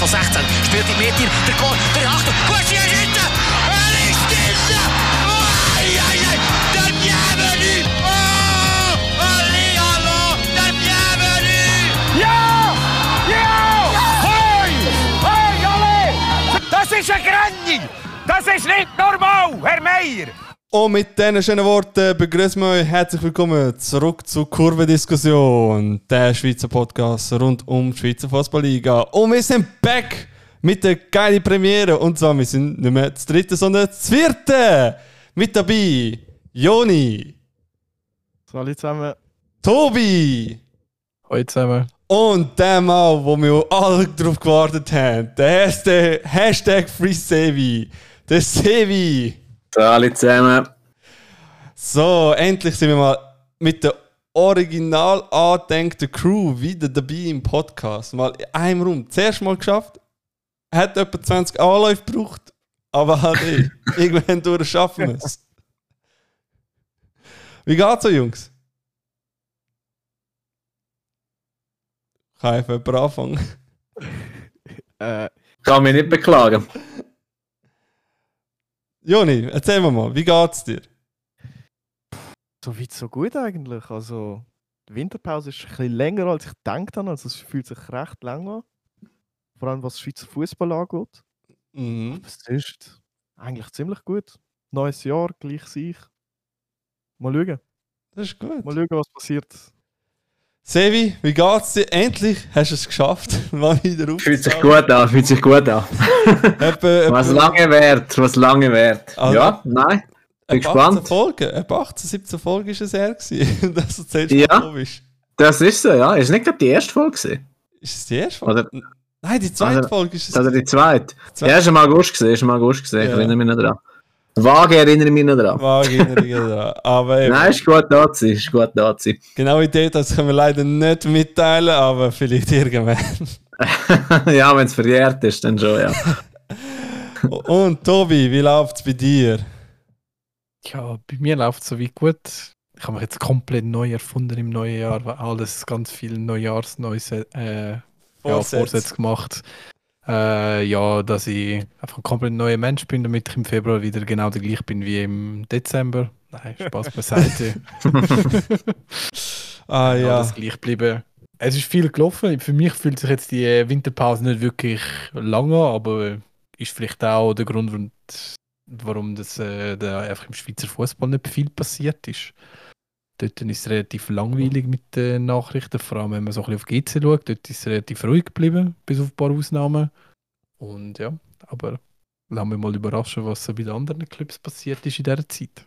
von 16. Spielt die Meter, der Goal, der Achtung, gut, hier hinten! Er! Oh, ei, ei, ei, der bienvenu! Oh, allez, hallo, der! Ja! Ja! Hoi! Hoi, alle! Das ist eine Grande! Das ist nicht normal, Herr! Und mit diesen schönen Worten begrüßen wir euch herzlich willkommen zurück zur Kurvendiskussion, der Schweizer Podcast rund um die Schweizer Fußballliga. Und wir sind back mit der geilen Premiere. Und zwar, wir sind nicht mehr das dritte, sondern das vierte. Mit dabei Joni, Hallo zusammen. Tobi Hallo zusammen. und der Mann, wo wir alle drauf gewartet haben. Der erste Hashtag Free Sevi. Der Sevi. Hallo zusammen. So, endlich sind wir mal mit der original angedenkten Crew wieder dabei im Podcast. Mal in einem Raum. Zuerst mal geschafft. Hat etwa 20 Anläufe gebraucht. Aber halt eh. Irgendwann durch schaffen wir es. Wie geht's so, Jungs? Kann einfach jemand anfangen? Äh, Kann mich nicht beklagen. Joni, erzähl mir mal, wie geht's dir? so weit, so gut eigentlich. Also, die Winterpause ist ein bisschen länger, als ich gedacht habe. Also, es fühlt sich recht lang an. Vor allem, was Schweizer Fußball angeht. Mhm. Aber es ist eigentlich ziemlich gut. Neues Jahr, gleich sich. Mal schauen. Das ist gut. Mal schauen, was passiert. Sevi, wie geht's dir? Endlich hast du es geschafft. Mal wieder auf. Fühlt sich gut an, fühlt sich gut an. Was lange währt, was lange währt. Also- ja, nein, bin etwa 18 gespannt. Folgen. Etwa 18, 17 Folgen ist es her gewesen. das erzählst du Ja. ja. komisch. Das ist so, ja. Ist nicht gerade die erste Folge gewesen? Ist es die erste Folge? Oder, Nein, die zweite Also- Folge ist es. oder die zweite? Zweite. Ja, ist im August gesehen, ist im August gesehen. Ich Ja. erinnere mich noch dran. Vage erinnere ich mich noch dran. Vage Erinnerungen dran. Aber eben, Nein, ist gut da sein, ist gut da genaue Idee, das können wir leider nicht mitteilen, aber vielleicht irgendwann. ja, wenn es verjährt ist, dann schon, ja. Und Tobi, wie läuft's bei dir? Ja, bei mir läuft es soweit gut. Ich habe mich jetzt komplett neu erfunden im neuen Jahr, weil alles ganz viel Neujahrsneues äh, ja, Vorsätze. Vorsätze gemacht. Äh, ja, dass ich einfach ein komplett neuer Mensch bin, damit ich im Februar wieder genau der gleich bin wie im Dezember. Nein, Spaß beiseite. Ah ja. ja. das gleich bleiben. Es ist viel gelaufen. Für mich fühlt sich jetzt die Winterpause nicht wirklich lang an, aber ist vielleicht auch der Grund, warum, warum das, äh, da einfach im Schweizer Fußball nicht viel passiert ist. Dort ist es relativ langweilig mit den Nachrichten, vor allem wenn man so ein bisschen auf GC schaut. Dort ist es relativ ruhig geblieben, bis auf ein paar Ausnahmen. Und ja, aber lassen wir mal überraschen, was so bei den anderen Clubs passiert ist in dieser Zeit.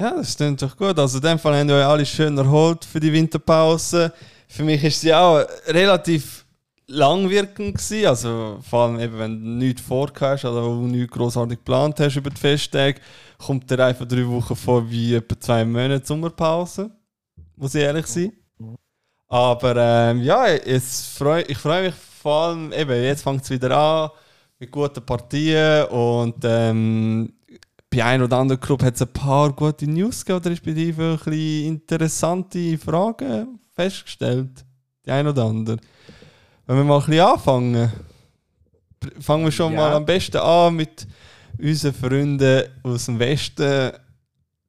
Ja, das stimmt doch gut. Also in dem Fall haben wir euch alle schön erholt für die Winterpause. Für mich ist sie auch relativ langwirkend gewesen. Also vor allem eben, wenn du nichts vorgehst oder du nichts großartig geplant hast über die Festtage, kommt dir einfach drei Wochen vor wie etwa zwei Monate Sommerpause. Muss ich ehrlich sein. Aber ähm, ja, es freu, ich freue mich vor allem, eben, jetzt fängt es wieder an mit guten Partien und ähm, bei einem oder anderen Club hat es ein paar gute News gegeben oder ist bei dir ein bisschen interessante Fragen festgestellt? Die ein oder andere. Wenn wir mal ein bisschen anfangen, fangen wir schon Ja. mal am besten an mit unseren Freunden aus dem Westen,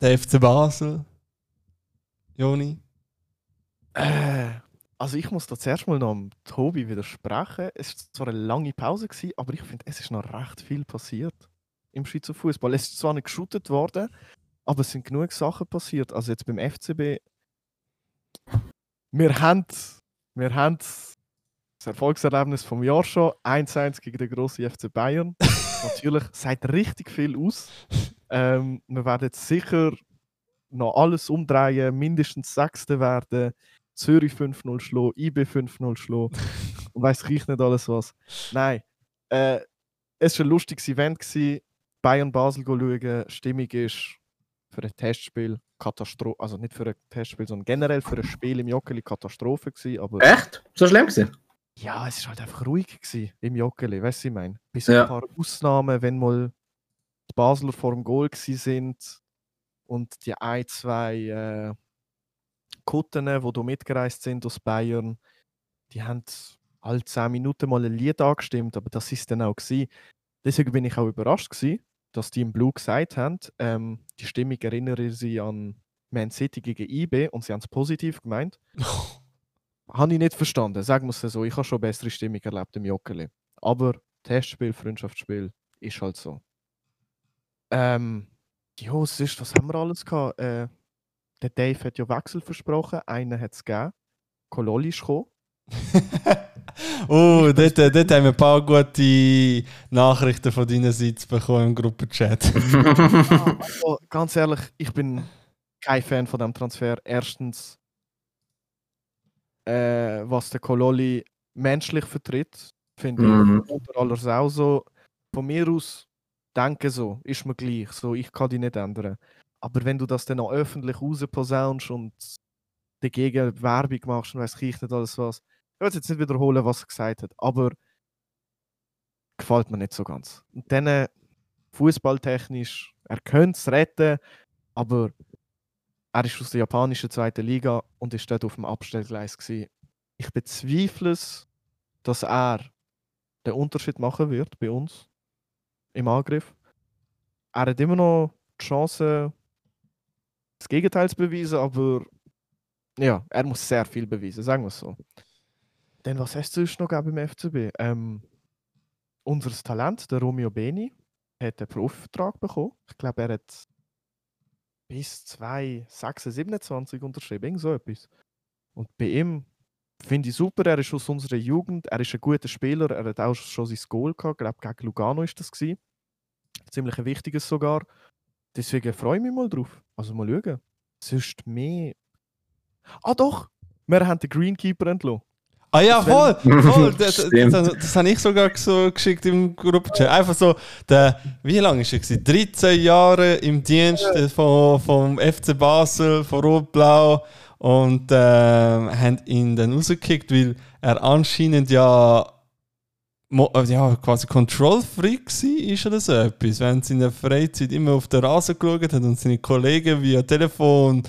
der FC Basel. Joni? Äh, also ich muss da zuerst mal noch Tobi widersprechen. Es war zwar eine lange Pause, gewesen, aber ich finde, es ist noch recht viel passiert im Schweizer Fußball. Es ist zwar nicht geschootet worden, aber es sind genug Sachen passiert. Also jetzt beim FCB. Wir haben, wir haben das Erfolgserlebnis vom Jahr schon. 1-1 gegen den grossen FC Bayern. Natürlich sagt richtig viel aus. Ähm, wir werden jetzt sicher noch alles umdrehen, mindestens Sechste werden, Zürich 5-0 schlagen, IB 5-0 schlagen und weiß ich nicht alles was. Nein, äh, es war ein lustiges Event, gewesen. Bayern-Basel schauen, Stimmung ist für ein Testspiel Katastrophe, also nicht für ein Testspiel, sondern generell für ein Spiel im Joggeli Katastrophe gewesen, aber Echt? So schlimm gewesen? Ja, es ist halt einfach ruhig gewesen im Joggeli, weißt du, ich meine. Bis Ja. ein paar Ausnahmen, wenn mal die Basler vor dem Goal sind und die ein, zwei äh, Kutten, wo du mitgereist sind aus Bayern, die haben alle 10 Minuten mal ein Lied angestimmt, aber das ist dann auch gewesen. Deswegen bin ich auch überrascht gewesen, dass die im Blue gesagt haben, ähm, die Stimmung erinnere sie an Man City gegen IB und sie haben es positiv gemeint. habe ich nicht verstanden, sagen wir es so. Ich habe schon bessere Stimmung erlebt im Joggeli. Aber Testspiel, Freundschaftsspiel ist halt so. Ähm, ja, was ist, was haben wir alles gehabt? Äh, der Dave hat ja Wechsel versprochen, einen hat es gegeben. Kololi ist gekommen. oh, dort, dort haben wir ein paar gute Nachrichten von deiner Seite bekommen im Gruppenchat. Ah, also, ganz ehrlich, ich bin kein Fan von dem Transfer. Erstens, äh, was der Kololi menschlich vertritt, finde Mhm. ich unter aller Sau so. Von mir aus denke so, ist mir gleich, so ich kann die nicht ändern. Aber wenn du das dann auch öffentlich rausposaunst und dagegen Werbung machst und weiß ich nicht alles was, ich will jetzt nicht wiederholen, was er gesagt hat, aber gefällt mir nicht so ganz. Und dann äh, fußballtechnisch, er könnte es retten, aber er ist aus der japanischen zweiten Liga und ist dort auf dem Abstellgleis gewesen. Ich bezweifle es, dass er den Unterschied machen wird bei uns im Angriff. Er hat immer noch die Chance, das Gegenteil zu beweisen, aber ja, er muss sehr viel beweisen, sagen wir es so. Dann, was hast du sonst noch beim FCB? Ähm, unser Talent, der Romeo Beni, hat einen Profivertrag bekommen. Ich glaube, er hat bis 2026, 27 unterschrieben, irgend so etwas. Und bei ihm finde ich super, er ist aus unserer Jugend, er ist ein guter Spieler, er hat auch schon sein Goal gehabt, ich glaube gegen Lugano ist das gewesen. Ziemlich ein wichtiges sogar. Deswegen freue ich mich mal drauf. Also mal schauen. Sonst mehr. Ah doch! Wir haben den Greenkeeper entlassen. Ah ja, voll, voll. Das, das, das, das habe ich sogar so geschickt im Gruppenchat. Einfach so, der, wie lange ist er? gewesen? 13 Jahre im Dienst äh, von, vom FC Basel, von Rot-Blau und äh, haben ihn dann rausgekickt, weil er anscheinend ja, äh, ja quasi Control-Freak war oder so etwas. Wenn sie in der Freizeit immer auf den Rasen geschaut hat und seine Kollegen via Telefon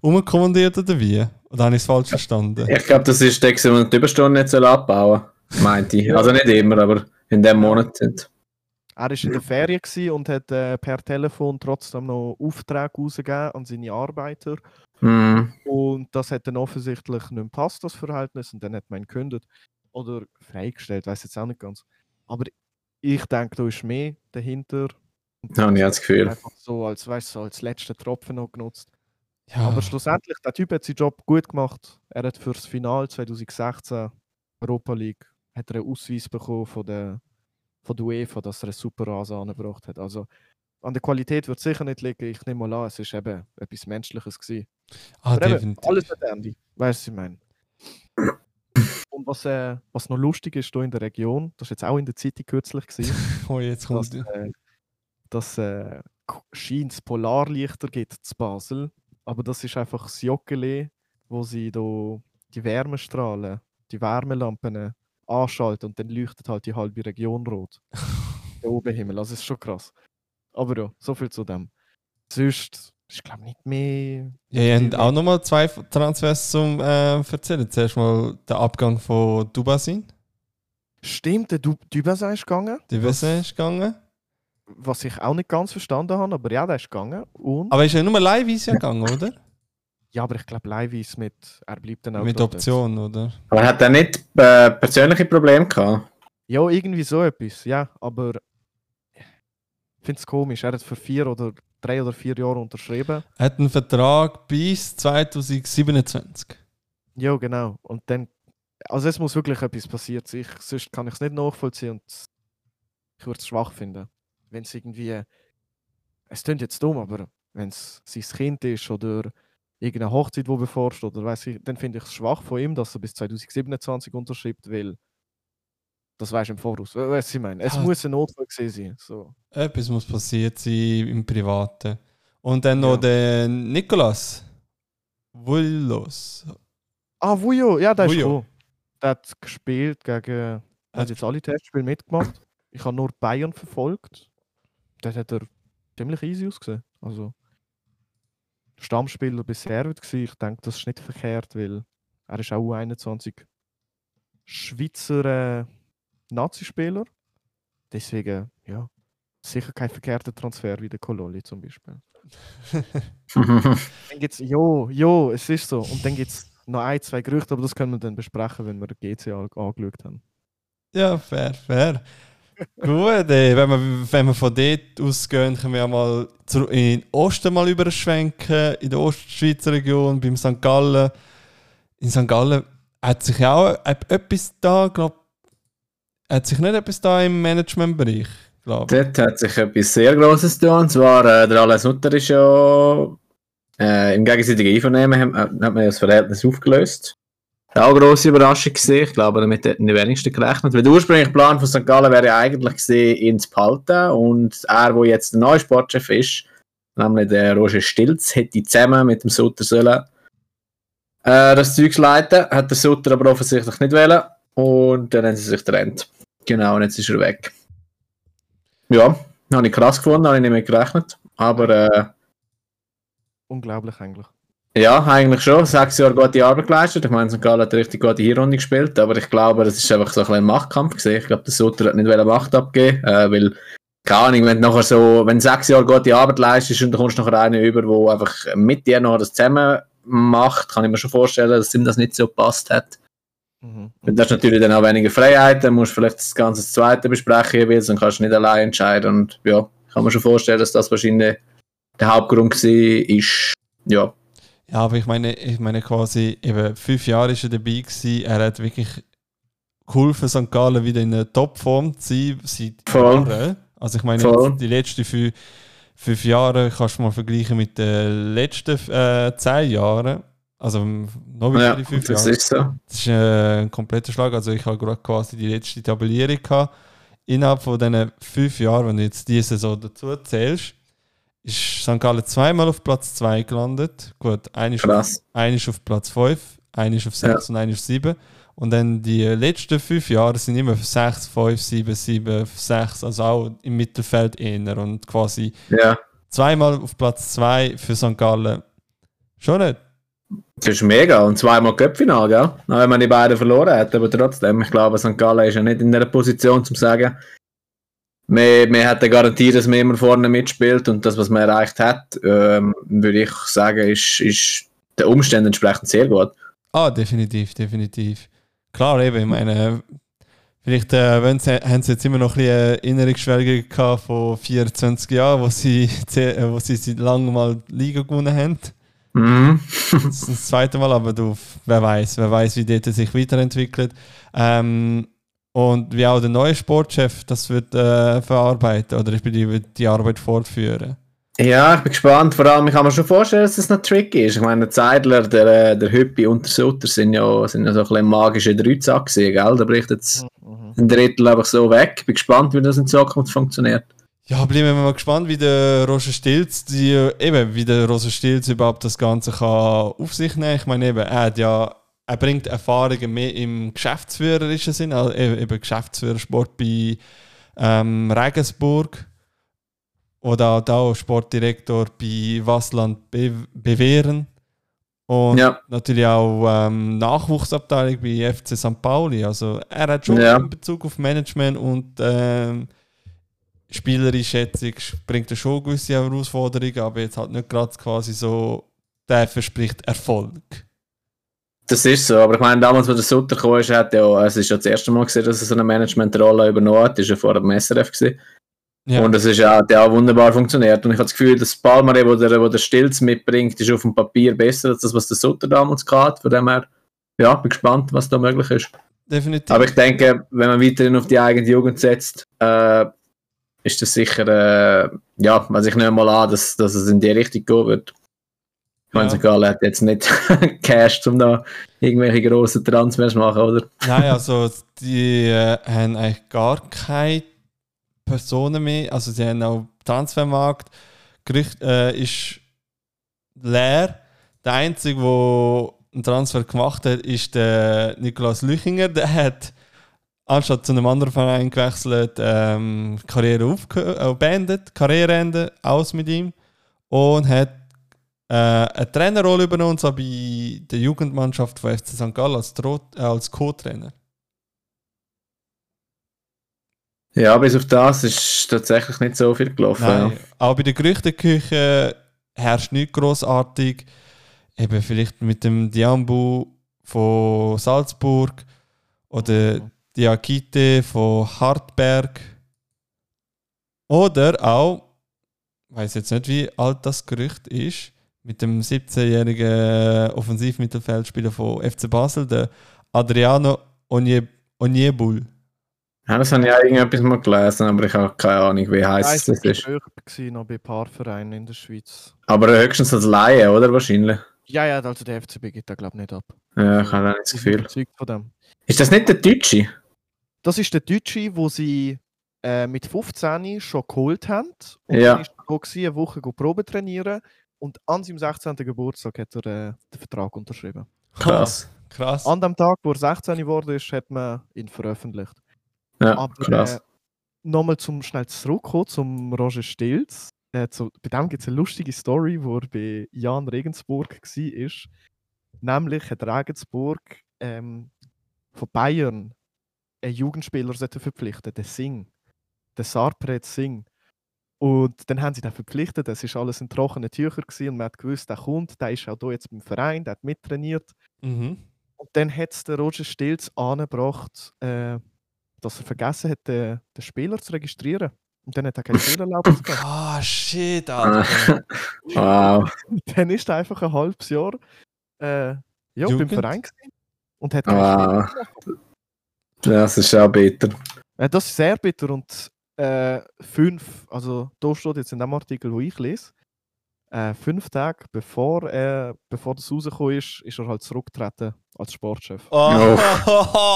umkommandiert oder wie? Oder habe ich es falsch verstanden? Ich glaube, das ist der, gewesen, der die Überstunden nicht abbauen soll. Meinte ich. Also nicht immer, aber in dem Monat sind. Er war in der Ferien und hat äh, per Telefon trotzdem noch Aufträge rausgegeben an seine Arbeiter. Mhm. Und das hat dann offensichtlich nicht mehr passt, das Verhältnis. Und dann hat man ihn gekündigt oder freigestellt, weiß jetzt auch nicht ganz. Aber ich denke, da ist mehr dahinter. Und Ja, ich habe das Gefühl. Einfach so als, weißt, so als letzten Tropfen noch genutzt. Ja. Aber schlussendlich, der Typ hat seinen Job gut gemacht. Er hat fürs Final 2016 Europa League hat er einen Ausweis bekommen von der, von der UEFA, dass er einen super Rasen angebracht hat. Also an der Qualität wird es sicher nicht liegen. Ich nehme mal an, es ist eben etwas Menschliches gewesen. ah, Aber eben, definitiv. alles hat Ende. Weißt du, ich meine? Und was, äh, was noch lustig ist hier in der Region, das war jetzt auch in der Zeitung kürzlich, gewesen, Oh, jetzt dass, kommt. äh, dass äh, scheint es Polarlichter gibt zu Basel. Aber das ist einfach das Joggeli, wo sie do die Wärmestrahlen, die Wärmelampen anschalten und dann leuchtet halt die halbe Region rot. der Oberhimmel, also ist schon krass. Aber ja, so viel zu dem. Sonst ist glaube nicht mehr. Ja, ihr habt auch nochmal zwei Transfers zum äh, erzählen. Zuerst mal der Abgang von Dubasin. Stimmt, der Du- Dubasa ist gegangen. Wesse ist gegangen. Was ich auch nicht ganz verstanden habe, aber ja, der ist gegangen. Und, Aber ist ja nur leihweise gegangen, oder? ja, aber ich glaube, Leihweis mit, er bleibt dann auch Mit gerade Option, oder? Aber hat er nicht äh, persönliche Probleme gehabt? dort. Ja, irgendwie so etwas, ja, aber ich finde es komisch. Er hat für vier oder drei oder vier Jahre unterschrieben. Er hat einen Vertrag bis 2027. Ja, genau. Und dann, also es muss wirklich etwas passiert sein. Ich, sonst kann ich es nicht nachvollziehen und ich würde es schwach finden. Wenn es irgendwie, es klingt jetzt dumm, aber wenn es sein Kind ist oder irgendeine Hochzeit, die bevorsteht, oder weiß ich, dann finde ich es schwach von ihm, dass er bis 2027 unterschreibt, weil das weiß im Voraus. We- Weißt du, ich meine? Es Ja. muss ein Notfall gewesen sein. So. Etwas muss passiert sein im Privaten. Und dann noch Ja. der Nikolas. Vullos. Ah, Vujo, ja, der ist Vujo. gekommen. Der hat gespielt gegen, er hat jetzt alle Testspiele mitgemacht. Ich habe nur Bayern verfolgt. Dort hat er ziemlich easy ausgesehen. Also, Stammspieler bisher wird gewesen. Ich denke, das ist nicht verkehrt, weil er ist auch U21 Schweizer äh, Nazispieler. Deswegen, ja, sicher kein verkehrter Transfer wie der Kololi zum Beispiel. Dann gibt's, jo, jo, es ist so. Und dann gibt es noch ein, zwei Gerüchte, aber das können wir dann besprechen, wenn wir GC an- angeschaut haben. Ja, fair, fair. Gut, ey. Wenn, wir, wenn wir von dort ausgehen, können wir mal in den Osten mal überschwenken, in der Ostschweizer Region, beim St. Gallen. In St. Gallen hat sich auch etwas da, glaube hat sich nicht etwas da im Managementbereich, glaube. Dort hat sich etwas sehr Grosses getan. Und zwar, äh, der Alain Sutter ist ja äh, im gegenseitigen Einvernehmen hat, hat man ja das Verhältnis aufgelöst. Auch eine grosse Überraschung gesehen. Ich glaube, damit hätten die wenigsten gerechnet. Weil der ursprüngliche Plan von St. Gallen wäre ja eigentlich gesehen, ihn zu behalten. Und er, der jetzt der neue Sportchef ist, nämlich der Roger Stilz, hätte zusammen mit dem Sutter sollen äh, das Zeug leiten. Hat der Sutter aber offensichtlich nicht wollen. Und dann haben sie sich getrennt. Genau, und jetzt ist er weg. Ja, habe ich krass gefunden, habe ich nicht mehr gerechnet. Aber äh, Unglaublich eigentlich. Ja, eigentlich schon. Sechs Jahre gute Arbeit geleistet. Ich meine, St. Gallen hat richtig gute Hinrunde gespielt, aber ich glaube, das ist einfach so ein bisschen Machtkampf gesehen. Ich glaube, der Sutter hat nicht Macht abgeben, äh, weil keine Ahnung, wenn du nachher so, wenn du sechs Jahre gute Arbeit leistest und dann kommst du nachher einen über, der einfach mit dir noch das zusammen macht, kann ich mir schon vorstellen, dass ihm das nicht so gepasst hat. Mhm. Das ist natürlich dann auch weniger Freiheit, dann musst du vielleicht das ganze Zweite besprechen jeweils, dann kannst du nicht allein entscheiden und ja, kann mir schon vorstellen, dass das wahrscheinlich der Hauptgrund war, ist, ja, Ja, aber ich meine, ich meine quasi, eben fünf Jahre ist er dabei gewesen. Er hat wirklich geholfen, St. Gallen wieder in einer Topform zu sein seit Voll. Jahren. Also ich meine, jetzt die letzten fünf, fünf Jahre kannst du mal vergleichen mit den letzten äh, zehn Jahren. Also noch wieder ja die fünf das Jahre. ist so. Das ist äh, ein kompletter Schlag. Also ich habe gerade quasi die letzte Tabellierung gehabt. Innerhalb von diesen fünf Jahren, wenn du jetzt diese so dazu zählst, ist St. Gallen zweimal auf Platz 2 gelandet. Gut, einer ist, auf, einer ist auf Platz 5, einer ist auf 6 und einer ist auf 7. Und dann die letzten fünf Jahre sind immer 6, 5, 7, 7, 6, also auch im Mittelfeld eher. Und quasi Ja, zweimal auf Platz 2 für St. Gallen. Schon nicht? das ist mega. Und zweimal Köpfinal, gell? Auch wenn man die beiden verloren hat, aber trotzdem, ich glaube, St. Gallen ist ja nicht in der Position, zum zu sagen, wir, wir hätten garantiert, dass man immer vorne mitspielt und das, was man erreicht hat, ähm, würde ich sagen, ist, ist den Umständen entsprechend sehr gut. Ah, definitiv, definitiv. Klar, eben, ich meine, vielleicht äh, wenn sie, haben sie jetzt immer noch ein bisschen äh, Erinnerungsschwelge gehabt von 24 Jahren, wo sie, äh, wo sie seit langem mal die Liga gewonnen haben. Mhm. Das ist das zweite Mal, aber du, wer weiß, wer weiß, wie dort sich weiterentwickelt. Ähm, und wie auch der neue Sportchef das wird äh, verarbeiten oder ich bin die, die Arbeit fortführen. Ja, ich bin gespannt. Vor allem, ich kann mir schon vorstellen, dass das noch tricky ist. Ich meine, der Zeidler, der, äh, der Hüppi und der Sutter sind ja, sind ja so ein bisschen magische Dreizack gewesen, gell? Da bricht jetzt Mhm. ein Drittel einfach so weg. Bin gespannt, wie das in Zukunft funktioniert. Ja, bleiben wir mal gespannt, wie der Roger Stilz, die, eben, wie der Roger Stilz überhaupt das Ganze kann auf sich nehmen. Ich meine eben, er hat ja, er bringt Erfahrungen mehr im geschäftsführerischen Sinn, also eben eben Geschäftsführersport bei ähm, Regensburg oder auch, Sportdirektor bei Wasland Be Bewähren und Ja. natürlich auch ähm, Nachwuchsabteilung bei FC St. Pauli. Also er hat schon Ja. in Bezug auf Management und ähm, spielerische Schätzung bringt er schon gewisse Herausforderungen, aber jetzt halt nicht gerade quasi so, der verspricht Erfolg. Das ist so, aber ich meine, damals, als der Sutter kam, ist, hat ja, es ist ja das erste Mal gesehen, dass er so eine Managementrolle übernommen hat. Das war ja vor dem SRF. Gewesen. Ja, Und es ist ja, hat ja auch wunderbar funktioniert. Und ich habe das Gefühl, das Palmare, wo der, wo der Stilz mitbringt, ist auf dem Papier besser als das, was der Sutter damals hatte. Von dem her, ja, bin gespannt, was da möglich ist. definitiv. Aber ich denke, wenn man weiterhin auf die eigene Jugend setzt, äh, ist das sicher, äh, ja, also ich nehme mal an, dass, dass es in die Richtung gehen wird. Ich meine, Ja. Gallen hat jetzt nicht Cash, um da irgendwelche grossen Transfers zu machen, oder? Nein, also die äh, haben eigentlich gar keine Personen mehr. Also sie haben auch Transfermarkt. Gerücht äh, ist leer. Der Einzige, der einen Transfer gemacht hat, ist der Nikolaus Lüchinger. Der hat anstatt zu einem anderen Verein gewechselt, ähm, Karriere aufge äh, Karriereende aus mit ihm und hat äh, eine Trainerrolle übernommen, und zwar bei der Jugendmannschaft von FC St. Gallen als, äh, als Co-Trainer. Ja, bis auf das ist tatsächlich nicht so viel gelaufen. Nein, Ja. auch bei der Gerüchteküche herrscht nichts großartig. Eben vielleicht mit dem Diambu von Salzburg oder Diakite von Hartberg. Oder auch, ich weiß jetzt nicht, wie alt das Gerücht ist, mit dem 17-jährigen Offensivmittelfeldspieler von FC Basel, der Adriano Onye- Onyebul. Ja, das habe ich auch irgendetwas mal gelesen, aber ich habe keine Ahnung, wie heiß Eins das ist. war gewesen, noch bei Paarvereinen in der Schweiz. Aber höchstens als Laie, oder? Wahrscheinlich. Ja, ja, also der FCB geht da glaube ich nicht ab. Ja, ich habe auch nicht das Gefühl. von dem. Ist das nicht der Deutsche? Das ist der Deutsche, wo sie äh, mit 15 schon geholt haben. Und Ja. dann ist er eine Woche go Probe trainieren. Und an seinem 16. Geburtstag hat er äh, den Vertrag unterschrieben. Krass. Krass. An dem Tag, wo er 16 geworden ist, hat man ihn veröffentlicht. Ja, Aber krass. äh, nochmal zum schnell zurückkommen zum Roger Stilz. Äh, zu, bei dem gibt es eine lustige Story, wo er bei Jan Regensburg war. Nämlich hat Regensburg ähm, von Bayern einen Jugendspieler sollte verpflichten, den Singh, den Sarpret Singh. Und dann haben sie den verpflichtet, das ist alles in trockenen Tüchern gewesen und man hat gewusst, der kommt, der ist auch hier jetzt beim Verein, der hat mittrainiert. Mhm. Und dann hat es der Roger Stilz angebracht, äh, dass er vergessen hat, den, den Spieler zu registrieren. Und dann hat er keine Spielerlaubnis gehabt. Ah, shit, Alter. wow. dann ist er einfach ein halbes Jahr äh, ja, beim? Verein gewesen und hat keine Wow. Spielerlaubnis. Das ist auch bitter. Äh, das ist sehr bitter und äh, fünf, also da steht jetzt in dem Artikel, wo ich lese, äh, fünf Tage bevor, er, bevor das rausgekommen ist, ist er halt zurückgetreten als Sportchef. Oh.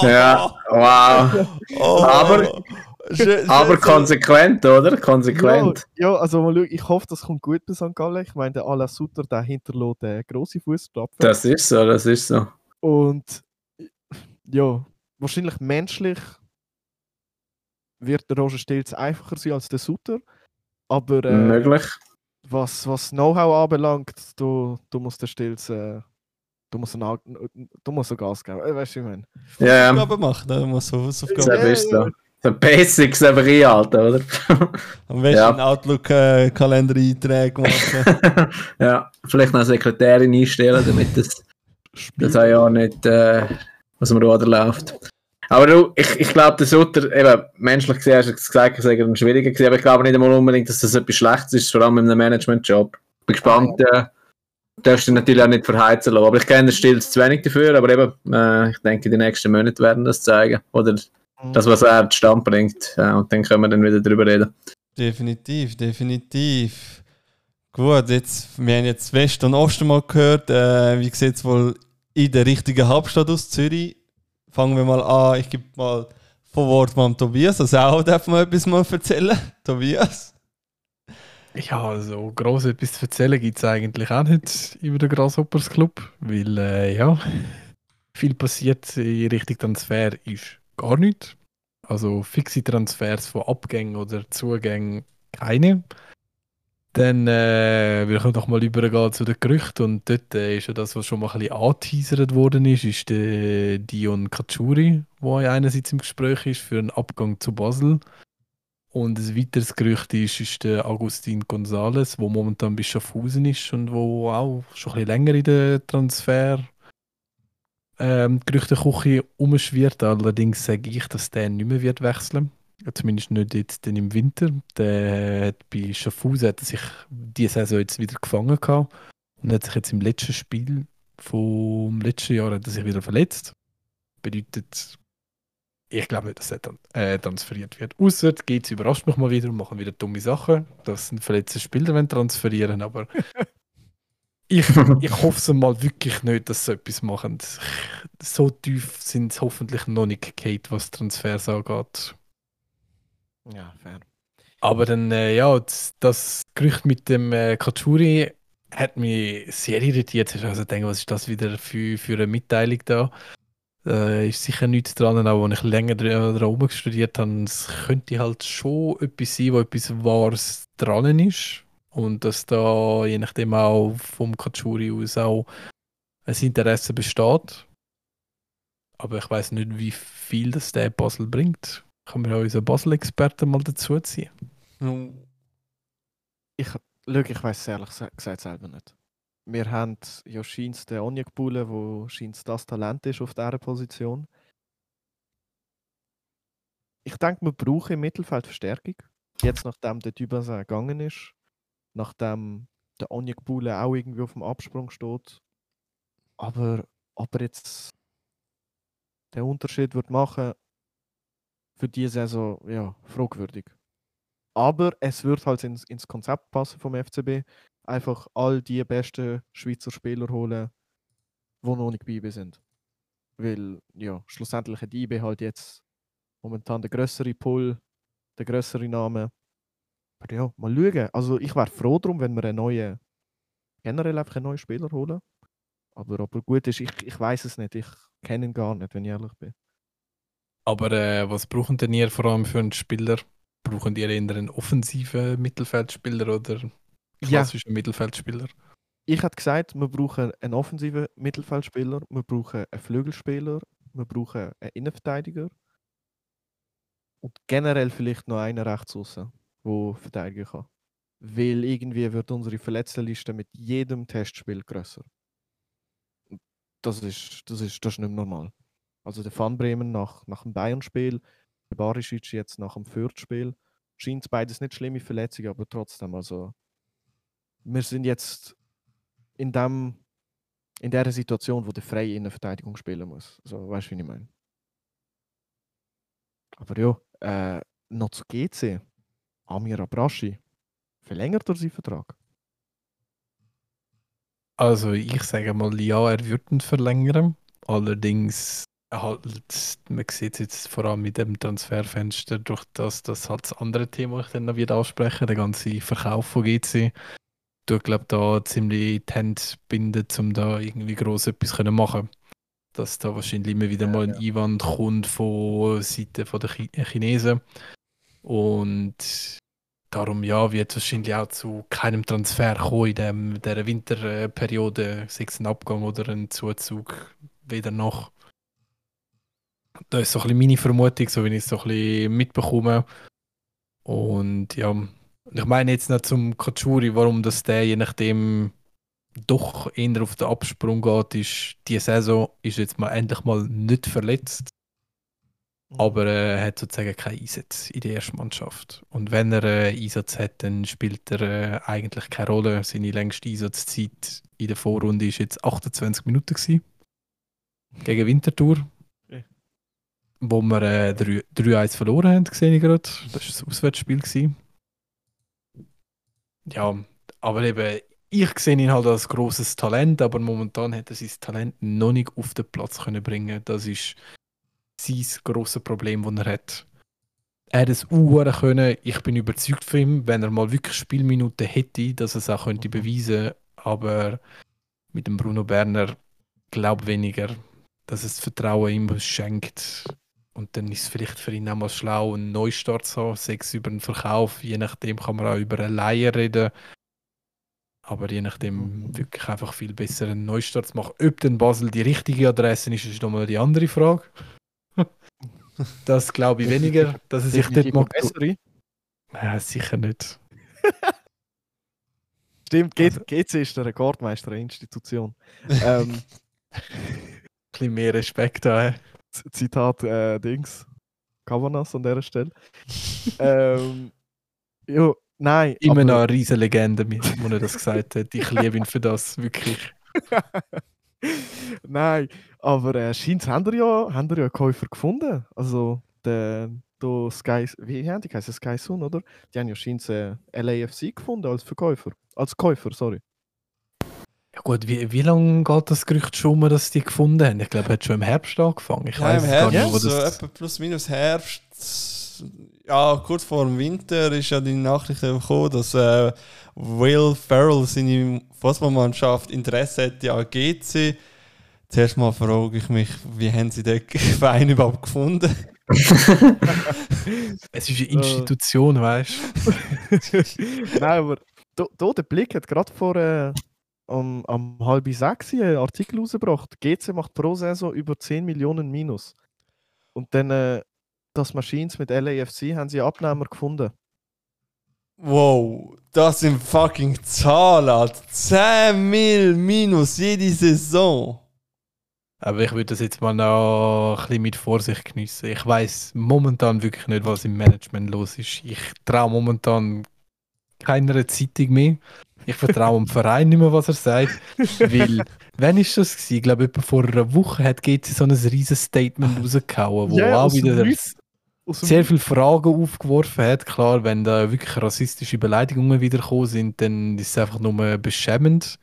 Ja, wow. Oh. Aber- Aber konsequent, oder? Konsequent. Ja, ja, also mal schauen, ich hoffe, das kommt gut bei St. Gallen. Ich meine, der Alain Sutter, der hinterlässt den grossen Fußstapfen. Das ist so, das ist so. Und ja, wahrscheinlich menschlich wird der Roger Stilz einfacher sein als der Sutter. Aber äh, Möglich. was, was Know-how anbelangt, da, da muss der Stilz äh, da muss er, na- da muss er Gas geben. Äh, weißt du, ich meine? Ja, ja. Aufgaben machen, da muss man Hausaufgaben Das Ja, ist ja, so. So Basics einfach einhalten, oder? Am besten Ja. einen Outlook-Kalender-Einträge machen. ja, vielleicht noch eine Sekretärin einstellen, damit das, das auch ja nicht äh, aus dem Ruder läuft. Aber du, ich, ich glaube, der Sutter, eben, menschlich gesehen hast du gesagt, es sei ein schwieriger gewesen, aber ich glaube nicht einmal unbedingt, dass das etwas Schlechtes ist, vor allem in einem Management-Job. Bin gespannt, äh, darfst du natürlich auch nicht verheizen lassen. Aber ich kenne den Stilz zu wenig dafür, aber eben, äh, ich denke, die nächsten Monate werden das zeigen. Oder das, was er zustande bringt. Ja, und dann können wir dann wieder drüber reden. definitiv, definitiv. Gut, jetzt, wir haben jetzt West und Osten mal gehört. Äh, wie sieht es wohl in der richtigen Hauptstadt aus, Zürich? Fangen wir mal an. Ich gebe mal von Wort mal Tobias. Also auch darf man etwas mal erzählen. Tobias? Ja, also gross etwas zu erzählen gibt es eigentlich auch nicht über den Grasshoppers Club, weil äh, ja, viel passiert in Richtung Transfer ist gar nichts. Also fixe Transfers von Abgängen oder Zugängen keine. Dann äh, wir können doch mal übergehen zu den Gerüchten und dort äh, ist ja das, was schon mal ein bisschen angeteasert worden ist, ist der Dion Kachuri, der einerseits im Gespräch ist für einen Abgang zu Basel. Und ein weiteres Gerücht ist, ist der Agustin González, der momentan bis Schaffhausen ist und wo auch schon ein bisschen länger in der Transfer ähm, Gerüchteküche umschwirrt. Allerdings sage ich, dass der nicht mehr wird wechseln. Zumindest nicht jetzt im Winter. Der hat bei Schaffhausen hat er sich diese Saison jetzt wieder gefangen gehabt und hat sich jetzt im letzten Spiel vom letzten Jahr hat er sich wieder verletzt. Bedeutet, ich glaube nicht, dass er dann, äh, transferiert wird. Außer GC überrascht mich mal wieder und machen wieder dumme Sachen, dass ein verletzter Spieler wollen transferieren aber ich, ich hoffe es mal wirklich nicht, dass sie etwas machen. So tief sind sie hoffentlich noch nicht Kate, was Transfers angeht. Ja, fair. Aber dann, äh, ja, das, das Gerücht mit dem äh, Kachuri hat mich sehr irritiert. Ich also denke, was ist das wieder für, für eine Mitteilung da? Äh, ist sicher nichts dran, auch wenn ich länger dra- daran studiert habe. Es könnte halt schon etwas sein, wo etwas Wahres dran ist. Und dass da je nachdem auch vom Kachuri aus auch ein Interesse besteht. Aber ich weiß nicht, wie viel das der Puzzle bringt. Können wir auch unseren Basel-Experten mal dazu ziehen? Ich, schau, ich weiß es ehrlich gesagt selber nicht. Wir haben ja scheint den Onjek-Bulle, wo scheint das Talent ist auf dieser Position. Ich denke, wir brauchen im Mittelfeld Verstärkung. Jetzt, nachdem der Dybasa gegangen ist, nachdem der Onjek-Bulle auch irgendwie auf dem Absprung steht. Aber ob er jetzt den Unterschied wird machen für diese Saison, ja, fragwürdig. Aber es wird halt ins, ins Konzept passen vom FCB. Einfach all die besten Schweizer Spieler holen, die noch nicht bei IB sind. Weil, ja, schlussendlich hat IB halt jetzt momentan der größere Pull, der größere Name. Aber ja, mal schauen. Also ich wäre froh drum, wenn wir einen neuen, generell einfach einen neuen Spieler holen. Aber ob er gut ist, ich, ich weiß es nicht. Ich kenne ihn gar nicht, wenn ich ehrlich bin. Aber äh, was brauchen denn ihr vor allem für einen Spieler? Brauchen ihr eher einen offensiven Mittelfeldspieler oder Ja. klassischen Mittelfeldspieler? ich hätte gesagt, wir brauchen einen offensiven Mittelfeldspieler, wir brauchen einen Flügelspieler, wir brauchen einen Innenverteidiger und generell vielleicht noch einen rechts außen, der verteidigen kann. Weil irgendwie wird unsere Verletztenliste mit jedem Testspiel grösser. Das ist, das ist, das ist nicht normal. Also der Van Bremen nach, nach dem Bayern-Spiel, der Barisic jetzt nach dem Fürth-Spiel, scheint beides nicht schlimme Verletzungen, aber trotzdem, also wir sind jetzt in dem in der Situation, wo der freie Innenverteidigung spielen muss. So, weißt du, wie ich meine? Aber ja, äh, noch zu GC. Amir Abrashi. Verlängert er seinen Vertrag? Also ich sage mal, ja, er wird ihn verlängern. Allerdings halt, man sieht es jetzt vor allem mit dem Transferfenster, durch das, das halt das andere Thema ich dann noch wieder ansprechen, der ganze Verkauf von GC. Du glaube da ziemlich die Hände binden, um da irgendwie groß etwas können machen. Dass da wahrscheinlich immer wieder mal ein Einwand kommt von Seite der Chi Chinesen. Und darum ja, wird es wahrscheinlich auch zu keinem Transfer kommen in dem, dieser Winterperiode, sei es ein Abgang oder ein Zuzug wieder noch. Da ist so ein bisschen meine Vermutung, so wie ich es so ein bisschen mitbekomme. Und ja, ich meine jetzt noch zum Kachuri, warum das der je nachdem doch eher auf den Absprung geht, ist, die Saison ist jetzt mal endlich mal nicht verletzt. Aber äh, er hat sozusagen keinen Einsatz in der ersten Mannschaft. Und wenn er äh, Einsatz hat, dann spielt er äh, eigentlich keine Rolle. Seine längste Einsatzzeit in der Vorrunde ist jetzt 28 Minuten gewesen. Gegen Winterthur. Wo wir äh, 3 3-1 verloren haben, sehe gerade. Das war das Auswärtsspiel. Gewesen. Ja, aber eben, ich sehe ihn halt als großes Talent, aber momentan hat er sein Talent noch nicht auf den Platz können bringen. Das ist sein grosses Problem, das er hat. Er hat es auch können. Ich bin überzeugt von ihm, wenn er mal wirklich Spielminuten hätte, dass er es auch könnte beweisen. Aber mit dem Bruno Berner glaube weniger, dass es das Vertrauen ihm schenkt. Und dann ist es vielleicht für ihn auch mal schlau, einen Neustart zu haben, sechs über einen Verkauf. Je nachdem kann man auch über eine Leihe reden. Aber je nachdem wirklich einfach viel besser einen Neustart zu machen. Ob denn Basel die richtige Adresse ist, ist nochmal die andere Frage. Das glaube ich weniger, dass er sich dort mag. bessere. Ja, sicher nicht. Stimmt, G Also- GC ist der Rekordmeister der Institution. ähm, Ein bisschen mehr Respekt da. Zitat äh, Dings. Kavanas an dieser Stelle. ähm, jo, nein. Immer aber- noch eine riesige Legende, wo er das gesagt hat. Ich liebe ihn für das, wirklich. Nein, aber äh, scheint haben wir ja, haben wir ja einen Käufer gefunden. Also der, der Sky, wie haben die heißen Sky Sun, oder? Die haben ja scheint äh, LAFC gefunden als Verkäufer, als Käufer, sorry. Ja gut, wie, wie lange geht das Gerücht schon um, dass sie die gefunden haben? Ich glaube, er hat schon im Herbst angefangen. Ich Ja, weiß im gar Herbst, nicht, wo so das... etwa plus minus Herbst. Ja, kurz vor dem Winter ist ja die Nachricht gekommen, dass äh, Will Ferrell seine Fußballmannschaft Interesse hätte an GC. Zuerst mal frage ich mich, wie haben sie den Verein überhaupt gefunden? Es ist eine Institution, weißt du? Nein, aber da, da der Blick hat gerade vor äh, am, am halb sechs einen Artikel rausgebracht. GC macht pro Saison über 10 Millionen Minus. Und dann äh, das Machines mit LAFC haben sie Abnehmer gefunden. Wow, das sind fucking Zahlen. Alter. 10 Mil minus jede Saison. Aber ich würde das jetzt mal noch ein bisschen mit Vorsicht geniessen. Ich weiß momentan wirklich nicht, was im Management los ist. Ich traue momentan keiner Zeitung mehr. Ich vertraue dem Verein nicht mehr, was er sagt. Weil, wann ist das gewesen? Ich glaube, etwa vor einer Woche hat GC so ein riesiges Statement rausgehauen, wo Ja, auch wieder sehr viele Fragen aufgeworfen hat. Klar, wenn da wirklich rassistische Beleidigungen wiederkommen sind, dann ist es einfach nur beschämend.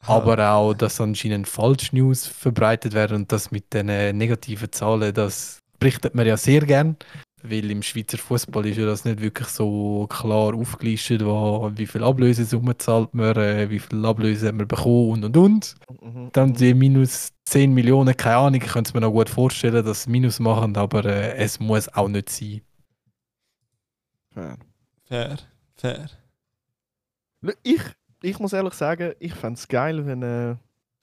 Aber auch, dass anscheinend Falschnews verbreitet werden und das mit den äh, negativen Zahlen, das berichtet man ja sehr gern. Weil im Schweizer Fußball ist ja das nicht wirklich so klar aufgelistet, wo, wie viel Ablösesumme zahlt man, äh, wie viel Ablöse hat man bekommen und und und. Mhm, Dann die minus 10 Millionen, keine Ahnung, ich könnte es mir noch gut vorstellen, dass sie Minus machen, aber äh, es muss auch nicht sein. Fair. Fair, fair. Ich, ich muss ehrlich sagen, ich fände es geil, wenn äh,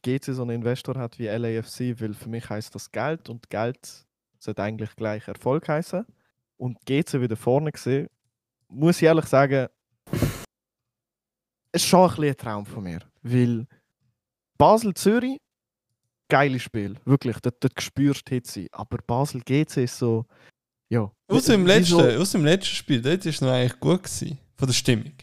GC so einen Investor hat wie LAFC, weil für mich heißt das Geld und Geld sollte eigentlich gleich Erfolg heißen. Und GC wieder vorne gesehen, muss ich ehrlich sagen, es ist schon ein, bisschen ein Traum von mir. Weil Basel-Zürich, geiles Spiel, wirklich, dort, dort spürst du Hitze. Aber Basel-GC ist so, ja. Aus dem, letzten, aus dem letzten Spiel, dort war es noch eigentlich gut. Gewesen, von der Stimmung.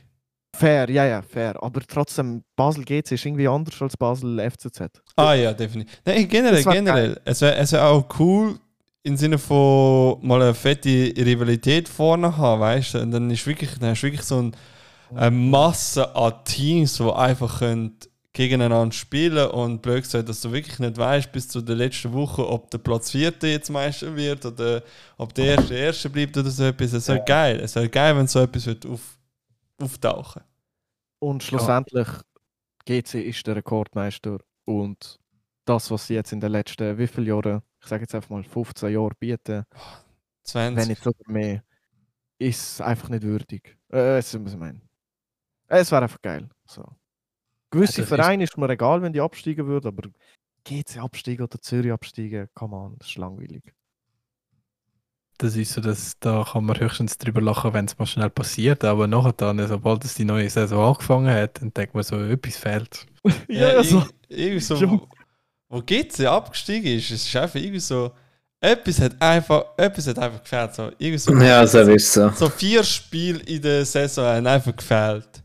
Fair, ja, ja, fair. Aber trotzdem, Basel-GC ist irgendwie anders als Basel-FCZ. Ah ja, definitiv. Nein, generell, generell. Es wäre es wär auch cool, im Sinne von mal eine fette Rivalität vorne haben, weißt du? Und dann ist wirklich, dann hast du wirklich so ein, eine Masse an Teams, die einfach können gegeneinander spielen und blöd gesagt, dass du wirklich nicht weißt bis zu der letzten Woche, ob der Platz vierte jetzt Meister wird oder ob der erste erste bleibt oder so etwas. Es wäre geil. Es wäre geil, wenn so etwas wird auf, auftauchen. Und schlussendlich, GC ist der Rekordmeister und das, was sie jetzt in den letzten, wie viele Jahren, ich sage jetzt einfach mal 15 Jahre bieten, 20. wenn nicht sogar mehr, ist einfach nicht würdig. Äh, es, was ich meine. es wäre einfach geil. So. Gewisse das ist- Vereine ist mir egal, wenn die absteigen würden, aber GC absteigen oder Zürich absteigen, come on, das ist langweilig. Das ist so, dass da kann man höchstens drüber lachen, wenn es mal schnell passiert, aber nachher dann, sobald es die neue Saison angefangen hat, dann denkt man so, etwas fehlt. Ja, also, irg- irgendwie so. Wo, GC abgestiegen ist, es ist einfach irgendwie so, etwas hat einfach, etwas hat einfach gefehlt. So, irgendwie so, Ja, so ist so. so vier Spiele in der Saison haben einfach gefehlt.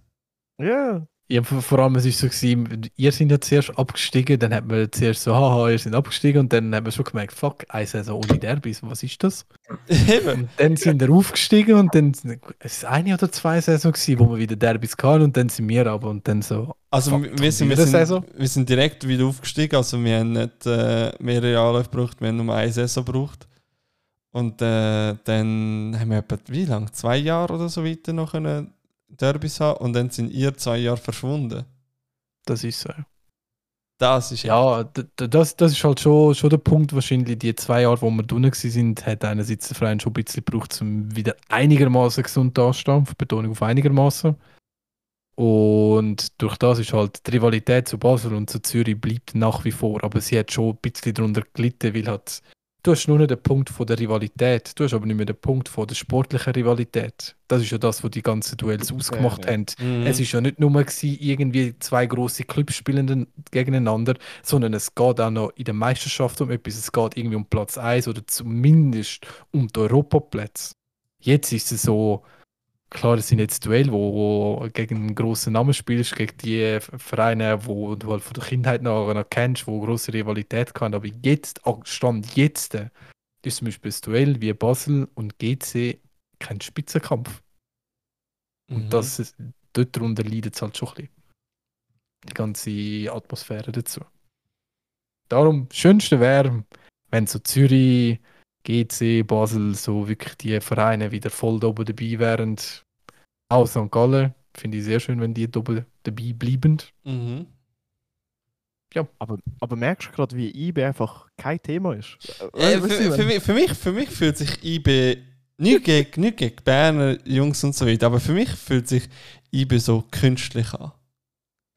ja, Ja, vor allem, es ist so gewesen, ihr seid ja zuerst abgestiegen, dann hat man zuerst so, haha, ihr seid abgestiegen und dann hat man schon gemerkt, fuck, eine Saison ohne Derbys, was ist das? Eben. Und dann sind wir aufgestiegen und dann, es war eine oder zwei Saison gewesen, wo wir wieder Derbys hatten und dann sind wir aber und dann so, Also Fuck, wir, sind, wir, sind, Saison? wir sind direkt wieder aufgestiegen, also wir haben nicht äh, mehrere Anläufe gebraucht, wir haben nur eine Saison gebraucht. Und äh, dann haben wir etwa, wie lange? Zwei Jahre oder so weiter noch können Derbys haben und dann sind ihr zwei Jahre verschwunden. das ist so. Das ist Ja, das, das ist halt schon, schon der Punkt, wahrscheinlich die zwei Jahre, wo wir drinnen sind, hat einerseits der Verein schon ein bisschen gebraucht, um wieder einigermaßen gesund dazustehen, Betonung auf einigermaßen. Und durch das ist halt die Rivalität zu Basel und zu Zürich bleibt nach wie vor, aber sie hat schon ein bisschen darunter gelitten, weil halt, du hast nur nicht den Punkt von der Rivalität, du hast aber nicht mehr den Punkt von der sportlichen Rivalität. Das ist ja das, was die ganzen Duells ausgemacht ja. haben. Mhm. Es ist ja nicht nur gewesen, irgendwie zwei große Clubs spielen gegeneinander, sondern es geht auch noch in der Meisterschaft um etwas. Es geht irgendwie um Platz 1 oder zumindest um die Europaplätze. Jetzt ist es so, klar, es sind jetzt Duell, wo, wo gegen einen grossen Namen spielst, gegen die Vereine, wo du halt von der Kindheit noch, noch kennst, wo große Rivalität kann. Aber jetzt, ah, Stand jetzt, äh, ist zum Beispiel das Duell wie Basel und GC kein Spitzenkampf. Und Mhm. das ist, dort darunter leidet es halt schon ein bisschen. Die ganze Atmosphäre dazu. Darum, das Schönste wäre, wenn so Zürich, GC, Basel, so wirklich die Vereine wieder voll da oben dabei wären. Auch St. Gallen, finde ich sehr schön, wenn die da oben dabei bleiben. Mhm. aber, aber merkst du gerade, wie IB einfach kein Thema ist? Äh, du, für, für, ich mich, für, mich, für mich fühlt sich IB nicht gegen, nicht gegen Berner Jungs und so weiter, aber für mich fühlt sich IB so künstlich an.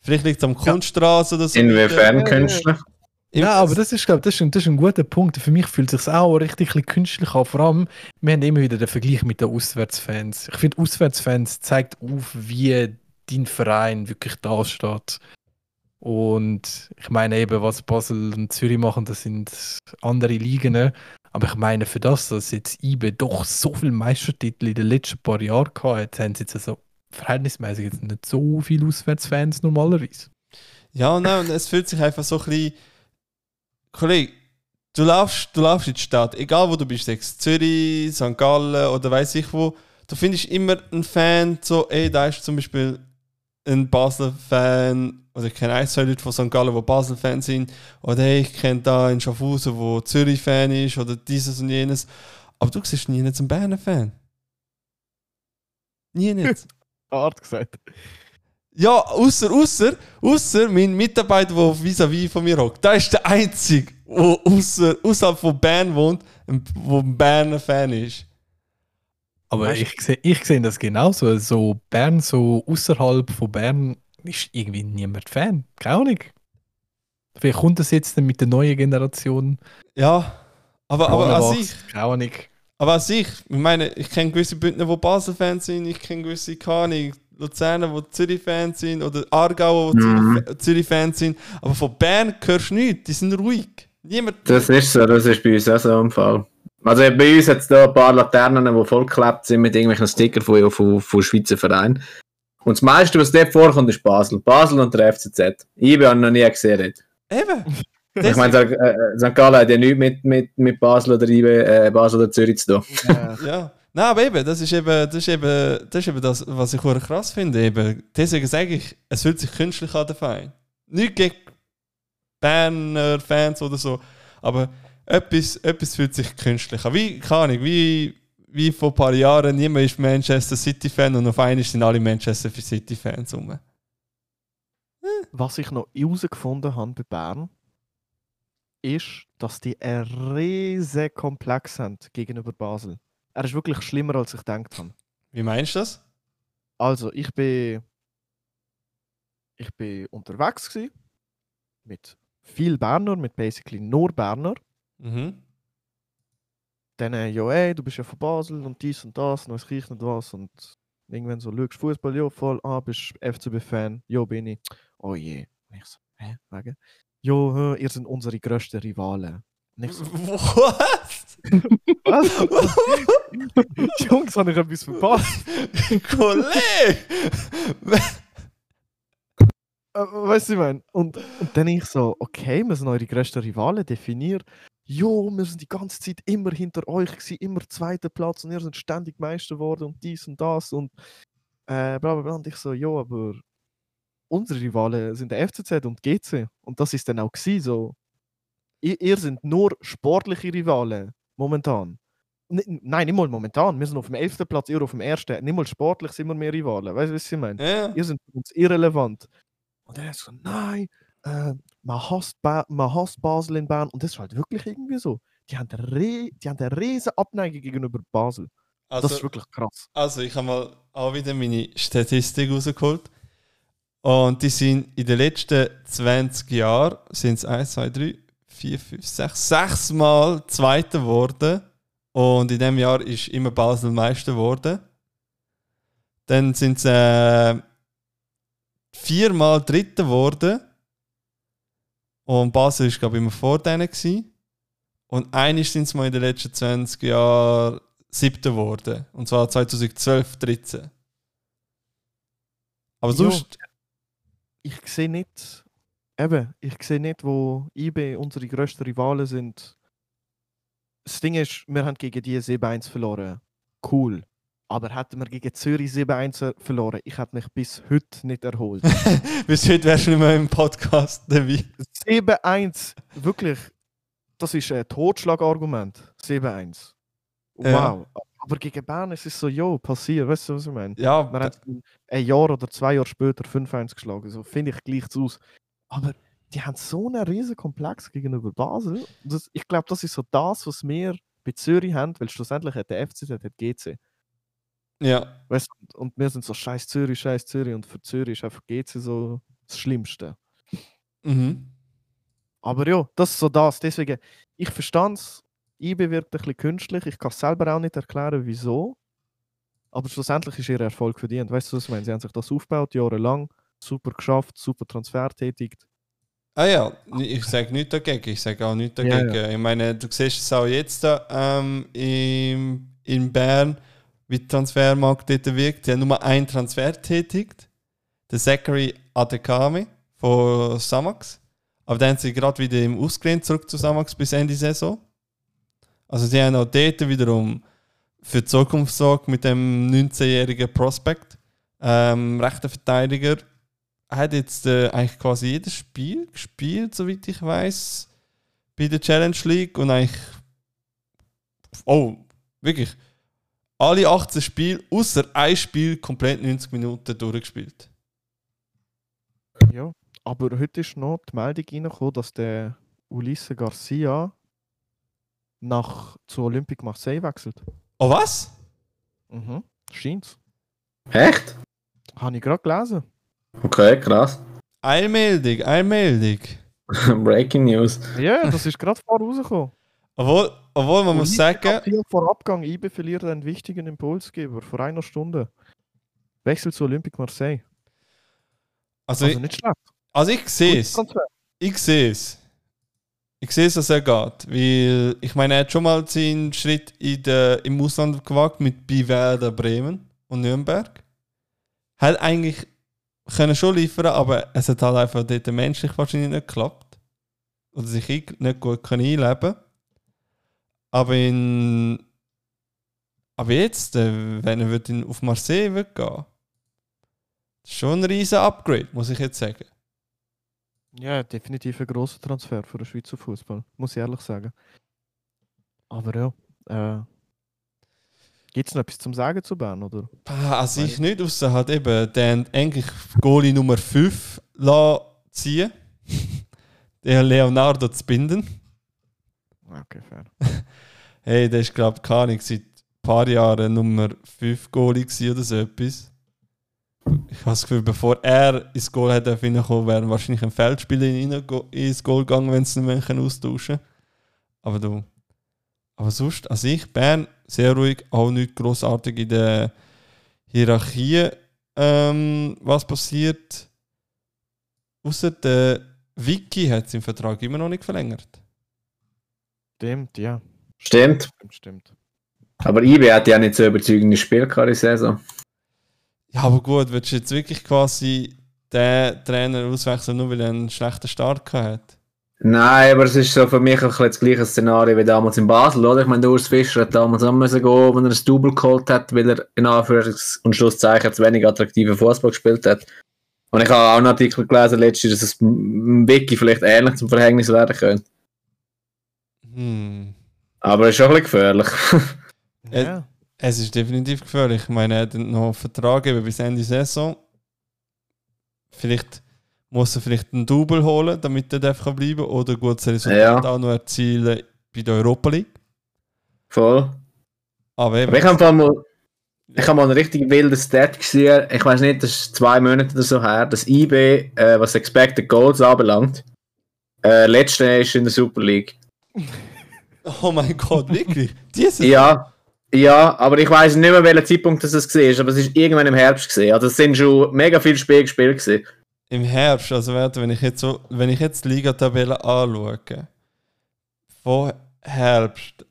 Vielleicht liegt es am Kunststraße oder so. Inwiefern Ja, ja. künstlich? Ja, aber das ist, glaube das ist, ein- das ist ein guter Punkt. Für mich fühlt es sich auch richtig ein künstlich an. Vor allem, wir haben immer wieder den Vergleich mit den Auswärtsfans. Ich finde, Auswärtsfans zeigt auf, wie dein Verein wirklich dasteht. Und ich meine eben, was Basel und Zürich machen, das sind andere Ligen. Aber ich meine, für das, dass jetzt IBE doch so viele Meistertitel in den letzten paar Jahren hat, haben sie jetzt also verhältnismäßig jetzt nicht so viele Auswärtsfans normalerweise. Ja, nein, und es fühlt sich einfach so ein bisschen. Kollege, du laufst, du laufst in die Stadt, egal wo du bist, es Zürich, St. Gallen oder weiß ich wo, du findest immer einen Fan, so, ey, da ist zum Beispiel ein Basel-Fan, oder ich kenne ein, zwei Leute von St. Gallen, die Basel-Fan sind, oder hey, ich kenne da einen Schaffhausen, der Zürich-Fan ist, oder dieses und jenes. Aber du siehst nie einen Berner-Fan. Nie nicht. Hart gesagt. Ja, außer, außer, außer mein Mitarbeiter, der vis-à-vis von mir hockt. Der ist der Einzige, der außer, außerhalb von Bern wohnt, wo ein Berner Fan ist. Aber Weißt ich sehe ich seh das genauso. So Bern, so außerhalb von Bern, ist irgendwie niemand Fan. Keine Ahnung. Vielleicht kommt das jetzt dann mit der neuen Generation. Ja, aber, aber an sich, Keine Ahnung. aber an sich, ich meine, ich kenne gewisse Bündner, die Basel-Fans sind, ich kenne gewisse, keine Ahnung, Luzerner, die Zürich-Fans sind, oder Aargauer, die Mhm. Zürich- Zürich-Fans sind. Aber von Bern hörst du nichts, die sind ruhig. Niemand. Das ist so, das ist bei uns auch so im Fall. Also bei uns hat es da ein paar Laternen, die vollgeklebt sind mit irgendwelchen Stickern von, von, von Schweizer Vereinen. Und das meiste, was dort vorkommt, ist Basel. Basel und der FCZ. Ich habe noch nie gesehen. dort. Eben. Ich meine, St. äh, St. Gallen hat ja nichts mit, mit, mit Basel oder IB, äh, Basel oder Zürich zu tun. Ja. Ja, nein, aber eben, das ist eben das, ist eben, das, ist eben das was ich krass finde. Eben. Deswegen sage ich, es fühlt sich künstlich an, der Verein. Nicht gegen Berner Fans oder so, aber etwas, etwas fühlt sich künstlich an. Wie, keine Ahnung, wie, wie vor ein paar Jahren, niemand ist Manchester City-Fan und auf einmal sind alle Manchester City-Fans rum. Was ich noch herausgefunden habe bei Bern, ist, dass die einen riesen Komplex haben gegenüber Basel. Er ist wirklich schlimmer, als ich gedacht habe. Wie meinst du das? Also, ich bin, ich bin unterwegs gewesen, mit viel Berner, mit basically nur Berner. Mhm. Dann, äh, ja, ey, du bist ja von Basel und dies und das, und ich nicht was. Und irgendwann so, schaust Fußball, ja, voll, ah, bist FCB-Fan, ja, bin ich. Oh je. Und ich so, hä, wegen? Ja, ihr seid unsere grössten Rivalen. Und ich so, Was? Was? Jungs, habe ich etwas verpasst? Kollege! Äh, weißt du, ich meine? Und, und dann ich so, okay, wir sind eure grössten Rivalen, definiert. Jo, wir sind die ganze Zeit immer hinter euch gewesen, immer zweiter Platz und ihr seid ständig Meister geworden und dies und das und äh, bla bla bla. Und ich so, jo, aber unsere Rivalen sind der FCZ und GC. Und das ist dann auch gewesen, so. Ihr, ihr sind nur sportliche Rivalen, momentan. N nein, nicht mal momentan. Wir sind auf dem 11. Platz, ihr auf dem 1. Nicht mal sportlich sind wir mehr Rivalen. Weißt du, was ich meine? Ja. ihr seid für uns irrelevant. Und er hat so, nein, äh, man, hasst ba man hasst Basel in Bern. Und das ist halt wirklich irgendwie so. Die haben eine, Re die haben eine riesen Abneigung gegenüber Basel. das ist Also, wirklich krass. also, ich habe mal auch wieder meine Statistik rausgeholt. Und die sind in den letzten 20 Jahren, sind es 1, 2, 3, 4, 5, 6, 6 Mal Zweiter geworden. Und in dem Jahr ist immer Basel Meister geworden. Dann sind sie äh, viermal Dritter geworden. Und Basel ist, glaube ich, immer vor denen. Gewesen. Und einig sind sie mal in den letzten 20 Jahren Siebter geworden. Und zwar 2012, 13. Aber Jo. sonst. Ich sehe nicht, eben, ich sehe nicht, wo IB unsere grössten Rivalen sind. Das Ding ist, wir haben gegen die 7-1 verloren. Cool. Aber hätten wir gegen Zürich 7-1 verloren, ich hätte mich bis heute nicht erholt. Bis heute wärst du nicht mehr im Podcast dabei. 7-1, wirklich, das ist ein Totschlagargument. 7-1. Ja. Wow. Aber gegen Bern ist es so, jo, passiert, weißt du, was ich meine? Ja, Man hat ein Jahr oder zwei Jahre später 5-1 geschlagen, so finde ich gleich aus. Aber die haben so einen riesen Komplex gegenüber Basel. Das, ich glaube, das ist so das, was wir bei Zürich haben, weil schlussendlich hat der FCZ hat GC. ja. Weißt, und wir sind so scheiß Zürich, scheiß Zürich und für Zürich ist einfach GC so das Schlimmste. Mhm. Aber ja, das ist so das. Deswegen, ich verstand es. IB wirkt ein bisschen künstlich. Ich kann es selber auch nicht erklären, wieso. Aber schlussendlich ist ihr Erfolg verdient. Weißt du, was ich meine? Sie haben sich das aufgebaut, jahrelang. Super geschafft, super Transfer tätigt. Ah ja, ich sage nichts dagegen. Ich sage auch nichts Ja, dagegen. Ich meine, du siehst es auch jetzt da, ähm, im, in Bern, wie der Transfermarkt dort wirkt. Sie haben nur einen Transfer tätigt. Der Zachary Adekami von Samax. Aber dann sind sie gerade wieder im Ausgelehnt zurück zu Samax bis Ende Saison. Also sie haben auch dort wiederum für die Zukunft gesorgt mit dem 19-jährigen Prospect. Ähm, rechter Verteidiger. Hat jetzt äh, eigentlich quasi jedes Spiel gespielt, soweit ich weiß, bei der Challenge League und eigentlich. Oh, wirklich. Alle 18 Spiele, außer ein Spiel, komplett 90 Minuten durchgespielt. Ja. Aber heute ist noch die Meldung reingekommen, dass der Ulisse Garcia nach zu Olympique Marseille wechselt. Oh, was? Mhm. Scheint's. Echt? Habe ich gerade gelesen. Okay, krass. Eilmeldung, Eilmeldung. Breaking News. Ja, das ist gerade vor rausgekommen. Obwohl, obwohl man muss sagen, Garcia vor Abgang IB verliert einen wichtigen Impulsgeber vor einer Stunde. Wechsel zu Olympique Marseille. also, Also ich, nicht schlecht. also ich sehe es. Ich sehe es. Ich sehe es, dass er geht. Weil, ich meine, er hat schon mal seinen Schritt in der, im Ausland gewagt mit bei Werder Bremen und Nürnberg. Hat eigentlich können schon liefern, aber es hat halt einfach dort menschlich wahrscheinlich nicht geklappt. Oder sich nicht gut können einleben Aber in. Aber jetzt, äh, wenn er auf Marseille wird gehen, ist schon ein riesen Upgrade, muss ich jetzt sagen. Ja, definitiv ein grosser Transfer für den Schweizer Fußball, muss ich ehrlich sagen. Aber ja, äh, gibt es noch etwas zum Sagen zu Bern, oder? Ah, Also ich nicht, außer hat eben den eigentlich Goalie Nummer 5 lassen ziehen. Der Leonardo zu binden. Okay, fair. Hey, der ist glaube ich Ahnung, seit ein paar Jahren Nummer 5 Goalie oder so etwas. Ich habe das Gefühl, bevor er ins Goal hätte reinkommen, wäre wahrscheinlich ein Feldspieler ihn ins Goal gegangen, wenn sie nicht mehr austauschen können. Aber du. Aber sonst, also ich, Bern, sehr ruhig, auch nicht großartig in der Hierarchie, ähm, was passiert. Außer der Vicky hat seinen Vertrag immer noch nicht verlängert. Stimmt, ja. Stimmt. Stimmt, stimmt. Aber IB hat ja nicht so überzeugende Spiel gehabt in der Saison. Ja, aber gut, willst du jetzt wirklich quasi den Trainer auswechseln, nur weil er einen schlechten Start gehabt hat? Nein, aber es ist so für mich ein bisschen das gleiche Szenario wie damals in Basel, oder? Ich meine, der Urs Fischer hat damals auch müssen gehen, wenn er ein Double geholt hat, weil er in Anführungs- und Schlusszeichen zu wenig attraktiven Fußball gespielt hat. Und ich habe auch einen Artikel gelesen letztens, dass es Wiki vielleicht ähnlich zum Verhängnis werden könnte. Hm. Aber es ist schon ein bisschen gefährlich. Äh, Ja. Es ist definitiv gefährlich. Ich meine, er hat noch einen Vertrag eben bis Ende Saison. Vielleicht muss er vielleicht einen Double holen, damit er darf bleiben kann. Oder gutes Resultat Ja. auch noch erzielen bei der Europa League. Voll. Aber eben, Aber ich habe mal, ich habe mal einen richtig wilden Stat gesehen. Ich weiß nicht, das ist zwei Monate oder so her, dass IB, äh, was Expected Goals anbelangt, äh, letzte ist in der Super League. oh mein Gott, wirklich? Dieses Ja, ja, aber ich weiß nicht mehr, welcher Zeitpunkt das war, aber es ist irgendwann im Herbst gesehen. Also es sind schon mega viele Spiele gespielt gewesen. Im Herbst, also wenn ich jetzt wenn ich jetzt die Liga-Tabelle anschaue, von Herbst,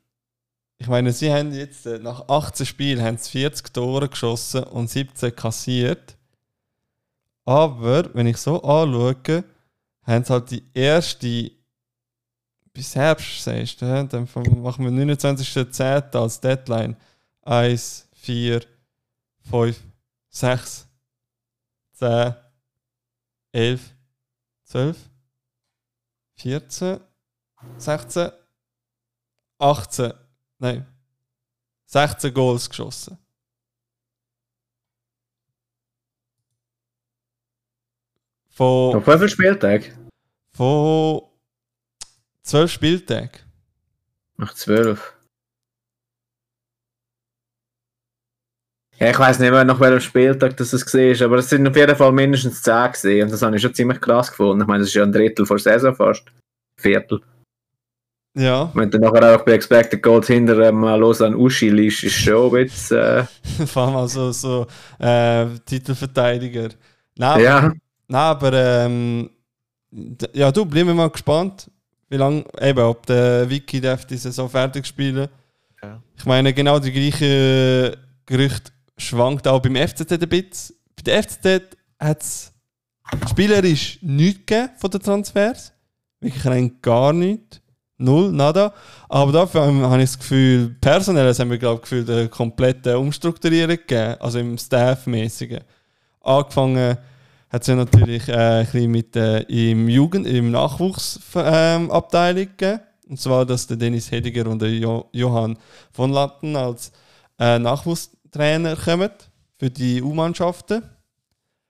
ich meine, sie haben jetzt äh, nach 18 Spielen haben sie 40 Tore geschossen und 17 kassiert. Aber wenn ich so anschaue, haben sie halt die erste bis Herbst, sagst du, dann machen wir 29.10. als Deadline. 1, 4, 5, 6, 10, 11, 12, 14, 16, 18, nein, 16 Goals geschossen. Von, Auf wie viele Spieltage? von 12 Spieltagen. Nach zwölf. Ja, ich weiß nicht mehr, nach welchem Spieltag das es war, aber es sind auf jeden Fall mindestens 10 gesehen und das habe ich schon ziemlich krass gefunden. Ich meine, das ist ja ein Drittel vor der Saison fast. Viertel. Ja, Wenn du nachher auch bei Expected Goals hinter ähm, los an Uschi liest, ist schon ein bisschen. Äh, vor allem also so äh, Titelverteidiger. Nein, ja, Nein, aber ähm, ja, du, bleiben wir mal gespannt, wie lange, eben, ob der Wiki darf die Saison fertig spielen. Ja. Ich meine, genau die gleiche Gerücht schwankt auch beim FCZ ein bisschen. Bei der FCZ hat es spielerisch nichts gegeben von den Transfers. Wirklich rein gar nichts. Null, nada. Aber dafür habe ich das Gefühl, personell haben wir, glaube ich, gefühlt eine komplette Umstrukturierung gegeben. Also im Staff-mäßigen. Angefangen hat es ja natürlich äh, ein bisschen mit äh, im Jugend-, im Nachwuchsabteilung ähm, gegeben. Und zwar, dass der Dennis Hediger und der jo Johann von Latten als äh, Nachwuchstrainer kommen für die U-Mannschaften.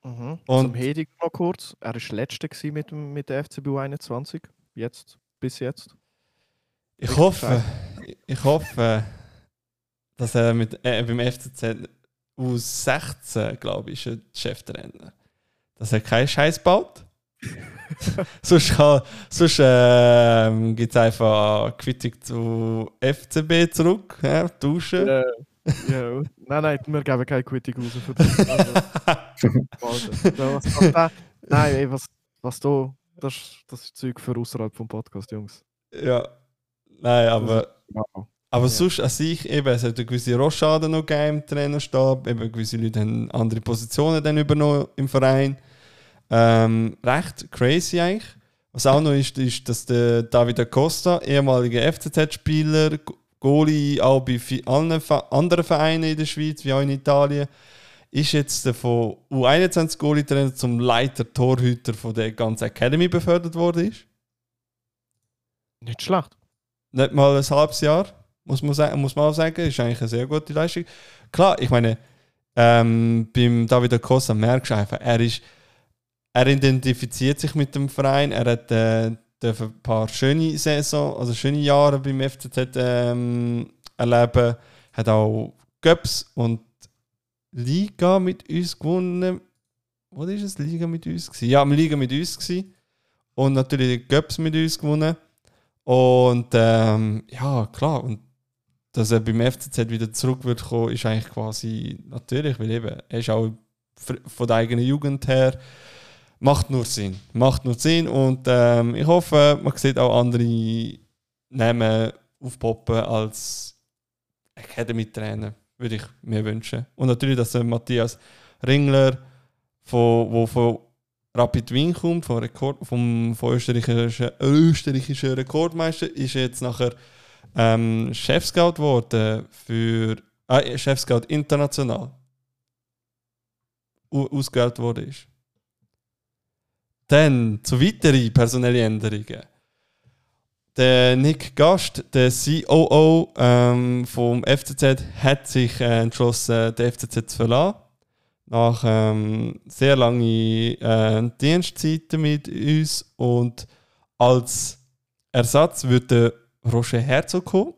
Mhm. Und- Zum Hedig noch kurz. Er war letzter mit, dem- mit der FCB 21. Jetzt. Bis jetzt. Ich hoffe, ich hoffe, dass er mit, äh, beim FCZ U16, glaube ich, ist er Cheftrainer. Dass er keinen Scheiß baut. sonst kann- sonst ähm, gibt es einfach Quittung zu FCB zurück, ja, tauschen. Ja. Ja. Nein, nein, wir geben keine Quittung raus für das. Also, was, was da, nein, ey, was, was da, das, das ist Zeug für außerhalb vom Podcast, Jungs. Ja, nein, aber, Wow. aber Ja. sonst an sich, eben, es hat eine gewisse Rochade noch gegeben im Trainerstab, eben gewisse Leute haben andere Positionen dann übernommen im Verein. Ähm, recht crazy eigentlich. Was auch noch ist, ist, dass der Davide Costa, ehemaliger FCZ-Spieler, Goalie auch bei allen anderen Vereinen in der Schweiz, wie auch in Italien, ist jetzt der von U21 Goalie-Trainer zum Leiter Torhüter von der ganzen Academy befördert worden ist. Nicht schlecht. nicht mal ein halbes Jahr, muss man, sagen, muss man auch sagen. Ist eigentlich eine sehr gute Leistung. Klar, ich meine, ähm, beim David Costa merkst du einfach, er ist, er identifiziert sich mit dem Verein, er hat äh, darf ein paar schöne Saison, also schöne Jahre beim FCZ ähm, erleben, hat auch Cups und Liga mit uns gewonnen. Wo ist es? Liga mit uns? Gewesen? Ja, Liga mit uns. Gewesen. Und natürlich Cups mit uns gewonnen. Und ähm, ja, klar. Und dass er beim FCZ wieder zurück wird kommen, ist eigentlich quasi natürlich, weil eben, er ist auch von der eigenen Jugend her, macht nur Sinn. Macht nur Sinn und ähm, ich hoffe, man sieht auch andere Namen aufpoppen als Academy-Trainer, würde ich mir wünschen. Und natürlich, dass Matthias Ringler, von, wo von Rapid Wien kommt, vom, Rekord, vom, vom österreichischen, österreichischen Rekordmeister, ist jetzt nachher ähm, Chefscout geworden für äh, Chefscout international. Ausgewählt worden ist. Dann zu weiteren personellen Änderungen. Der Nick Gast, der COO ähm, vom FCZ, hat sich äh, entschlossen, den FCZ zu verlassen. Nach ähm, sehr langen äh, Dienstzeiten mit uns. Und als Ersatz wird der Roger Herzog kommen,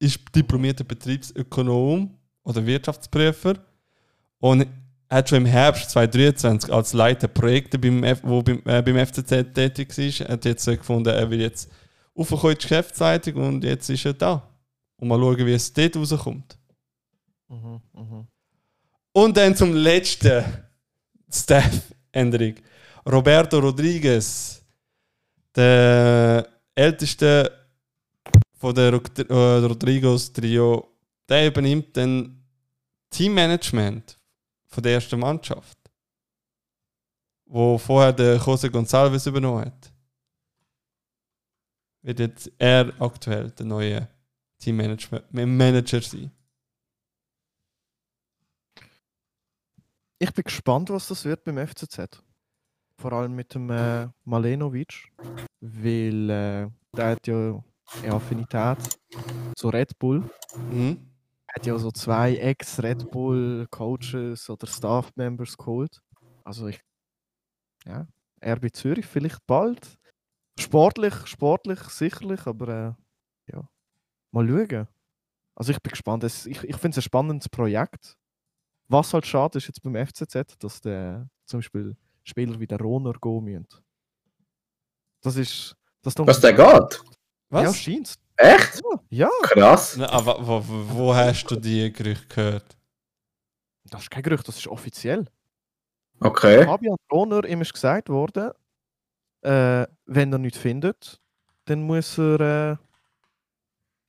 ist diplomierter Betriebsökonom oder Wirtschaftsprüfer. Und hat schon im Herbst 2023 als Leiter Projekte, beim F wo beim, äh, beim FCZ tätig war, hat jetzt äh, gefunden, er will jetzt aufkommen in die Geschäftsleitung und jetzt ist er da. Und mal schauen, wie es dort rauskommt. Mhm, mhm. Und dann zum letzten Staff-Änderung. Roberto Rodriguez, der älteste von der äh, Rodriguez Trio, der übernimmt dann Teammanagement von der ersten Mannschaft, wo vorher der Jose Gonçalves übernommen hat. Wird jetzt er aktuell der neue Teammanager sein. Ich bin gespannt, was das wird beim FCZ. Vor allem mit dem äh, Malenovic, weil äh, der hat ja eine Affinität zu Red Bull. Mhm. Hat ja so zwei Ex-Red Bull-Coaches oder Staff-Members geholt. Also ich, ja, RB Zürich vielleicht bald. Sportlich, sportlich sicherlich, aber äh, ja, mal schauen. Also ich bin gespannt. Es, ich ich finde es ein spannendes Projekt. Was halt schade ist jetzt beim FCZ, dass der zum Beispiel Spieler wie der Roner gehen müssen. Das ist Das Was, der geht? Ja, Was? scheint's. Echt? Ja, Krass. Na, aber wo, wo, wo hast du die Gerüchte gehört? das ist kein Gerücht, das ist offiziell. Okay. Fabian Rohner, ihm ist gesagt worden, äh, wenn er nichts findet, dann muss er, äh,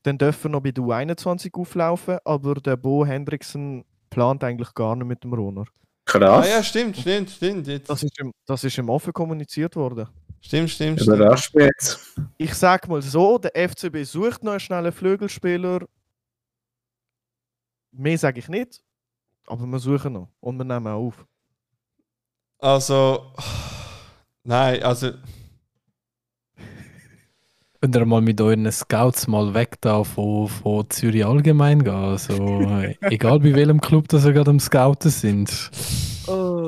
dann darf er noch bei der U21 auflaufen, aber der Bo Hendrickson plant eigentlich gar nicht mit dem Rohner. Krass. Ah ja, stimmt, stimmt, stimmt. Jetzt. Das ist ihm, das ist ihm offen kommuniziert worden. Stimmt, stimmt, stimmt. Überrascht mich jetzt. Ich sag mal so, der FCB sucht noch einen schnellen Flügelspieler. Mehr sage ich nicht, aber wir suchen noch und wir nehmen auch auf. Also, nein, also, Könnt ihr mal mit euren Scouts mal weg da von, von Zürich allgemein gehen? Also, egal bei welchem Club das ihr gerade am Scouten sind.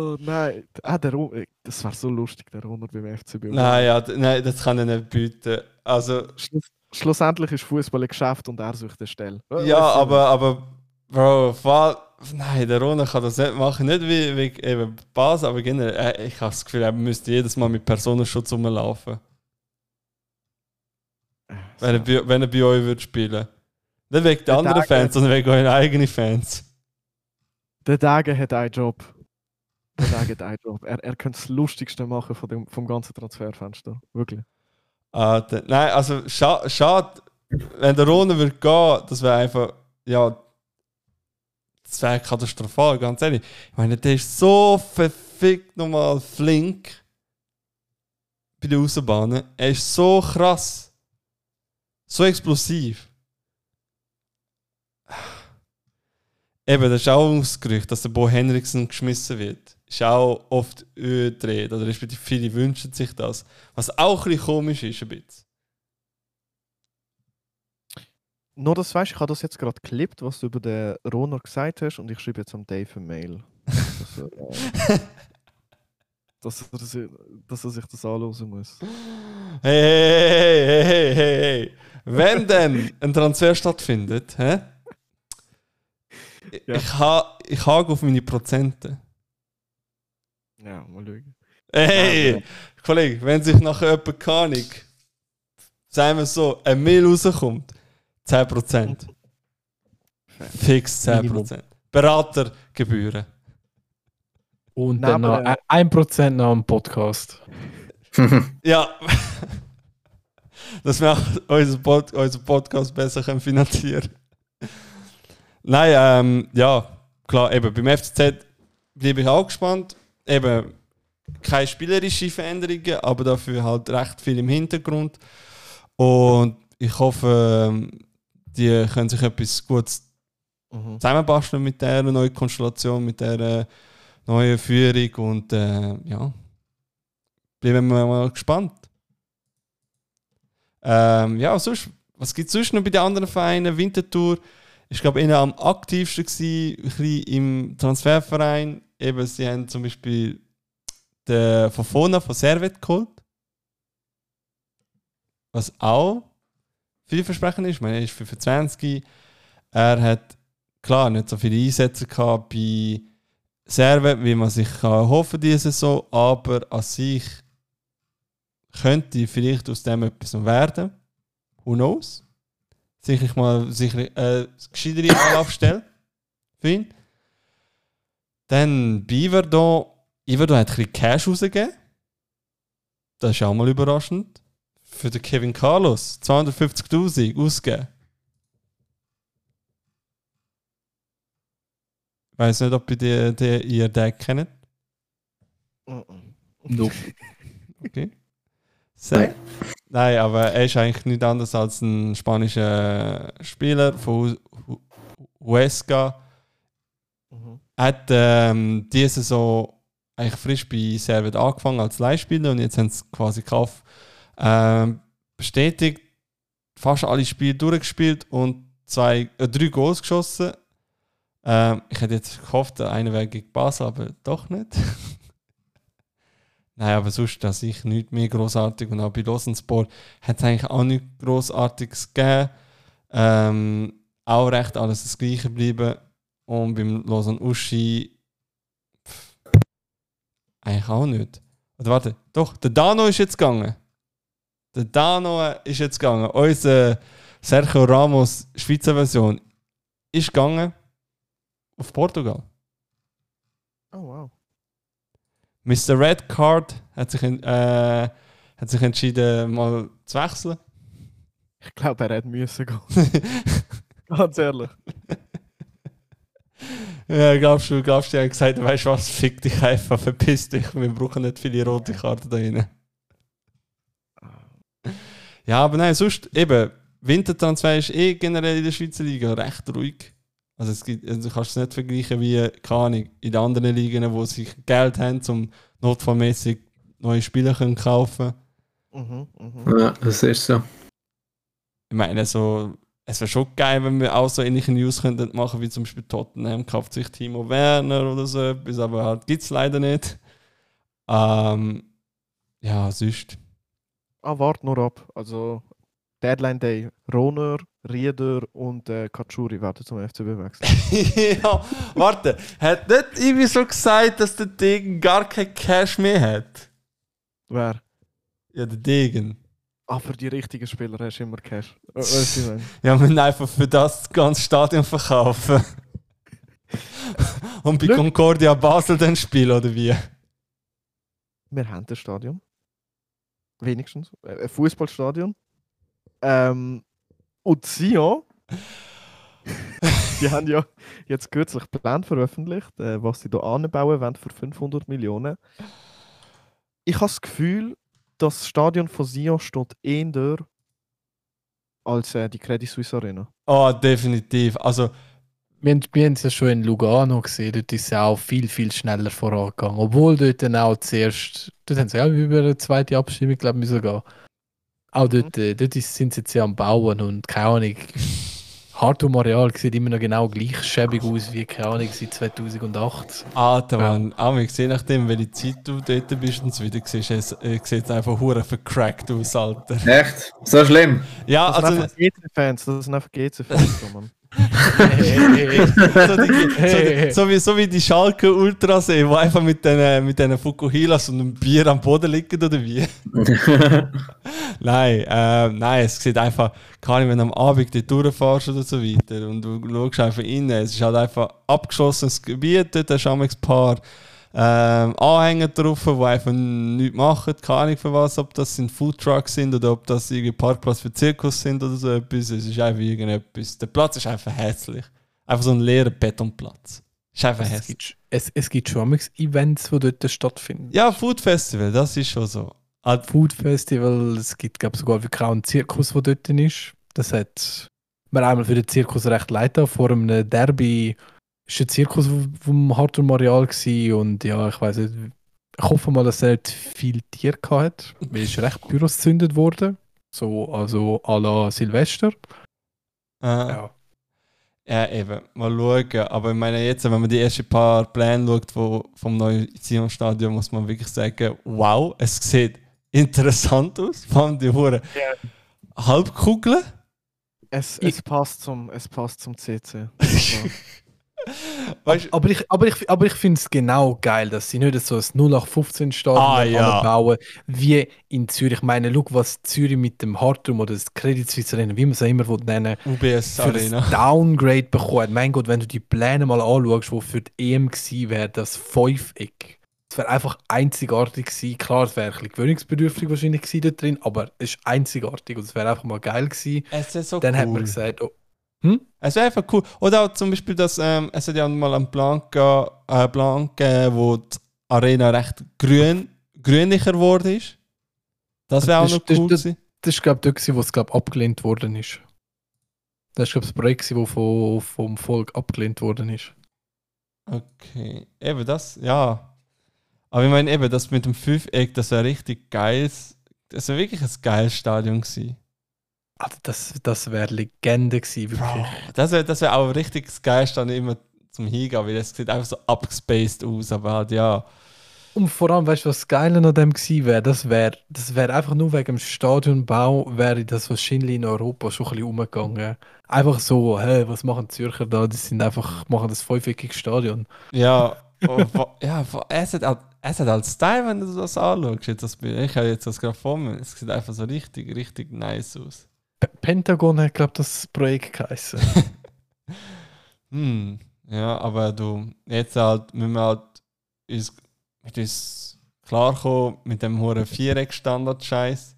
Oh nein, ah, der Ro äh, das war so lustig, der Runner beim FCB. nein, ja, nein, das kann ich nicht bieten. Also, Schluss, schlussendlich ist Fußball ein Geschäft und er sucht eine Stelle. Äh, ja, weißt du, aber, aber, Bro, Fall, nein, der Rona kann das nicht machen. Nicht wie, wie eben Bas, aber generell, äh, ich habe das Gefühl, er müsste jedes Mal mit Personenschutz rumlaufen. Wenn er, bei, wenn er bei euch würde spielen. Nicht wegen der Der anderen Fans, sondern wegen euren eigenen Fans. Der Dage hat einen Job. Der Job. Er, er könnte das Lustigste machen von dem, vom ganzen Transferfenster. Wirklich. Ah, der- nein, also scha schade, wenn der Rona würde gehen, das wäre einfach, ja, das wäre katastrophal, ganz ehrlich. Ich meine, der ist so verfickt nochmal flink bei den Außenbahnen. Er ist so krass. So explosiv. Eben, das ist auch das Gerücht, dass der Bo Henriksen geschmissen wird. Ist auch oft gedreht, oder respektive viele wünschen sich das. Was auch ein bisschen komisch ist, ein bisschen. Nur das weißt, ich habe das jetzt gerade geklippt, was du über den Roner gesagt hast, und ich schreibe jetzt am Dave eine Mail. dass, er, äh, dass, er, sich- dass er sich das anhören muss. Hey, hey, hey, hey, hey, hey. Wenn denn ein Transfer stattfindet, hä? Ja. Ich, ha, ich hake auf meine Prozente. Ja, mal schauen. Hey, Ja, Kollege, wenn sich nach jemand keine sagen wir so, ein Mail rauskommt, 10%. Fix 10%. Beratergebühren. Und Nein, dann noch aber, ein 1% noch am Podcast. Ja. Dass wir auch unseren, Pod unseren Podcast besser können finanzieren Nein, ähm, ja, klar, eben beim FCZ bleibe ich auch gespannt. Eben keine spielerischen Veränderungen, aber dafür halt recht viel im Hintergrund. Und ich hoffe, ähm, die können sich etwas Gutes Mhm. zusammenbasteln mit der neuen Konstellation, mit der äh, neuen Führung und äh, ja, bleiben wir mal gespannt. Ähm, ja, sonst, was gibt es sonst noch bei den anderen Vereinen? Winterthur ist, glaube ich, einer am aktivsten gewesen, im Transferverein. Eben, sie haben zum Beispiel den Fofona von Servet geholt. Was auch vielversprechend ist. Ich meine, er ist 25. Er hat klar nicht so viele Einsätze gehabt bei Servet, wie man sich kann hoffen diese Saison, aber an sich könnte vielleicht aus dem etwas werden. Who knows? Sicherlich mal sicherlich, äh, gescheitere Anlaufstelle für ihn. Dann bei Iverdon. Iverdon hat ein bisschen Cash rausgegeben. Das ist auch mal überraschend. Für den Kevin Carlos 250.000 ausgegeben. Ich weiß nicht, ob ihr, die, die, ihr den kennt. Nope. Okay. So. Nein. Nein, aber er ist eigentlich nicht anders als ein spanischer Spieler von Hu- Hu- Huesca. Mhm. Er hat ähm, diese Saison eigentlich frisch bei Servet angefangen als Leihspieler und jetzt haben sie quasi gekauft. Ähm, bestätigt, fast alle Spiele durchgespielt und zwei, äh, drei Goals geschossen. Ähm, ich hätte jetzt gehofft, der eine wäre gegen Basel, aber doch nicht. Nein, aber sonst dass ich nichts mehr großartig und auch bei Losenspor hat es eigentlich auch nichts großartiges gegeben. Ähm, auch recht alles das gleiche geblieben. Und beim Losen Uschi pff, eigentlich auch nicht. Oder warte, doch, der Dano ist jetzt gegangen. Der Dano ist jetzt gegangen. Unser Sergio Ramos Schweizer Version ist gegangen auf Portugal. Oh wow. Mr. Red Card hat sich, äh, hat sich entschieden, mal zu wechseln. Ich glaube, er hätte müssen gehen. Ganz ehrlich. ja, glaubst du, glaubst du, er hat gesagt, weißt du was, fick dich einfach, verpiss dich, wir brauchen nicht viele rote Karten da rein. Ja, aber nein, sonst eben, Wintertransfer ist eh generell in der Schweizer Liga recht ruhig. Also, es gibt, also du kannst es nicht vergleichen wie, keine Ahnung, in den anderen Ligen, wo sie Geld haben, um notfallmäßig neue Spieler können kaufen Mhm, mhm. Ja, das ist so. Ich meine, so, es wäre schon geil, wenn wir auch so ähnliche News könnten machen, wie zum Beispiel Tottenham kauft sich Timo Werner oder so etwas, aber halt gibt es leider nicht. Ähm, ja, sonst. Ah, warte nur ab. Also, Deadline Day. Roner, Rieder und äh, Katschuri werden zum FCB wechseln. ja, warte, hat nicht irgendwie so gesagt, dass der Degen gar kein Cash mehr hat? Wer? Ja, der Degen. Ah, für die richtigen Spieler hast du immer Cash. Äh, weißt du, Ja, wir müssen einfach für das das ganze Stadion verkaufen. Und bei Glück. Concordia Basel dann spielen, oder wie? Wir haben ein Stadion. Wenigstens. Äh, Ein Fußballstadion. Ähm, und Sion, die haben ja jetzt kürzlich Pläne veröffentlicht, äh, was sie hier anbauen wollen für 500 Millionen. Ich habe das Gefühl, das Stadion von Sion steht eher als äh, die Credit Suisse Arena. Oh, definitiv. Also, Wir, haben- wir haben es ja schon in Lugano gesehen, dort ist es auch viel, viel schneller vorangegangen. Obwohl dort dann auch zuerst, dort haben sie auch über eine zweite Abstimmung, glaube ich, sogar. Auch dort, äh, dort ist, sind sie jetzt ja am Bauen und keine Ahnung. Hartum Areal sieht immer noch genau gleich schäbig aus wie, keine Ahnung, seit 2008. Alter Mann, auch ich je nachdem, welche Zeit du dort bist und es wieder siehst, es äh, sieht es einfach hure vercrackt aus, Alter. Echt? So schlimm? Ja, Das sind also einfach GC-Fans, das sind einfach GC-Fans, so, die, so, die, so, wie, so wie die Schalke Ultrasee, die einfach mit den, mit den Fukuhilas und einem Bier am Boden liegen, oder wie? Nein, äh, nein, es sieht einfach, keine Ahnung, wenn du am Abend dort durchfährst oder so weiter und du schaust einfach rein, es ist halt einfach abgeschlossenes Gebiet, dort hast du ein paar ähm, Anhänger drauf, die einfach nichts machen, keine Ahnung für was, ob das sind Foodtrucks sind oder ob das irgendwie Parkplatz für Zirkus sind oder so etwas, es ist einfach irgendetwas, der Platz ist einfach hässlich. Einfach so ein leerer Betonplatz. Ist einfach Es hässlich. gibt, es, es gibt schon Events, die dort stattfinden. Ja, Food Festival, das ist schon so. Ah, Food Festival, es gibt glaube sogar wirklich auch einen Zirkus, der dort ist. Das hat mir einmal für den Zirkus recht leid. Vor einem Derby war ein Zirkus vom Hartum Areal und ja, ich weiß nicht, ich hoffe mal, dass er nicht viel Tier gehabt hat. Weil es ist recht Büros gezündet worden. So, also à la Silvester. äh, Ja. Ja, eben, mal schauen. Aber ich meine, jetzt, wenn man die ersten paar Pläne schaut wo, vom neuen Zion-Stadion, muss man wirklich sagen: Wow, es sieht interessant aus. Vor allem die Hure Halbkugeln. Es, es, passt zum, es passt zum CC. Weißt Aber ich, aber ich, aber ich finde es genau geil, dass sie nicht so ein 0815 Stadion Ah, ja. bauen wie in Zürich. Ich meine, schau, was Zürich mit dem Hartum oder das Credit Suisse Arena, wie man es auch immer nennen UBS für Arena. das Downgrade bekommen. Mein Gott, wenn du die Pläne mal anschaust, wo für die EM gewesen wäre, das Fünfeck. Es wäre einfach einzigartig gewesen. Klar, es wäre ein bisschen gewöhnungsbedürftig wahrscheinlich gewesen dort drin, aber es ist einzigartig und es wäre einfach mal geil gewesen. Es ist so Dann cool. hat man gesagt, oh, Es wäre einfach cool. Oder auch zum Beispiel, dass ähm, es hat ja mal einen Plan, ge äh, Plan gegeben, wo die Arena recht grün, grünlicher geworden ist. Das wäre auch Das- noch das- cool das- gewesen. Das war, glaube ich, dort, wo es glaub, abgelehnt worden ist. Das ist, glaube ich, das Projekt, das vom, vom Volk abgelehnt worden ist. Okay, eben das, ja. Aber ich meine eben, das mit dem Fünfeck, das wäre richtig geiles, das wäre wirklich ein geiles Stadion gewesen. Also das das wäre Legende gewesen, wirklich. Das wäre das wär auch richtig geiles Stadion immer zum Hingehen, weil das sieht einfach so abgespaced aus, aber halt ja. Und vor allem, weißt du, was das Geile an dem gewesen wäre? Das wäre das wär einfach nur wegen dem Stadionbau, wäre das wahrscheinlich in Europa schon ein bisschen umgegangen. Einfach so, hey, was machen die Zürcher da? Die sind einfach, machen das fünfeckige Stadion. Ja, Oh, ja, es hat, halt- es hat halt Style, wenn du das anschaust. Jetzt das, Bild. ich habe jetzt das gerade vor mir. Es sieht einfach so richtig, richtig nice aus. P Pentagon hat, glaube ich, das Projekt geheißen. Hm, ja, aber du, jetzt halt, müssen wir halt uns, mit uns klarkommen mit dem hohen Viereck-Standard-Scheiß.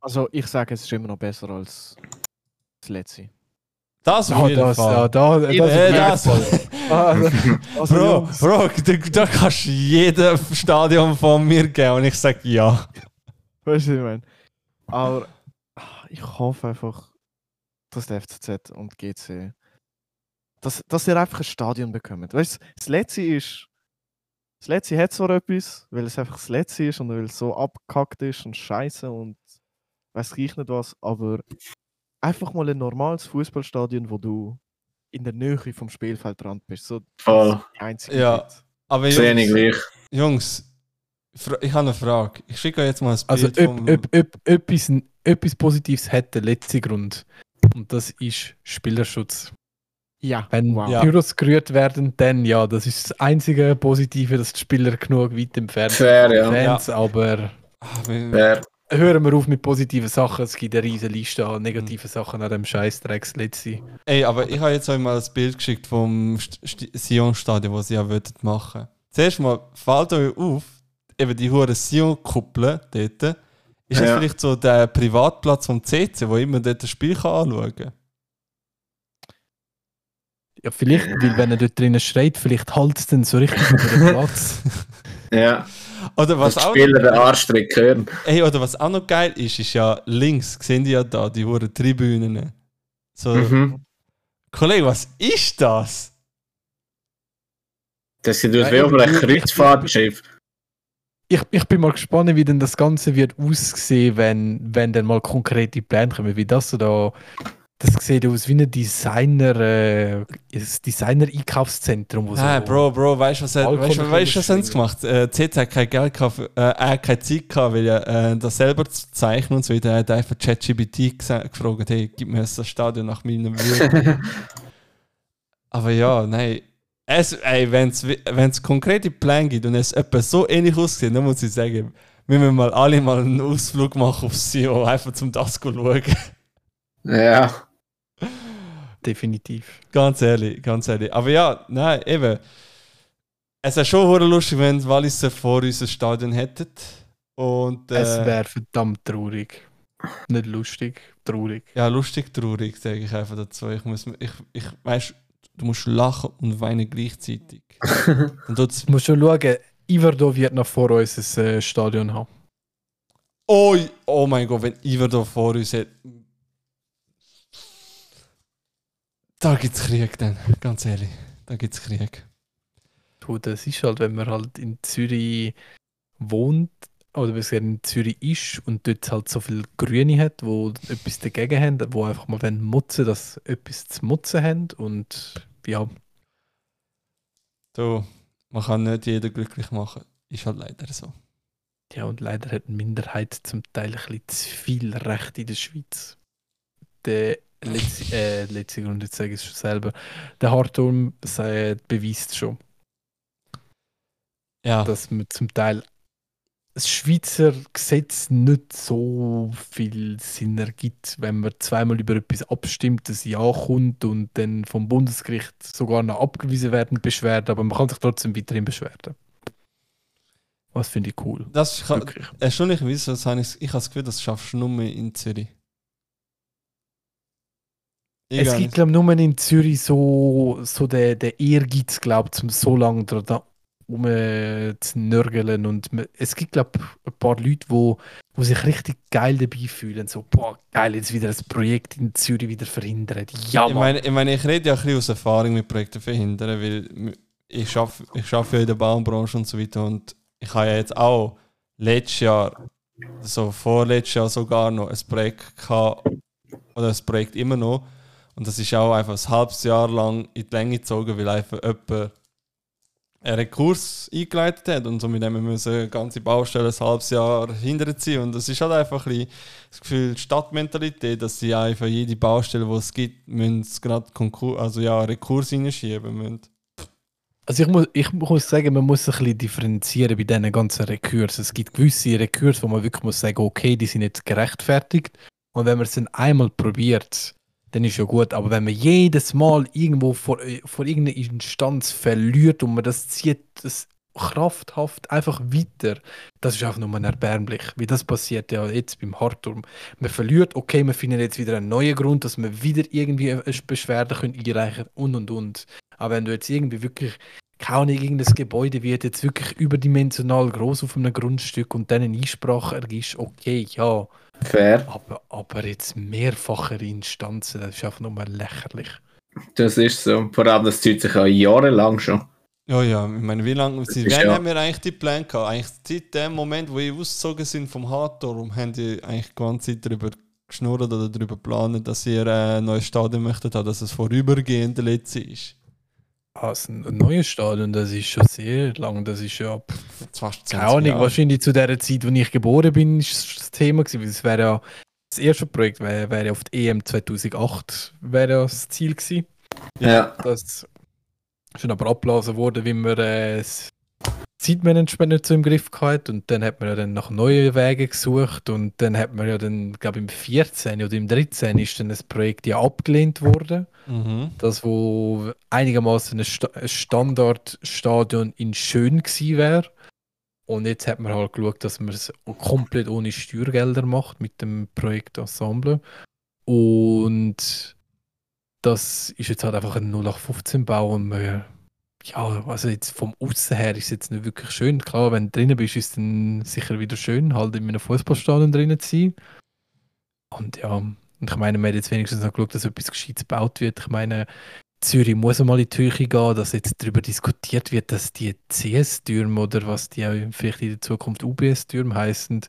Also ich sage, es ist immer noch besser als das letzte. Das auf jeden das, Fall. ja, da, das, Äh, ist das, Also, Bro, Jungs, Bro, da, da kannst du jedem Stadion von mir geben und ich sag ja. weißt du, was ich meine? Aber ah, ich hoffe einfach, dass der FCZ und GC, dass, dass ihr einfach ein Stadion bekommt. Weißt du, das letzte ist, das letzte hat zwar etwas, weil es einfach das letzte ist und weil es so abgekackt ist und scheiße und weiß ich nicht was, aber einfach mal ein normales Fußballstadion, wo du in der Nähe vom Spielfeldrand bist. So Voll. die einzige Ja. Zeit. Aber Jungs. Jungs ich habe eine Frage. Ich schicke euch jetzt mal ein Also, Bild ob, vom... ob, ob, etwas, etwas Positives hat der letzte Grund. Und das ist Spielerschutz. Ja, Wenn wow. Ja. Pyros gerührt werden, dann ja, das ist das einzige Positive, dass die Spieler genug weit entfernt sind Fair, ja. Fans. Aber Ah, Fair. hören wir auf mit positiven Sachen. Es gibt eine riesige Liste an negativen Sachen an dem Scheißdrecks letzte. Ey, aber ich habe jetzt euch mal ein Bild geschickt vom St St Sion-Stadion, das sie ja wollten machen. Zuerst mal fällt euch auf, eben die hure Sion-Kuppel dort. Ist das Ja. vielleicht so der Privatplatz vom CC, wo immer dort das Spiel kann anschauen kann? Ja, vielleicht, weil wenn er dort drinnen schreit, vielleicht halt es dann so richtig über den Platz. Ja. Oder was auch Spieler den Arschtrick hören. Ey, oder was auch noch geil ist, ist ja links, sehen die ja da, die hure Tribünen. So, Mhm. Kollege, was ist das? Das sieht aus Ja, wie auf einem Kreuzfahrtschiff. Ich, ich bin mal gespannt, wie denn das Ganze wird aussehen, wenn, wenn dann mal konkrete Pläne kommen. Wie das so da. Das sieht aus wie ein Designer, äh, ein Designer-Einkaufszentrum. Ah, so Bro, Bro, weißt du, was, er- weißt, du- weißt, was haben sie gemacht? Äh, CC hat kein Geld gehabt, äh, äh, keine Zeit gehabt, weil äh, das selber zu zeichnen und so weiter. Er hat einfach ChatGPT gefragt, hey, gib mir das Stadion nach meinem Willen. Aber ja, nein. Es, ey, wenn es konkrete Pläne gibt und es etwas so ähnlich aussieht, dann muss ich sagen, wir müssen mal alle mal einen Ausflug machen auf Sion, einfach zum das schauen. Ja. Definitiv. Ganz ehrlich, ganz ehrlich. Aber ja, nein, eben. Es wäre schon lustig, wenn die Walliser vor uns ein Stadion hätten. Und Es äh, wäre verdammt traurig. Nicht lustig, traurig. ja, lustig, traurig, sage ich einfach dazu. Ich muss, ich, ich weißt, du musst lachen und weinen gleichzeitig. und Du musst schon schauen, Iverdo wird noch vor uns ein äh, Stadion haben. oh, oh mein Gott, wenn Iver da vor uns hat. Da gibt es Krieg dann, ganz ehrlich. Da gibt es Krieg. Du, das ist halt, wenn man halt in Zürich wohnt oder besser in Zürich ist und dort halt so viel Grüne hat, wo etwas dagegen haben, wo einfach mal wenn mutzen, dass etwas zu mutzen haben und ja, Du, man kann nicht jeden glücklich machen. Ist halt leider so. ja und leider hat die Minderheit zum Teil ein bisschen zu viel Recht in der Schweiz. Der letzte, äh, letzte Grund, jetzt sage ich es schon selber, der Hartturm äh, beweist schon, Ja. dass man zum Teil das Schweizer Gesetz nicht so viel Sinn ergibt, wenn man zweimal über etwas abstimmt, das Ja kommt und dann vom Bundesgericht sogar noch abgewiesen werden, Beschwerde, aber man kann sich trotzdem weiterhin beschweren. Was finde ich cool. Das ist Wirklich. erstaunlicherweise, das habe ich, ich habe das Gefühl, das schaffst du nur mehr in Zürich. Ich Es gibt, glaube ich, nur in Zürich so, so den, den Ehrgeiz, glaube ich, um so lange da, da um zu nörgeln. Und man, es gibt, glaube ein paar Leute, wo, wo sich richtig geil dabei fühlen. So, boah, geil, jetzt wieder ein Projekt in Zürich wieder verhindern. Ja, ich, meine, ich meine, ich rede ja ein bisschen aus Erfahrung mit Projekten verhindern, weil ich arbeite ich ja in der Baubranche und so weiter und ich habe ja jetzt auch letztes Jahr, so vorletztes Jahr sogar noch ein Projekt gehabt, oder ein Projekt immer noch und das ist auch einfach ein halbes Jahr lang in die Länge gezogen, weil einfach jemand einen Rekurs eingeleitet hat und so mit dem müssen ganze Baustelle ein halbes Jahr hinterziehen und das ist halt einfach ein das Gefühl, die Stadtmentalität, dass sie einfach jede Baustelle, die es gibt, müssen gerade Konkurs, also ja, Rekurs reinschieben müssen. Also ich muss, ich muss sagen, man muss ein bisschen differenzieren bei diesen ganzen Rekurs. Es gibt gewisse Rekurs, wo man wirklich muss sagen, okay, die sind jetzt gerechtfertigt. Und wenn man es dann einmal probiert, dann ist ja gut. Aber wenn man jedes Mal irgendwo vor, äh, vor irgendeiner Instanz verliert und man das zieht, das krafthaft einfach weiter, das ist einfach nur erbärmlich. Wie das passiert ja jetzt beim Hartturm. Man verliert, okay, wir finden jetzt wieder einen neuen Grund, dass wir wieder irgendwie eine Beschwerde können einreichen und und und. Aber wenn du jetzt irgendwie wirklich Ahnung, irgendein Gebäude wird jetzt wirklich überdimensional groß auf einem Grundstück und dann eine Einsprache ergibst, okay, ja. Fair. Aber, aber jetzt mehrfachere Instanzen, das ist einfach nur lächerlich. Das ist so. Vor allem, das zieht sich ja jahrelang schon. Ja, ja, ich meine, wie lange, seit ist wann ja- haben wir eigentlich die Pläne gehabt? Eigentlich seit dem Moment, wo ich ausgezogen sind vom Hardturm, haben die eigentlich die ganze Zeit darüber geschnurrt oder darüber geplant, dass ihr äh, ein neues Stadion möchtet haben, dass es vorübergehend der letzte ist. Also ein neues Stadion, das ist schon sehr lang, das ist ja, pff, fast 20 keine Ahnung, Jahre. wahrscheinlich zu der Zeit, wo ich geboren bin, ist das Thema gewesen, weil es wäre ja, das erste Projekt wäre ja auf die EM 2008 wäre ja das Ziel gewesen. Ja. Das ist dann aber abgelaufen worden, wie man äh, das Zeitmanagement nicht so im Griff gehabt und dann hat man ja dann nach neuen Wegen gesucht und dann hat man ja dann, glaube ich, im 14 oder im 13 ist dann das Projekt ja abgelehnt worden. Mhm. Das, wo einigermaßen ein, ein Standardstadion in schön gewesen wäre. Und jetzt hat man halt geschaut, dass man es komplett ohne Steuergelder macht mit dem Projekt Ensemble. Und das ist jetzt halt einfach ein 0815 Bau und man, ja, also jetzt vom Aussen her ist es jetzt nicht wirklich schön. Klar, wenn du drinnen bist, ist es dann sicher wieder schön, halt in einem Fußballstadion drinnen zu sein. Und ja, ich meine, man hat jetzt wenigstens noch geschaut, dass etwas Gescheites gebaut wird. Ich meine, Zürich muss einmal in die Höhe gehen, dass jetzt darüber diskutiert wird, dass die CS-Türme oder was die auch vielleicht in der Zukunft UBS-Türme heißen,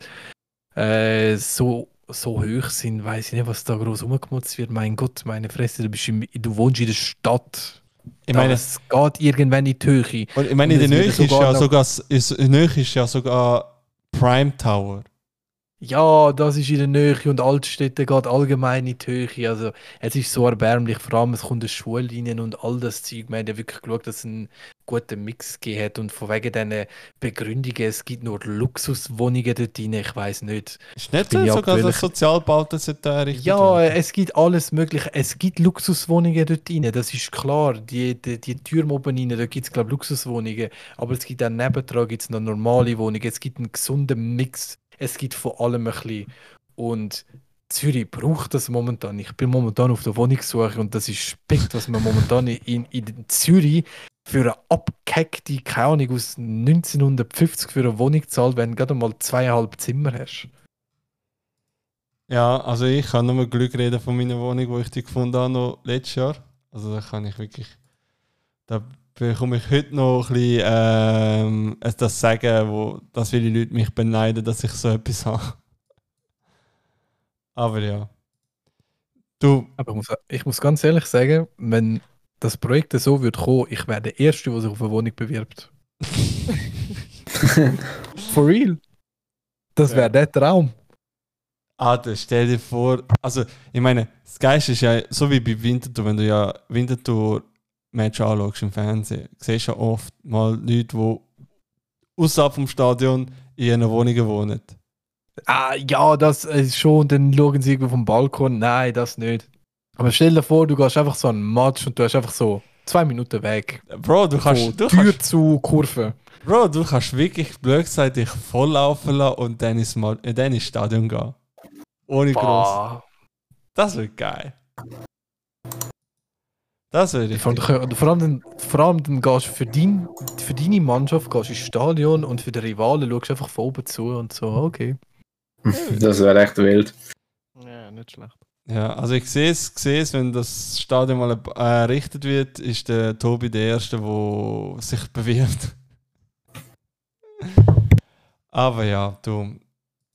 äh, so, so hoch sind, weiß ich nicht, was da groß umgemutzt wird. Mein Gott, meine Fresse, du, bist im, du wohnst in der Stadt. Ich meine, es geht irgendwann in die Höhe. und ich meine, in der Nähe ist ja sogar, ist, Nähe ist ja sogar Prime Tower. Ja, das ist in der Nähe und Altstädte geht allgemein in die Höhe. Also, es ist so erbärmlich, vor allem es kommt eine Schule rein und all das Zeug. Wir haben ja wirklich geschaut, dass es einen guten Mix gegeben hat und von wegen diesen Begründungen, es gibt nur Luxuswohnungen dort rein, ich weiß nicht. Ist nicht so ja sogar das Sozialbauten sollte errichtet Ja, werden? es gibt alles Mögliche. Es gibt Luxuswohnungen dort rein, das ist klar. Die, die, die Türme oben rein, da gibt es, glaube ich, Luxuswohnungen. Aber es gibt auch nebendran gibt's noch normale Wohnungen. Es gibt einen gesunden Mix. Es gibt von allem ein bisschen. Und Zürich braucht das momentan. Ich bin momentan auf der Wohnungssuche und das ist spekt, was man momentan in, in Zürich für eine abgehackte, keine Ahnung, aus 1950 für eine Wohnung zahlt, wenn du gerade mal zweieinhalb Zimmer hast. Ja, also ich kann nur Glück reden von meiner Wohnung, wo ich die gefunden habe, noch letztes Jahr. Also da kann ich wirklich, da bekomme ich heute noch ein bisschen ähm, es das sagen, wo, dass viele Leute mich beneiden, dass ich so etwas habe. Aber ja. Du, Aber ich muss, ich muss ganz ehrlich sagen, wenn das Projekt so wird kommen, ich wäre der Erste, der sich auf eine Wohnung bewirbt. For real. Das wäre der Traum. Alter, stell dir vor, also ich meine, das Geiste ist ja so wie bei Winterthur, wenn du ja Winterthur-Match anschaust im Fernsehen, siehst du ja oft mal Leute, die außerhalb vom Stadion in ihren Wohnungen wohnen. Ah, ja, das ist schon, dann schauen sie irgendwo vom Balkon. Nein, das nicht. Aber stell dir vor, du gehst einfach so einen Match und du hast einfach so zwei Minuten weg. Bro, du kannst, Von du Tür kannst, zu Kurve. Bro, du kannst wirklich blöd gesagt dich volllaufen lassen und dann ins, Mal, äh, dann ins Stadion gehen. Ohne groß. Bah. Das wird geil. Das würde ich. Vor, allem- vor, allem, dann- vor allem dann gehst du für, dein, für deine Mannschaft gehst du ins Stadion und für die Rivalen schaust du einfach von oben zu und so, okay. Das wäre echt wild. Ja, nicht schlecht. Ja, also ich sehe es, sehe es, wenn das Stadion mal äh, errichtet wird, ist der Tobi der Erste, der sich bewirbt. Aber ja, du.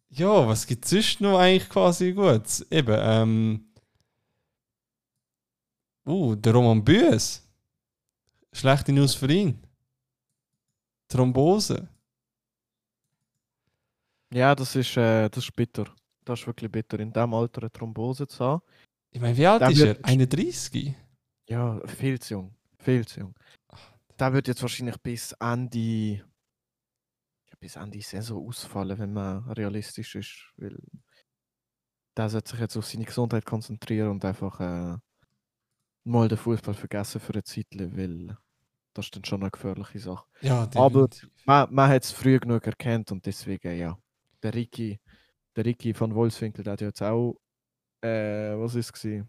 Ja, was gibt es sonst noch eigentlich quasi gut? Eben, ähm. Uh, der Roman Bües. Schlechte News für ihn. Thrombose. Ja, das ist, äh, das ist bitter. Das ist wirklich bitter, in diesem Alter eine Thrombose zu haben. Ich meine, wie alt Der ist er? wird- 31? Ja, viel zu jung. Viel zu jung. der wird jetzt wahrscheinlich bis Ende, bis Ende Saison ausfallen, wenn man realistisch ist. Weil der sollte sich jetzt auf seine Gesundheit konzentrieren und einfach äh, mal den Fußball vergessen für eine Zeit, weil das ist dann schon eine gefährliche Sache. Ja, Aber- definitiv. Man, man hat es früh genug erkannt und deswegen, ja. Der Ricky, der Ricky von Wolfswinkel, der hat jetzt auch, äh, was ist es?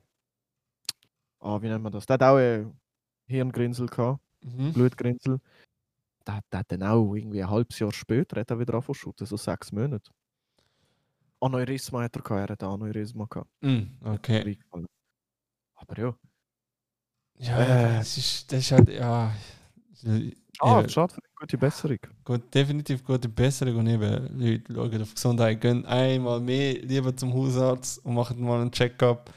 Ah, wie nennt man das? Der hat auch ein Hirngrinsel gehabt, Mhm. Blutgrinsel. Der, hat- der hat dann auch irgendwie ein halbes Jahr später hat er wieder angefangen so sechs Monate. Aneurysma hat er gehabt, er hat Aneurysma gehabt. Mm, okay. Aber ja, Ja, Äh. es ist, das ist halt, ja. schade, Eben, schade für eine gute Besserung. gut, definitiv gute Besserung und eben, Leute schauen auf Gesundheit, gehen einmal mehr lieber zum Hausarzt und machen mal einen Check-up,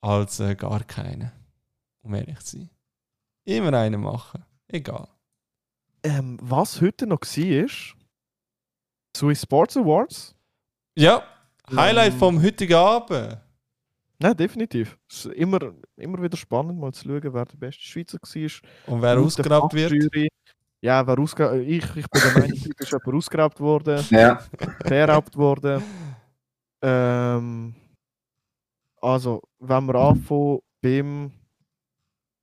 als äh, gar keinen. Um ehrlich zu sein. Immer einen machen. Egal. Ähm, was heute noch war, Swiss Sports Awards. Ja, Highlight Ähm. vom heutigen Abend. Nein, definitiv. Es ist immer, immer wieder spannend, mal zu schauen, wer der beste Schweizer war. Und wer ausgeraubt wird. Ja, wer ausge ich, ich bin der Meinung, heute ist jemand ausgeraubt worden, Ja. vererbt worden. Ähm, also, wenn wir anfangen beim.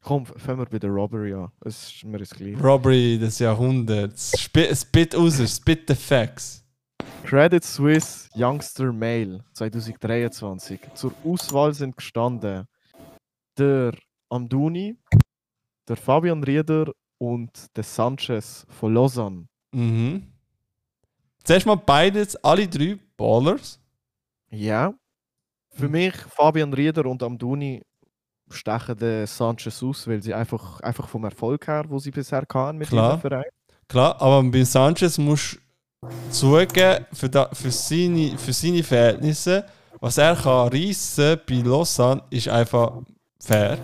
Komm, fangen wir bei der Robbery an. Es ist mir das. Robbery des Jahrhunderts. Spit, spit raus, spit the facts. Credit Suisse Youngster Male 2023. Zur Auswahl sind gestanden der Amduni, der Fabian Rieder und der Sanchez von Lausanne. Mhm. Zuerst mal beides, alle drei Ballers. Ja. Für mich Fabian Rieder und Amduni stechen den Sanchez aus, weil sie einfach, einfach vom Erfolg her, wo sie bisher hatten mit Klar. ihrem Verein. Klar, aber bei Sanchez musst du zugeben, für, da, für, seine, für seine Verhältnisse, was er kann reissen bei Lausanne, ist einfach fair.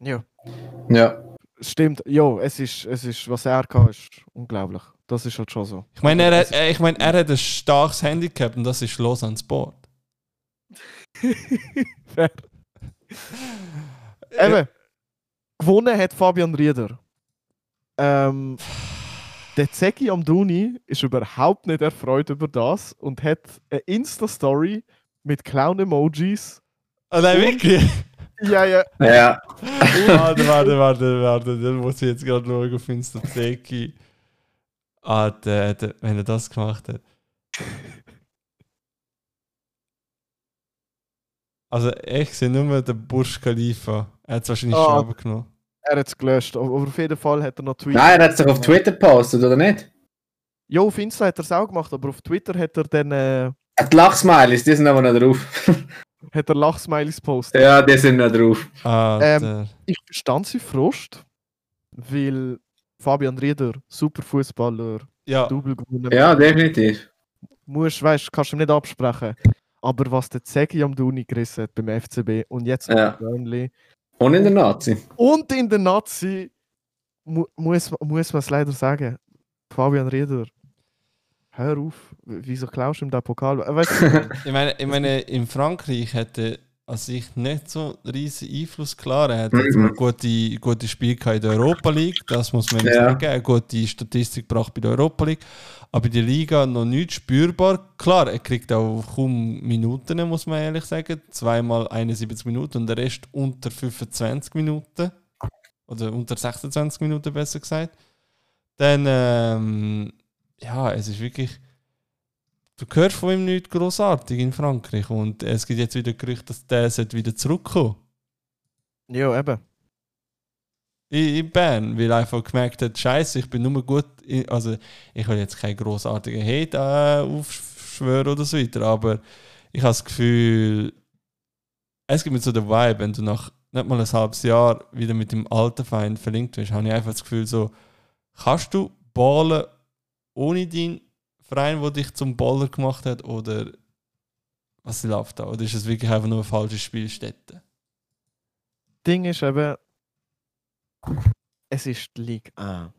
Ja. Ja. Stimmt, ja, es ist, es ist, was er kann, ist unglaublich. Das ist halt schon so. Ich meine, er, hat- äh, ich meine, er hat ein starkes Handicap und das ist Lausanne Sport. Fair. Eben. Gewonnen hat Fabian Rieder. Ähm, der Zeki Amduni ist überhaupt nicht erfreut über das und hat eine Insta-Story mit Clown-Emojis. Oh nein, wirklich? Ja, ja. Ja. warte, warte, warte, warte. Dann muss ich jetzt gerade schauen auf Insta-Zeki. Ah, der, der, wenn er das gemacht hat. Also, ich sehe nur den Bursch Khalifa. Er hat es wahrscheinlich Ah. schon abgenommen. Er hat es gelöscht. Aber auf jeden Fall hat er noch Tweets. Nein, er hat sich auf Twitter gepostet, oder nicht? Ja, auf Insta hat er es auch gemacht, aber auf Twitter hat er dann äh, Die Lachsmileys, die sind aber noch drauf. hat er Lachsmileys postet. ja, die sind noch drauf. Alter. Ich verstand sie Frust, weil Fabian Rieder, super Fußballer, ja, Double gewonnen. Ja, definitiv. musst, weißt, kannst du ihm nicht absprechen. Aber was der Zegi am Duni gerissen hat beim FCB und jetzt Ja. bei Burnley Und in der Nazi. und in der Nazi, mu muss, muss man es leider sagen. Fabian Rieder, hör auf, wieso klaust du ihm den Pokal? Äh, Weißt du, ich meine, ich meine, in Frankreich hätte an sich nicht so riesen Einfluss. Klar, er hat jetzt Mhm. gute, gute Spiele in der Europa League, das muss man Ja. sagen. Eine gute Statistik gebracht bei der Europa League. Aber in der Liga noch nicht spürbar. Klar, er kriegt auch kaum Minuten, muss man ehrlich sagen. Zweimal 71 Minuten und der Rest unter 25 Minuten. Oder unter 26 Minuten besser gesagt. Dann, ähm, ja, es ist wirklich. Du hörst von ihm nichts großartig in Frankreich und es gibt jetzt wieder Gerüchte, dass der wieder zurückkommen ja, eben. in, in Bern, weil er einfach gemerkt hat, Scheiße, ich bin nur gut, also ich will jetzt keinen großartigen Hate äh, aufschwören oder so weiter, aber ich habe das Gefühl, es gibt mir so den Vibe, wenn du nach nicht mal ein halbes Jahr wieder mit dem alten Feind verlinkt wirst, habe ich einfach das Gefühl so, kannst du ballen ohne deinen Verein, der dich zum Baller gemacht hat, oder was läuft da? Oder ist es wirklich einfach nur eine falsche Spielstätte? Ding ist eben, es ist die Liga A.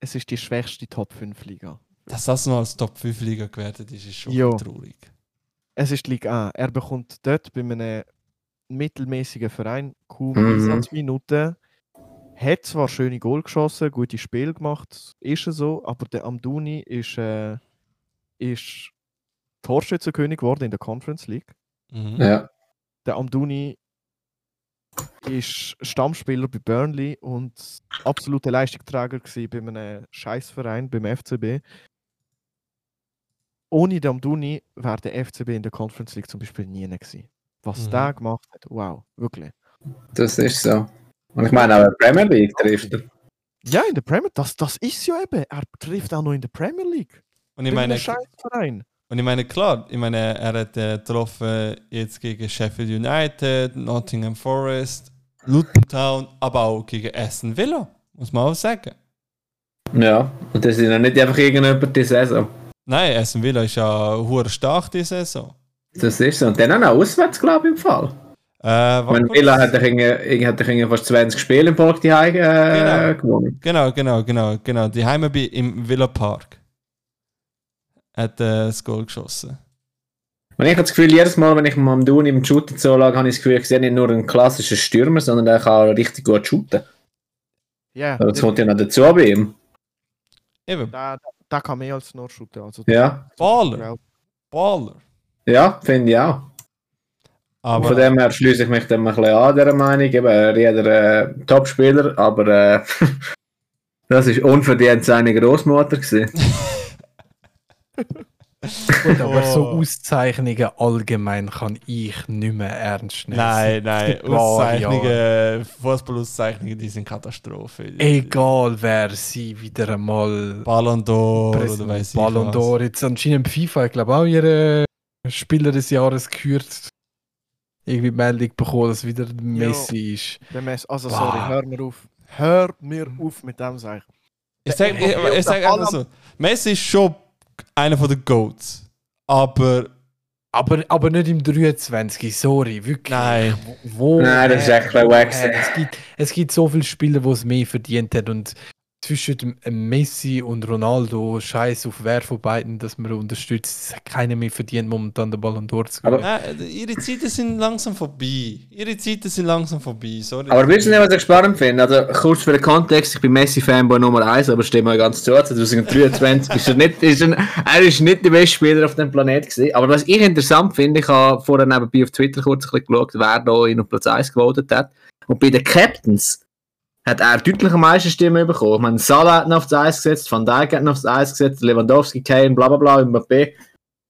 Es ist die schwächste Top 5 Liga. Dass das noch als Top 5 Liga gewertet ist, ist schon Jo. traurig. Es ist die Liga A. Er bekommt dort bei einem mittelmäßigen Verein kaum Mhm. Einsatzminuten. Hat zwar schöne Goal geschossen, gute Spiele gemacht, ist er so, aber der Amduni ist, äh, ist Torschützenkönig geworden in der Conference League. Mhm. Ja. Der Amduni ist Stammspieler bei Burnley und absoluter Leistungsträger bei einem Scheißverein, beim FCB. Ohne den Amduni wäre der FCB in der Conference League zum Beispiel nie gewesen. Was Mhm. der gemacht hat, wow, wirklich. Das ist so. Und ich meine, auch in der Premier League trifft er. Ja, in der Premier das, das ist ja eben. Er trifft auch noch in der Premier League. Und ich meine, und ich meine, klar, ich meine, er hat äh, getroffen jetzt gegen Sheffield United, Nottingham Forest, Luton Town, aber auch gegen Aston Villa, muss man auch sagen. Ja, und das ist ja nicht einfach irgendjemand die Saison. Nein, Aston Villa ist ja hure stark diese Saison. Das ist so. Und dann auch auswärts, glaube ich, im Fall. Äh, kurz. Villa hat er irgendwie- hat er irgendwie fast 20 Spiele im Park die äh, Genau. gewonnen. Genau, genau, genau, genau. Die Heime im Villa Park hat äh, das Goal geschossen. Und ich habe das Gefühl, jedes Mal, wenn ich mit am Duni im Shooten zulage, habe ich das Gefühl, ich sehe nicht nur einen klassischen Stürmer, sondern er kann auch richtig gut shooten. Ja, Das der, kommt ja noch dazu bei ihm. Eben, der, der kann mehr als nur shooten. Also, Ja, Baller, Baller. ja, finde ich auch. Aber Von dem her schließe ich mich dann ein bisschen an dieser Meinung. Eben, jeder äh, Topspieler, aber äh, das ist unverdient seine Großmutter gewesen. Gut, aber so Oh. Auszeichnungen allgemein kann ich nicht mehr ernst nehmen. nein, nein, Auszeichnungen, Fußballauszeichnungen, die sind Katastrophe. Egal wer sie wieder einmal Ballon d'Or oder weiß ich Ballon d'Or, jetzt anscheinend FIFA, ich glaube auch ihre Spieler des Jahres gehört. Irgendwie die Meldung bekommen, dass wieder Messi ist. der Messi. Also, Wow. sorry, hör mir auf. Hör mir auf mit dem, sag ich. Ich sag, ich, ich sag der einfach so, Messi ist schon einer von den Goats. Aber Aber, aber nicht im 23, sorry, wirklich. Nein. Wo, wo Nein, das ist echt ein es gibt, es gibt so viele Spieler, die es mehr verdient haben und zwischen äh, Messi und Ronaldo, scheiß auf wer von beiden, dass man unterstützt, es hat keiner mehr verdient, momentan den Ballon d'Or zu Aber- gewinnen. nein, ihre Zeiten sind langsam vorbei. Ihre Zeiten sind langsam vorbei. Sorry. Aber wisst ihr, was ich spannend finde? Also, kurz für den Kontext, ich bin Messi-Fanboy Nummer 1, aber stimme euch ganz zu. 2023 ist er nicht, ist er, er ist nicht der beste Spieler auf dem Planeten gewesen. Aber was ich interessant finde, ich habe vorher nebenbei auf Twitter kurz ein bisschen geschaut, wer da in auf Platz 1 gewotet hat. Und bei den Captains hat er deutlich am meisten Stimmen bekommen. Ich meine, Salah hat ihn auf das Eis gesetzt, Van Dijk hat ihn auf das Eis gesetzt, Lewandowski, Kane, bla bla bla, Mbappé.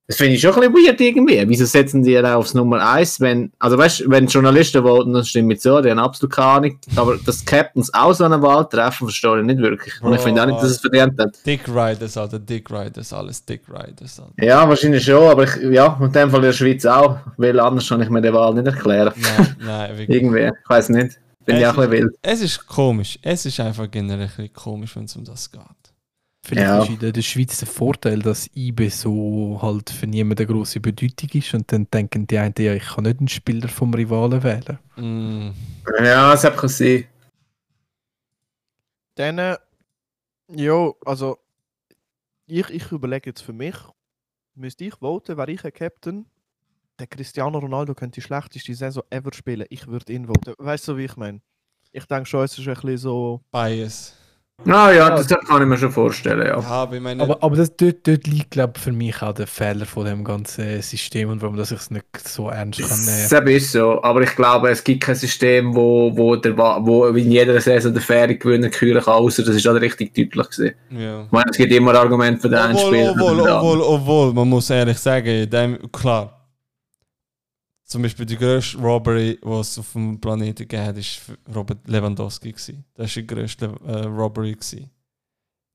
Das finde ich schon ein bisschen weird irgendwie. Wieso setzen die dann aufs Nummer 1, wenn, also weißt du, wenn Journalisten voten, dann stimmt mir zu, die haben absolut keine Ahnung. Aber dass Captains auch so eine Wahl treffen, verstehe ich nicht wirklich. Und ich finde auch nicht, dass es verdient hat. Dick Riders, Alter, Dick Riders, alles Dick Riders. Alter. Ja, wahrscheinlich schon, aber ich, ja, in dem Fall in der Schweiz auch, weil anders kann ich mir die Wahl nicht erklären. Nein, nein, wirklich. Irgendwie, ich weiß nicht. Bin ich Es auch ein wild. Es ist komisch. Es ist einfach generell ein komisch, wenn es um das geht. Vielleicht Ja. ist in der, Schweiz der Vorteil, dass IB so halt für niemanden eine grosse Bedeutung ist und dann denken die einen, ja, ich kann nicht einen Spieler vom Rivalen wählen. Mm. Ja, es kann sein. Dann, äh, ja, also, ich, ich überlege jetzt für mich, müsste ich voten, wäre ich ein Captain, der Cristiano Ronaldo könnte die schlechteste Saison ever spielen. Ich würde ihn voten. Weißt du, wie ich meine? Ich denke schon, es ist ein bisschen so. Bias. Ah ja, das kann ich mir schon vorstellen, ja. Ja, aber meine, Aber, aber das, dort, dort liegt, glaube ich, für mich auch der Fehler von dem ganzen System und warum ich es nicht so ernst kann nehmen. Das ist so, aber ich glaube, es gibt kein System, wo, wo, der, wo in jeder Saison der faire Gewinner kann, außer das ist auch richtig deutlich gewesen. ja. Ich meine, es gibt immer Argumente für den einen Obwohl, Spieler. obwohl, obwohl, obwohl, man muss ehrlich sagen, dem, klar. Zum Beispiel die grösste Robbery, die es auf dem Planeten gegeben hat, war Robert Lewandowski. Gewesen. Das war die grösste äh, Robbery. Gewesen.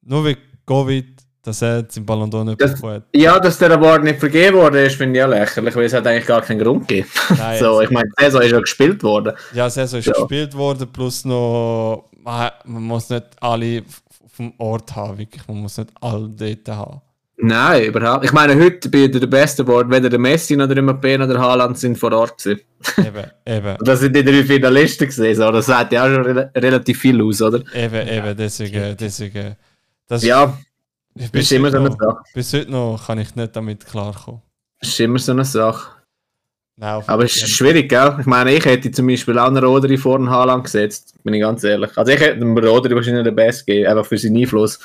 Nur wegen Covid, dass er jetzt im Ballon d'Or nicht Das- bekommen hat. Ja, dass der Award nicht vergeben wurde, ist, finde ich auch lächerlich, weil es hat eigentlich gar keinen Grund gegeben. Nein, so, ich meine, die Saison ist ja gespielt worden. Ja, die Saison ist Ja. gespielt worden, plus noch, man, muss nicht alle auf dem Ort haben, wirklich. Man muss nicht alle dort haben. Nein, überhaupt. Ich meine, heute bei der besten Award, weder der Messi noch der Mbappé noch der Haaland sind vor Ort gewesen. Eben, eben, Und das sind die drei Finalisten gewesen, so. das sagt ja auch schon re relativ viel aus, oder? eben, eben, deswegen, deswegen. Das Ja, bis, das ist immer so eine noch, Sache. bis heute noch kann ich nicht damit klarkommen. Das ist immer so eine Sache. Nein, Aber es ist schwierig, gell? Ich meine, ich hätte zum Beispiel auch einen Rodri vor den Haaland gesetzt, bin ich ganz ehrlich. Also ich hätte dem Rodri wahrscheinlich den Best gegeben, einfach für seinen Einfluss,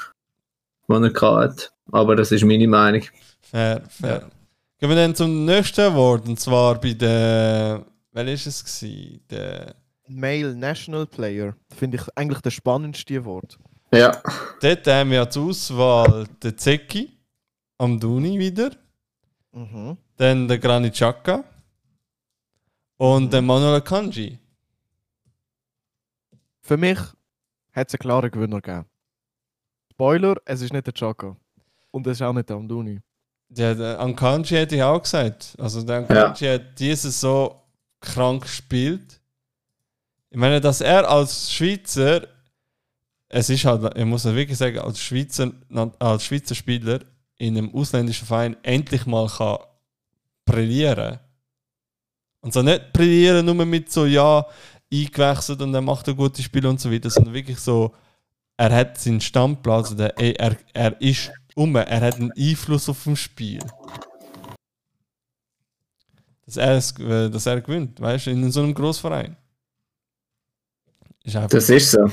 den er hat. Aber das ist meine Meinung. Fair, fair. Gehen wir dann zum nächsten Award, und zwar bei der. Wer ist es? Gewesen? Der, Male National Player. Finde ich eigentlich das spannendste Wort. Ja. dort haben wir zur Auswahl den Zeki, am Duni wieder, Mhm. dann der Granit Xhaka und den Manuel Kanji. Für mich hat es einen klaren Gewinner gegeben. Spoiler, es ist nicht der Chaka. Und es ist auch nicht der Amduni. Der, der Ankanji hätte ich auch gesagt. Also der Ankanji hat dieses so krank gespielt. Ich meine, dass er als Schweizer, es ist halt, ich muss wirklich sagen, als Schweizer, als Schweizer Spieler in einem ausländischen Verein endlich mal kann brillieren. Und so nicht brillieren nur mit so, ja, eingewechselt und er macht ein gutes Spiel und so weiter, sondern wirklich so, er hat seinen Stammplatz, er, er, er ist um, er hat einen Einfluss auf dem Spiel. Dass er, es, äh, dass er gewinnt, weißt du, in so einem Großverein. Ist. Das ist so.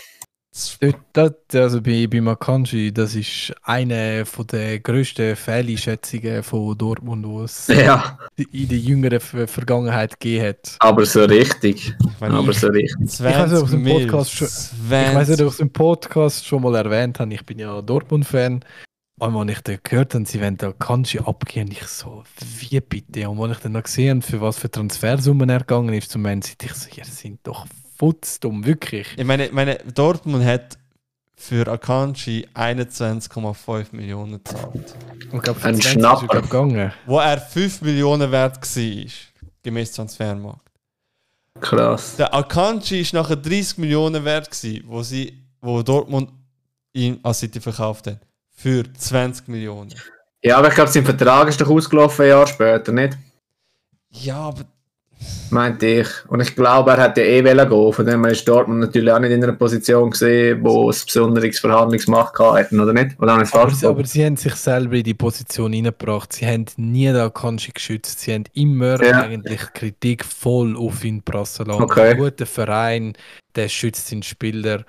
Dort, also bei, bei Makanji, das ist eine von der grössten Fehleinschätzungen von Dortmund, die es Ja, in der jüngeren Ver- Vergangenheit gegeben hat. aber so richtig. Wenn Aber ich so richtig. 20 Ich weiß nicht, ob es im Mil, Podcast schon- Ich weiß nicht, 20 ob ich es im Podcast schon mal erwähnt habe. Ich bin ja Dortmund-Fan. Und als ich dann gehört habe, sie wollen da Kanji abgehen, ich so, wie bitte? Und als ich dann noch gesehen habe, für was für Transfersummen er gegangen ist zum City, ich so, ihr sind doch futzdumm, wirklich. Ich meine, meine, Dortmund hat für Akanji 21,5 Millionen gezahlt. Und ich glaube, für Ein 20 ist er Schnapper. glaub, gegangen. Wo er 5 Millionen wert war, gemäß Transfermarkt. Krass. Der Akanji ist nachher 30 Millionen wert, gewesen, wo, sie, wo Dortmund ihn an City verkauft hat. Für 20 Millionen. Ja, aber ich glaube, sein Vertrag ist doch ausgelaufen ein Jahr später, nicht? Ja, aber Meinte ich. Und ich glaube, er hätte ja eh wollen gehen. Von dem her ist Dortmund natürlich auch nicht in einer Position gesehen, wo es besonderes Verhandlungsmacht gehabt hätten, oder nicht? Oder habe ich es Aber, sie- aber sie haben sich selber in die Position hineingebracht. Sie haben nie den Akanji geschützt. Sie haben immer Ja. eigentlich Kritik voll auf ihn prassen lassen. Okay. Ein guter Verein, der schützt seinen Spieler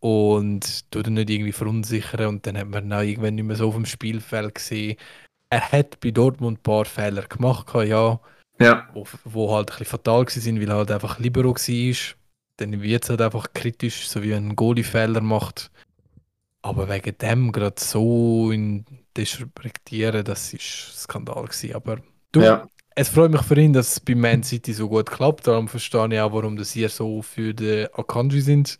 und tut ihn nicht irgendwie verunsichern. Und dann hat man ihn auch irgendwann nicht mehr so auf dem Spielfeld gesehen. Er hat bei Dortmund ein paar Fehler gemacht, ja, Ja, wo, wo halt ein bisschen fatal waren, weil er halt einfach Libero war. Dann wird es halt einfach kritisch, so wie ein Goalie-Fehler macht. Aber wegen dem gerade so in disrespektieren, das ist Skandal gewesen. Aber du, ja. es freut mich für ihn, dass es bei Man City so gut klappt. Darum verstehe ich auch, warum das hier so für den Akanji sind.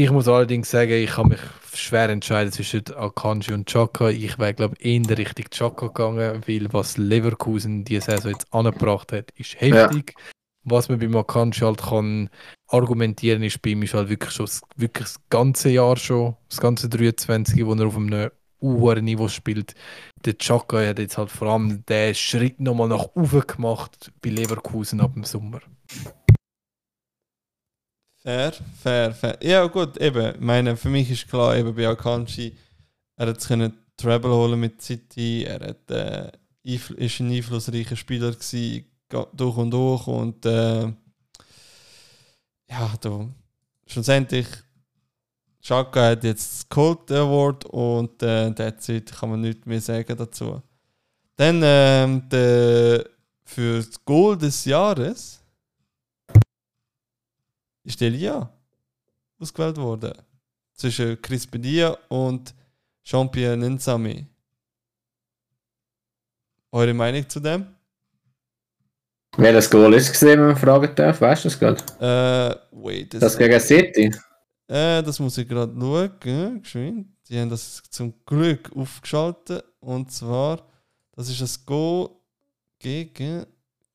Ich muss allerdings sagen, ich kann mich schwer entscheiden zwischen Akanji und Chaka. Ich wäre, glaube ich, eher Richtung Chaka gegangen, weil was Leverkusen diese Saison jetzt angebracht hat, ist heftig. Was man beim Akanji halt kann argumentieren, ist bei ihm ist halt wirklich schon das, wirklich das ganze Jahr schon, das ganze 23, wo er auf einem hohen Niveau spielt. Der Chaka hat jetzt halt vor allem den Schritt nochmal nach oben gemacht bei Leverkusen ab dem Sommer. Fair, fair, fair. Ja, gut, eben. Meine, für mich ist klar, eben bei Akanji, er hat können Treble holen mit City, er hat, äh, ist ein einflussreicher Spieler gewesen, durch und durch und äh, ja, du, schlussendlich Chaka hat jetzt das Colt Award und äh, derzeit kann man nichts mehr sagen dazu. Dann ähm, der, für das Goal des Jahres ist Elia ausgewählt worden. Zwischen Chris Bedia und Jean-Pierre Nensami. Eure Meinung zu dem? Welches Goal ist es gesehen, wenn man fragen darf? Weißt du das gerade? Äh, wait. Das second. gegen City? Äh, das muss ich gerade schauen. gell, Geschwind. Die haben das zum Glück aufgeschaltet. Und zwar, das ist das Go gegen.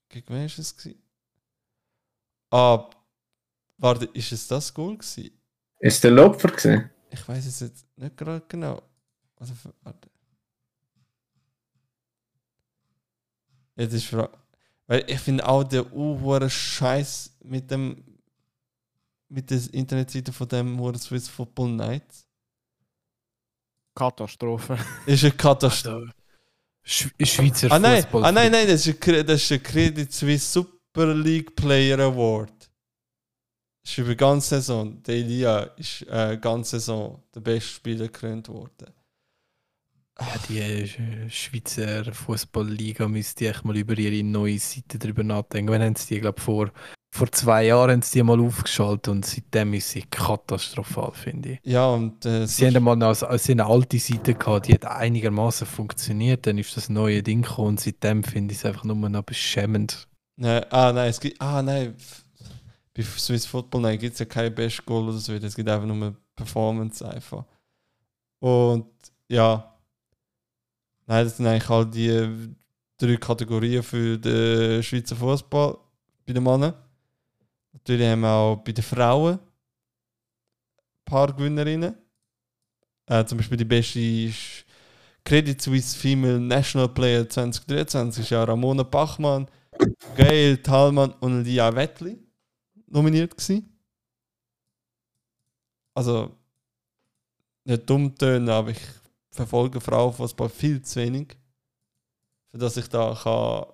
Gegen wen ist es? Ah, warte, ist es das Goal gewesen? Ist der Lopfer gesehen? Ich weiß es jetzt nicht gerade genau. Also, warte. Jetzt ist Frage. Weil ich finde auch der uh, Scheiß mit dem. mit der Internetseite von dem Hure Swiss Football Nights. Katastrophe. Ist eine Katastrophe. Sch Schweizer Ah nein, Fußball. ah nein, nein, das ist, ein Kre- das ist ein Credit Suisse Sub Super League Player Award. Ist über die ganze Saison. Der Elia ist äh, ganze Saison der beste Spieler gekrönt worden. Ja, die äh, Schweizer Fußballliga müsste echt mal über ihre neue Seite drüber nachdenken. Wenn haben sie die, glaube vor, vor zwei Jahren haben sie die mal aufgeschaltet und seitdem ist sie katastrophal, finde ich. Ja, und äh, Sie haben mal noch eine, sie eine alte Seite gehabt, die hat einigermaßen funktioniert, dann ist das neue Ding gekommen und seitdem finde ich es einfach nur noch beschämend. Nein, ah nein, es gibt. Ah nein. Bei Swiss Football nein, gibt es ja kein Best Goal oder so. Es gibt einfach nur Performance einfach. Und ja. Nein, das sind eigentlich all die drei Kategorien für den Schweizer Fußball bei den Männern. Natürlich haben wir auch bei den Frauen ein paar Gewinnerinnen. Äh, zum Beispiel die beste ist Credit Suisse Female National Player 2023 ist ja Ramona Bachmann. Gail Thalmann und Lia Wettli nominiert gewesen. Also nicht dumm tönen, aber ich verfolge Frauenfußball viel zu wenig, für dass ich da kann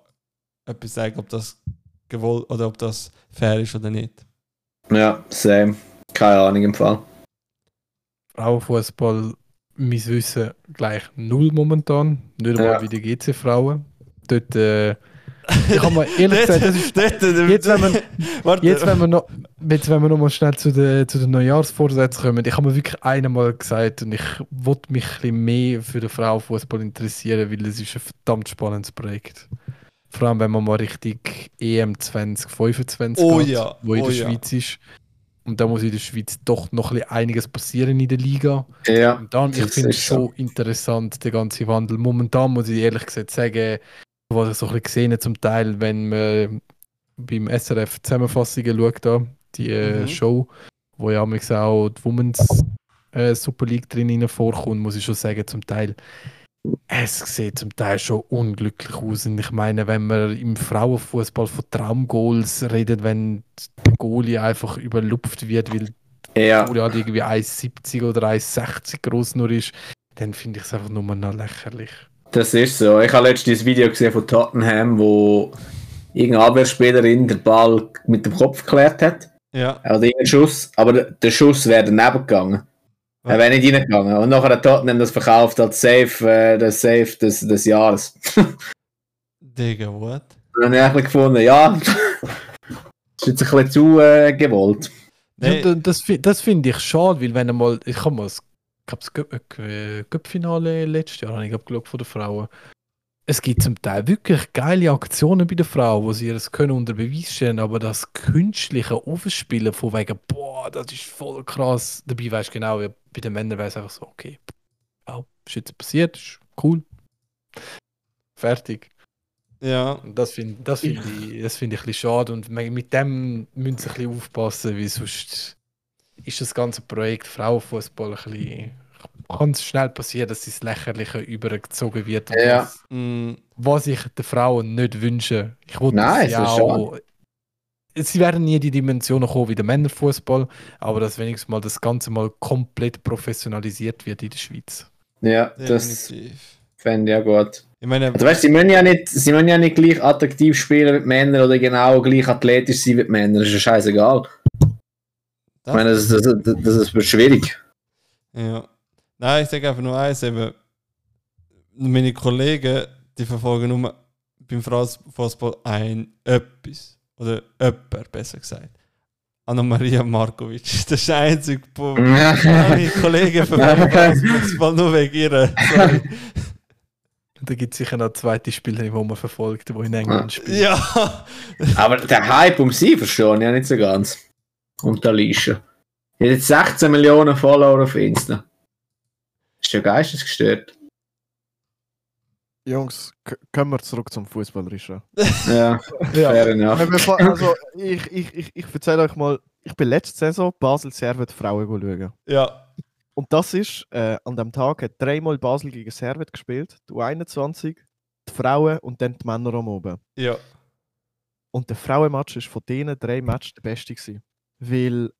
etwas sagen, ob das gewollt oder ob das fair ist oder nicht. Ja, same. Keine Ahnung im Fall. Frauenfußball, mein Wissen, gleich null momentan. Nicht einmal Ja. wie die GC-Frauen. Dort, äh, ich habe mal ehrlich gesagt, das ist, jetzt, wenn man, jetzt, wenn wir noch, jetzt, wenn wir noch mal schnell zu den, zu den Neujahrsvorsätzen kommen, ich habe mir wirklich einmal gesagt und ich wollte mich ein bisschen mehr für den Frauenfußball interessieren, weil es ist ein verdammt spannendes Projekt. Vor allem, wenn man mal richtig EM 2025 Oh geht, ja, wo in oh der ja. Schweiz ist. Und da muss in der Schweiz doch noch ein bisschen einiges passieren in der Liga. Ja, Und dann, ich finde es so. schon interessant, der ganze Wandel. Momentan muss ich ehrlich gesagt sagen, was ich so ein bisschen gesehen habe, zum Teil, wenn man beim SRF Zusammenfassungen schaut, da, die äh, Mhm. Show, wo ja auch die Women's äh, Super League drin vorkommt, muss ich schon sagen, zum Teil, es sieht zum Teil schon unglücklich aus. Und ich meine, wenn man im Frauenfußball von Traumgoals redet, wenn der Goalie einfach überlupft wird, weil Ja, wo halt irgendwie 1,70 oder 1,60 groß nur ist, dann finde ich es einfach nur noch lächerlich. Das ist so. Ich habe letztens ein Video gesehen von Tottenham, wo irgendeine Abwehrspielerin den Ball mit dem Kopf geklärt hat. Ja, Oder irgendein Schuss, aber der- Schuss wäre daneben gegangen. Er wäre nicht reingegangen. Und nachher hat Tottenham das verkauft als Safe, äh, das Safe des, des Jahres. Digga, what? Dann habe ich eigentlich gefunden, ja, das ist jetzt ein bisschen zu äh, gewollt. Nee, Ja, das das finde ich schade, weil wenn er mal, ich habe mal das, ich glaub, das Cup- äh, Cup-Finale letztes Jahr habe ich glaub, geschaut von der Frauen. Es gibt zum Teil wirklich geile Aktionen bei den Frauen, wo sie das können unter Beweis stellen, aber das künstliche Aufspielen von wegen, boah, das ist voll krass. Dabei weißt du genau, wie bei den Männern es einfach so, okay, wow, ist jetzt passiert, ist cool. Fertig. ja, Und das finde das find ich, das find ich ein bisschen schade. Und mit dem müssen sie ein bisschen aufpassen, weil sonst ist das ganze Projekt Frauenfußball ein bisschen. Kann es schnell passieren, dass das Lächerliche übergezogen wird. Ja. was, mm, was ich den Frauen nicht wünsche. Ich wollte Nein, sie das ist auch. Sie werden nie die Dimensionen kommen wie der Männerfußball, aber dass wenigstens mal das Ganze mal komplett professionalisiert wird in der Schweiz. Ja, das fände ich ja gut. Ich meine, Also weißt, sie müssen ja nicht, sie müssen ja nicht gleich attraktiv spielen wie Männer oder genau gleich athletisch sein wie Männer. Das ist ja scheißegal. Ich meine, das, das, das, das ist schwierig. Ja. Nein, ich sage einfach nur eins, eben, meine Kollegen, die verfolgen nur beim Fußball ein etwas. Oder jemand, besser gesagt. Anna-Maria Markovic. Das ist der einzige Punkt. Meine Kollegen verfolgen Fußball nur wegen ihr. Sorry. Und da gibt es sicher noch zweite Spielerin, die man verfolgt, die in England spielt. Ja. Aber der Hype um sie verstehe ich ja nicht so ganz. Alicia. Die hat jetzt 16 Millionen Follower auf Insta. Ist ja geistesgestört. Jungs, kommen wir zurück zum Fußballerischen. Ja, Ja. fair. Ja, also, ich, ich, ich, ich erzähle euch mal, ich bin letzte Saison Basel Servet Frauen schauen. Ja. Und das ist, äh, an dem Tag hat dreimal Basel gegen Servet gespielt, die U21, die Frauen und dann die Männer am oben. Ja. Und der Frauenmatch ist von diesen drei Matches der beste gewesen. Weil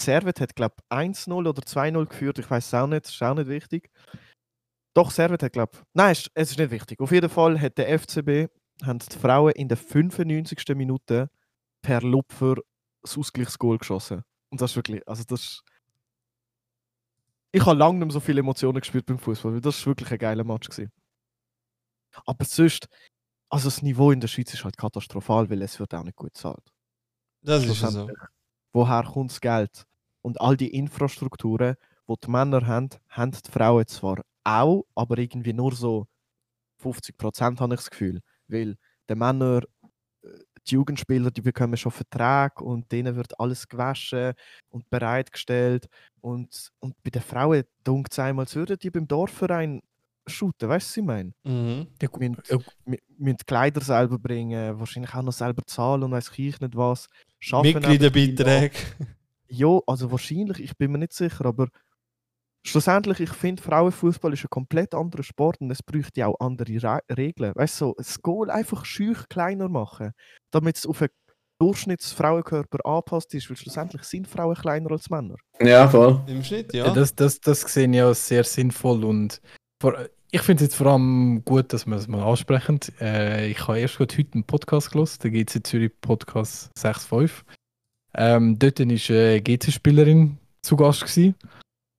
Servet hat, glaube ich, 1-0 oder 2-0 geführt, ich weiß es auch nicht, das ist auch nicht wichtig. Doch, Servet hat, glaube ich, nein, es- es ist nicht wichtig. Auf jeden Fall hat der FCB haben die Frauen in der 95. Minute per Lupfer das Ausgleichsgoal geschossen. Und das ist wirklich, also das ist, ich habe lange nicht mehr so viele Emotionen gespürt beim Fußball, weil das ist wirklich ein geiler Match gewesen. Aber sonst, also das Niveau in der Schweiz ist halt katastrophal, weil es wird auch nicht gut bezahlt. Das ist so. Woher kommt das Geld? Und all die Infrastrukturen, die die Männer haben, haben die Frauen zwar auch, aber irgendwie nur so 50 Prozent habe ich das Gefühl. Weil die Männer, äh, die Jugendspieler, die bekommen schon Verträge und denen wird alles gewaschen und bereitgestellt. Und, und bei den Frauen dunkt es einmal, als würden die beim Dorfverein shooten, weißt du, was ich meine? Mhm. Ja, gut. Mit, Ja, mit, mit Kleider selber bringen, wahrscheinlich auch noch selber zahlen und weiß ich nicht was. Schaffen Mitgliederbeiträge. Ja, also wahrscheinlich, ich bin mir nicht sicher, aber schlussendlich, ich finde, Frauenfußball ist ein komplett anderer Sport und es bräuchte auch andere Re Regeln. Weißt du, so, das Goal einfach schüch kleiner machen, damit es auf einen Durchschnittsfrauenkörper angepasst ist, weil schlussendlich sind Frauen kleiner als Männer. Ja, voll. Im Schnitt, Ja. ja. Das, das, das sehe ich auch sehr sinnvoll und vor, ich finde es jetzt vor allem gut, dass wir es mal ansprechen. Äh, ich habe erst gerade heute einen Podcast gelesen, der GC Zürich Podcast 6.5. Ähm, dort war eine GC-Spielerin zu Gast gewesen.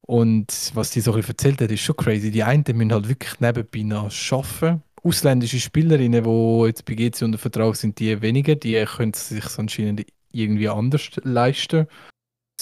und was die so ein erzählt hat, ist schon crazy. Die einen die müssen halt wirklich nebenbei noch arbeiten. Ausländische Spielerinnen, die jetzt bei GC unter Vertrag sind, die weniger, die können es sich anscheinend irgendwie anders leisten,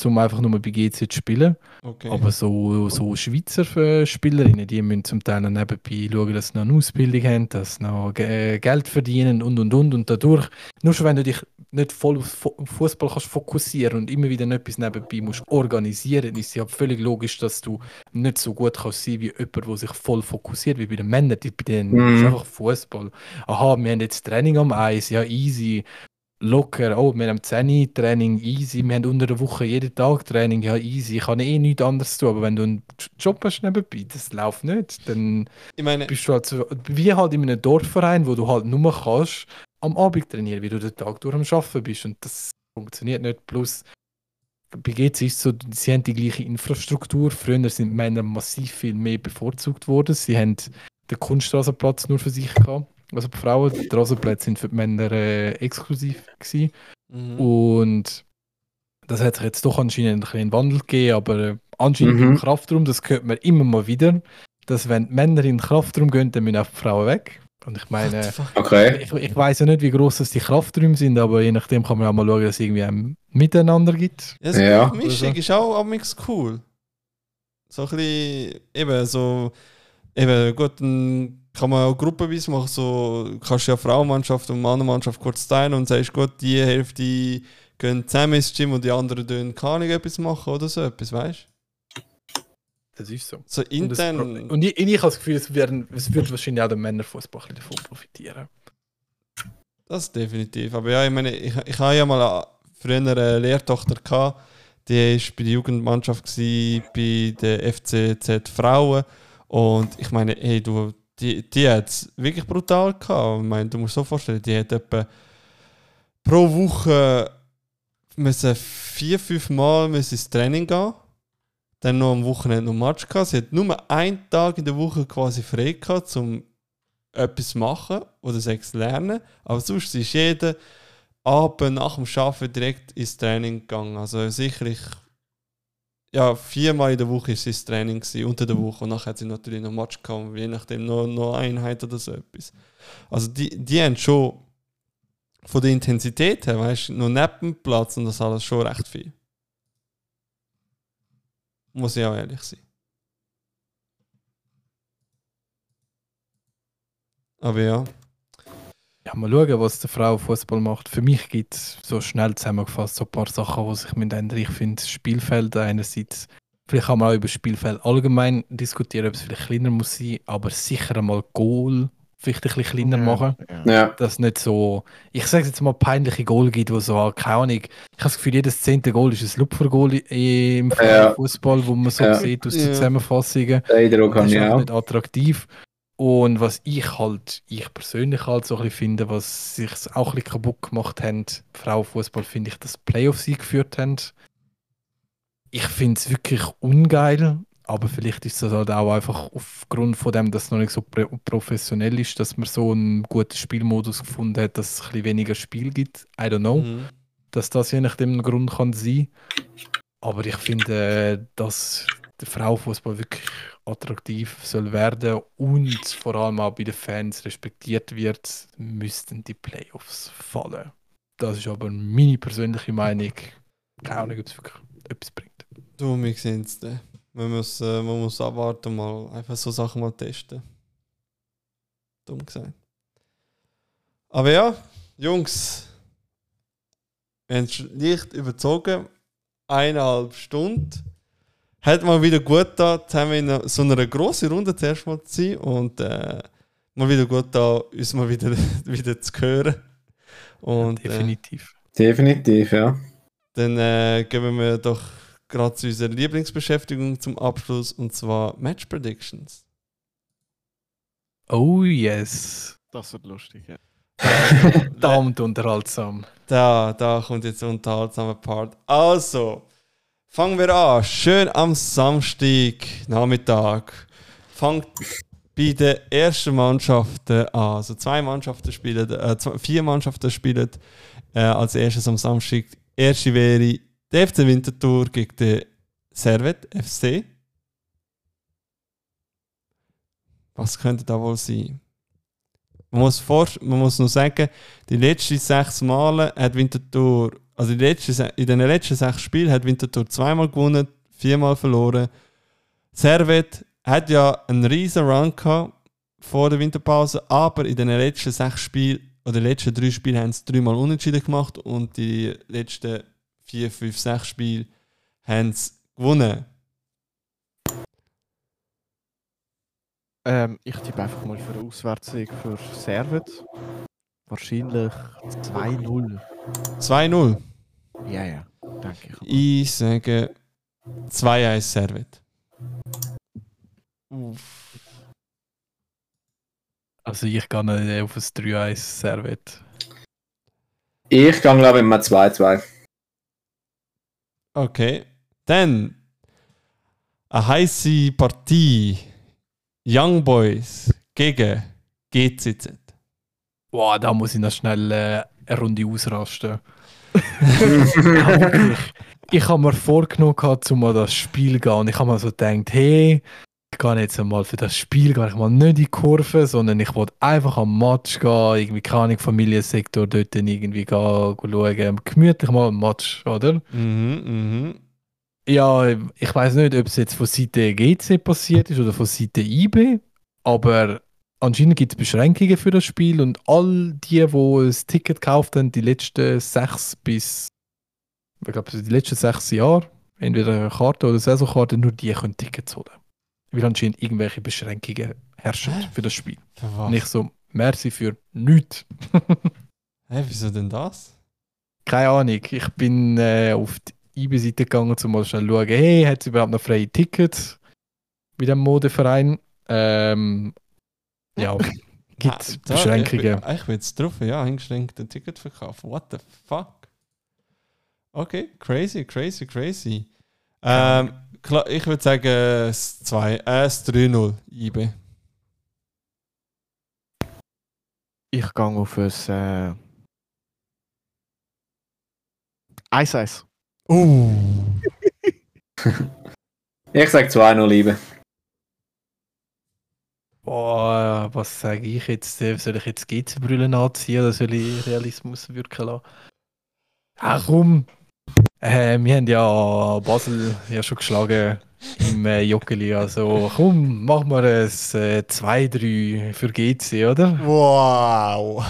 um einfach nur bei GC zu spielen. Okay. Aber so, so Schweizer äh, Spielerinnen, die müssen zum Teil noch nebenbei schauen, dass sie noch eine Ausbildung haben, dass sie noch Ge- Geld verdienen und und und. Und dadurch, nur schon wenn du dich nicht voll auf Fu- Fußball kannst fokussieren und immer wieder noch etwas nebenbei musst organisieren, ist es ja völlig logisch, dass du nicht so gut kannst sein wie jemand, der sich voll fokussiert, wie bei den Männern. Die, bei denen Mhm. ist einfach Fußball. Aha, wir haben jetzt Training am Eis, ja easy. Locker, oh, wir haben 10 Training, easy. Wir haben unter der Woche jeden Tag Training, ja easy. Ich kann eh nichts anderes tun. Aber wenn du einen Job hast nebenbei, das läuft nicht. Dann meine, bist du halt so, wie halt in einem Dorfverein, wo du halt nur kannst am Abend trainieren, wie du den Tag durch am Arbeiten bist. Und das funktioniert nicht. Plus, bei GC ist es so, sie haben die gleiche Infrastruktur. Früher sind Männer massiv viel mehr bevorzugt worden. Sie haben den Kunststraßenplatz nur für sich gehabt. Also die Frauen, die Rasenplätze sind für die Männer äh, exklusiv gewesen. mhm. Und das hat sich jetzt doch anscheinend ein bisschen Wandel gegeben, aber äh, anscheinend Mhm. im Kraftraum, das hört man immer mal wieder, dass wenn die Männer in den Kraftraum gehen, dann müssen auch die Frauen weg. Und ich meine? Okay. ich, ich weiß ja nicht, wie groß das die Krafträume sind, aber je nachdem kann man auch mal schauen, dass es irgendwie ein Miteinander gibt. Ja, so Ja. die Mischung ist auch amix cool. So ein bisschen, eben, so, eben, gut, dann kann man auch gruppenweise machen, so, kannst ja Frauenmannschaft und Mannenmannschaft kurz teilen und sagst, gut, die Hälfte gehen zusammen ins Gym und die anderen tun keine Ahnung, etwas machen oder so etwas, weißt du? Das ist so. So Und, das, intern, und ich, ich habe das Gefühl, es, werden, es wird wahrscheinlich auch der Männerfußball davon profitieren. das definitiv. Aber ja, ich meine, ich, ich habe ja mal eine- früher eine Lehrtochter gehabt, die war bei der Jugendmannschaft, gewesen, bei der FCZ Frauen. Und ich meine, hey, du, die, die hat es wirklich brutal gehabt. Ich meine, du musst dir so vorstellen, die hat etwa pro Woche müssen vier, fünf Mal ins Training gehen. Dann noch am Wochenende noch Match gehabt. Sie hat nur einen Tag in der Woche quasi frei gehabt, um etwas zu machen oder sechs lernen. Aber sonst ist jeden Abend nach dem Arbeiten direkt ins Training gegangen. Also sicherlich ja, viermal in der Woche sie ins Training gewesen, unter der Woche und nachher hat sie natürlich noch Match gehabt, je nachdem noch, noch Einheit oder so etwas. Also die, die haben schon von der Intensität her, weißt du, noch neben Platz und das alles schon recht viel. Muss ich auch ehrlich sein. Aber ja. Ja, mal schauen, was der Frauenfußball macht. Für mich gibt es so schnell zusammengefasst so ein paar Sachen, die sich mit ändern. Ich finde Spielfeld einerseits, vielleicht kann man auch über das Spielfeld allgemein diskutieren, ob es vielleicht kleiner muss sein, aber sicher einmal Goal vielleicht ein bisschen kleiner machen. Ja. Ja. Dass es nicht so, ich sage jetzt mal, peinliche Goal gibt, wo so, keine Ahnung, ich habe das Gefühl, jedes zehnte Goal ist ein Lupfer-Goal im Ja. Fußball, wo man so Ja. sieht aus den Ja. Zusammenfassungen. Eindruck Das habe ist ich auch. nicht attraktiv. Und was ich halt, ich persönlich halt so ein bisschen finde, was sich auch ein bisschen kaputt gemacht haben, Frauenfußball, finde ich, dass Playoffs eingeführt haben. Ich finde es wirklich ungeil. Aber vielleicht ist es halt auch einfach aufgrund von dem, dass es noch nicht so pro- professionell ist, dass man so einen guten Spielmodus gefunden hat, dass es ein bisschen weniger Spiel gibt. I don't know. Mhm. dass das je nachdem ein Grund kann sein. Aber ich finde, äh, dass der Frauenfußball wirklich attraktiv soll werden und vor allem auch bei den Fans respektiert wird, müssten die Playoffs fallen. Das ist aber meine persönliche Meinung. Keine Ahnung, ob es wirklich etwas bringt. Du, wir sehen es dann. Man muss, äh, man muss abwarten, mal einfach so Sachen mal testen. Dumm gesagt. Aber ja, Jungs, wir haben es leicht überzogen. Eineinhalb Stunden. Hat mal wieder gut da, zusammen in einer- so einer grossen Runde zuerst mal zu sein und äh, mal wieder gut da, uns mal wieder, wieder zu hören. Und äh, Definitiv. Definitiv, ja. dann äh, geben wir doch gerade zu unserer Lieblingsbeschäftigung zum Abschluss und zwar Match Predictions. Oh yes. Das wird lustig, ja. Verdammt unterhaltsam. Da, da kommt jetzt der unterhaltsame Part. Also, fangen wir an. Schön am Samstag Nachmittag. Fangt bei den ersten Mannschaften an. Also zwei Mannschaften spielen, äh, zwei, vier Mannschaften spielen äh, als erstes am Samstag. Erste wäre der FC Winterthur gegen den Servet FC. Was könnte da wohl sein? Man muss, vor, man muss nur sagen, die letzten sechs Male hat Winterthur, also die letzten, in den letzten sechs Spielen hat Winterthur zweimal gewonnen, viermal verloren. Servet hat ja einen riesen Run gehabt vor der Winterpause, aber in den letzten sechs Spielen oder den letzten drei Spielen haben sie dreimal unentschieden gemacht und die letzten vier, fünf, sechs Spiele haben sie gewonnen. Ähm, ich tippe einfach mal für einen Auswärtssieg für Servet. Wahrscheinlich 2-0. 2-0. Ja, ja, denke ich. Ich sage 2-1 Servet. Also ich gehe nicht auf ein 3-1 Servet. Ich gehe, glaube ich, mal 2-2. Okay. Dann eine heiße Partie. Young Boys gegen GCZ. Boah, da muss ich noch schnell äh, eine Runde ausrasten. Ich habe mir vorgenommen, gehabt, um mal das Spiel zu gehen. Und ich habe mir so gedacht, hey, ich gehe jetzt einmal für das Spiel gehe ich mal nicht in die Kurve, sondern ich wollte einfach am Match gehen, irgendwie keine Familiensektor dort dann irgendwie gehen, schauen. Gemütlich mal am Match, oder? Mhm, mhm. Ja, ich weiß nicht, ob es jetzt von Seite GC passiert ist oder von Seite IB, aber anscheinend gibt es Beschränkungen für das Spiel und all die, die ein Ticket gekauft haben, die letzten sechs bis, ich glaube, die letzten sechs Jahre, entweder eine Karte oder Saisonkarte, nur die können Tickets holen. Weil anscheinend irgendwelche Beschränkungen herrschen für das Spiel. Für was? so, merci für nichts. Hä, wieso denn das? Keine Ahnung. Ich bin äh, auf die IB-Seite gegangen, um mal schnell zu schauen, hey, hat es überhaupt noch freie Tickets bei dem Modeverein? Ähm, ja, gibt Ah, es da, Beschränkungen. Ich, bin- jetzt drauf, ja, eingeschränkte Ticketverkauf. What the fuck? Okay, crazy, crazy, crazy. Ähm, klar, ich würde sagen, es 2, äh, es 3-0 IB. Ich gehe auf ein äh, 1-1. Uh. Ich sage 2-0, Liebe. Boah, was sage ich jetzt? Äh, Soll ich jetzt GC-Brüllen anziehen oder soll ich Realismus wirken lassen? Ach komm! Äh, wir haben ja Basel ja schon geschlagen im äh, Joggeli. Also komm, machen wir ein äh, 2-3 für GC, oder? Wow.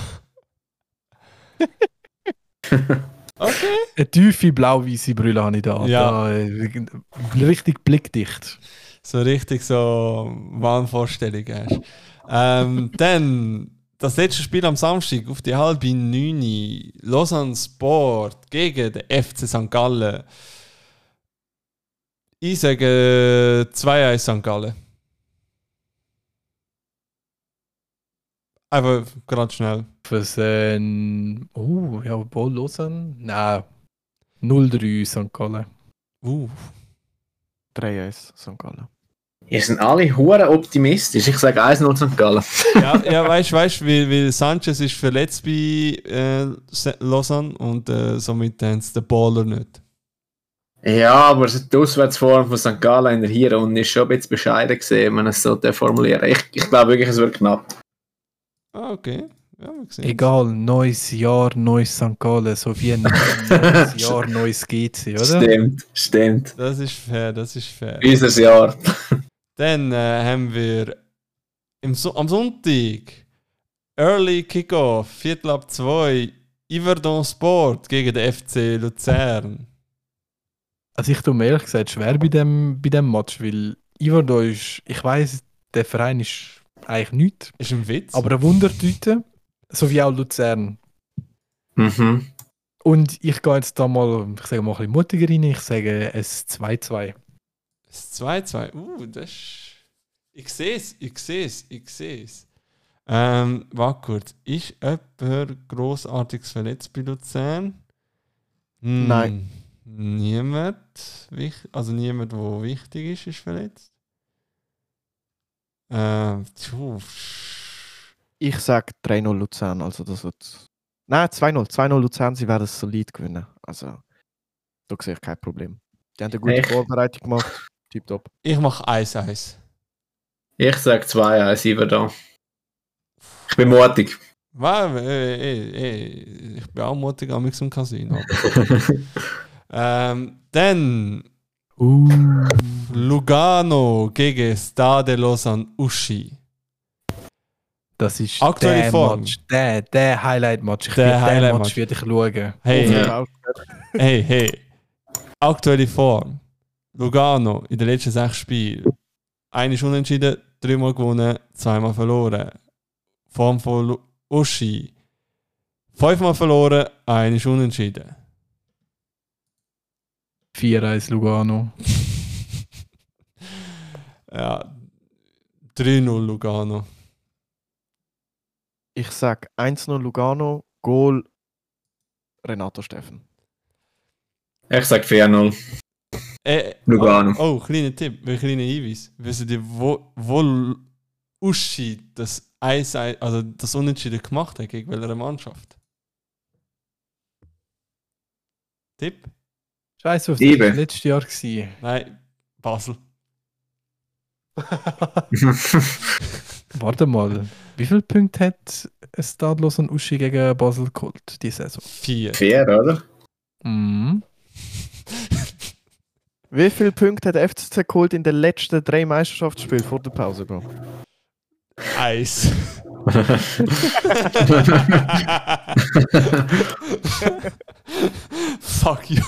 okay. Eine tiefe blau-weiße Brille habe ich da. Ja. da äh, richtig blickdicht. So richtig so Wahnvorstellung hast. ähm, dann das letzte Spiel am Samstag auf die halbe neun. Lausanne Sport gegen den FC St. Gallen. Ich sage 2-1 St. Gallen. Aber gerade schnell. Fürs, äh, oh, ja, Ball Lausanne? Nein. 0-3 St. Gallen. Uh, 3-1 St. Gallen. Ihr sind alle hure optimistisch. Ich sage 1-0 St. Gallen. ja, ja weißt du, weißt, weil, weil Sanchez ist verletzt bei äh, Lausanne und äh, somit haben sie den Baller nicht. Ja, aber die Auswärtsform von St. Gallen in der Hinrunde ist schon ein bisschen bescheiden gesehen, wenn man es so formulieren. Ich, ich glaube wirklich, es wird knapp. Ah, okay. Ja. Egal, neues Jahr, neues St. Gallen, so wie ein neues Jahr, neues GC, oder? Stimmt, stimmt. Das ist fair, das ist fair. Unser Jahr. Dann äh, haben wir im so am Sonntag Early Kickoff, Viertel ab 2, Iverdon Sport gegen den FC Luzern. Also ich tue mir ehrlich gesagt schwer bei dem, bei dem Match, weil Ivardo ist, ich weiß, der Verein ist eigentlich nichts, Ist ein Witz. aber eine Wundertüte, so wie auch Luzern. Mhm. Und ich gehe jetzt da mal, ich sage mal ein bisschen mutiger rein, ich sage es 2-2. Das 2-2. Uh, das ist. Ich sehe es, ich sehe es, ich sehe es. Ähm, warte kurz. Ist jemand grossartiges verletzt bei Luzern? Hm, Nein. Niemand. Also niemand, der wichtig ist, ist verletzt. Ähm, Ich sage 3-0 Luzern, also das wird. Nein, 2-0. 2-0 Luzern, sie werden es solid gewinnen. Also, da sehe ich kein Problem. Die haben eine gute Echt? Vorbereitung gemacht. Tipptopp. ich mache 1-1. Ich sage 2-1 Iverdon. Ich bin mutig. Wow, äh, äh, äh, ich bin auch mutig am im Casino. ähm, dann Uh, Lugano gegen Stade Lausanne Uschi. das ist Aktuelle der Form. Match, der, der Highlight-Match. Ich Der will den Highlight-Match. Match werde ich schauen. Hey, Ja. hey, hey. Aktuelle Form. Lugano in den letzten sechs Spielen. Eine ist unentschieden, dreimal gewonnen, zweimal verloren. Form von Uschi. Fünfmal verloren, eine ist unentschieden. 4-1 Lugano. Ja. 3-0 Lugano. Ich sage 1-0 Lugano, Goal Renato Steffen. Ich sage 4-0. Äh, Lugano. Oh, oh, kleiner Tipp, ein kleiner Hinweis. Wissen ihr, wo, wo Uschi das Eis, also das Unentschieden gemacht hat, gegen welche Mannschaft? Tipp? Scheiße, was Liebe. war letztes Jahr? Gewesen? Nein, Basel. Warte mal, wie viele Punkte hat Stadlos und Uschi gegen Basel geholt diese Saison? Vier. Vier, oder? Mhm. Wie viele Punkte hat der FCZ geholt in den letzten drei Meisterschaftsspielen vor der Pause, Bro? Eis. Fuck you.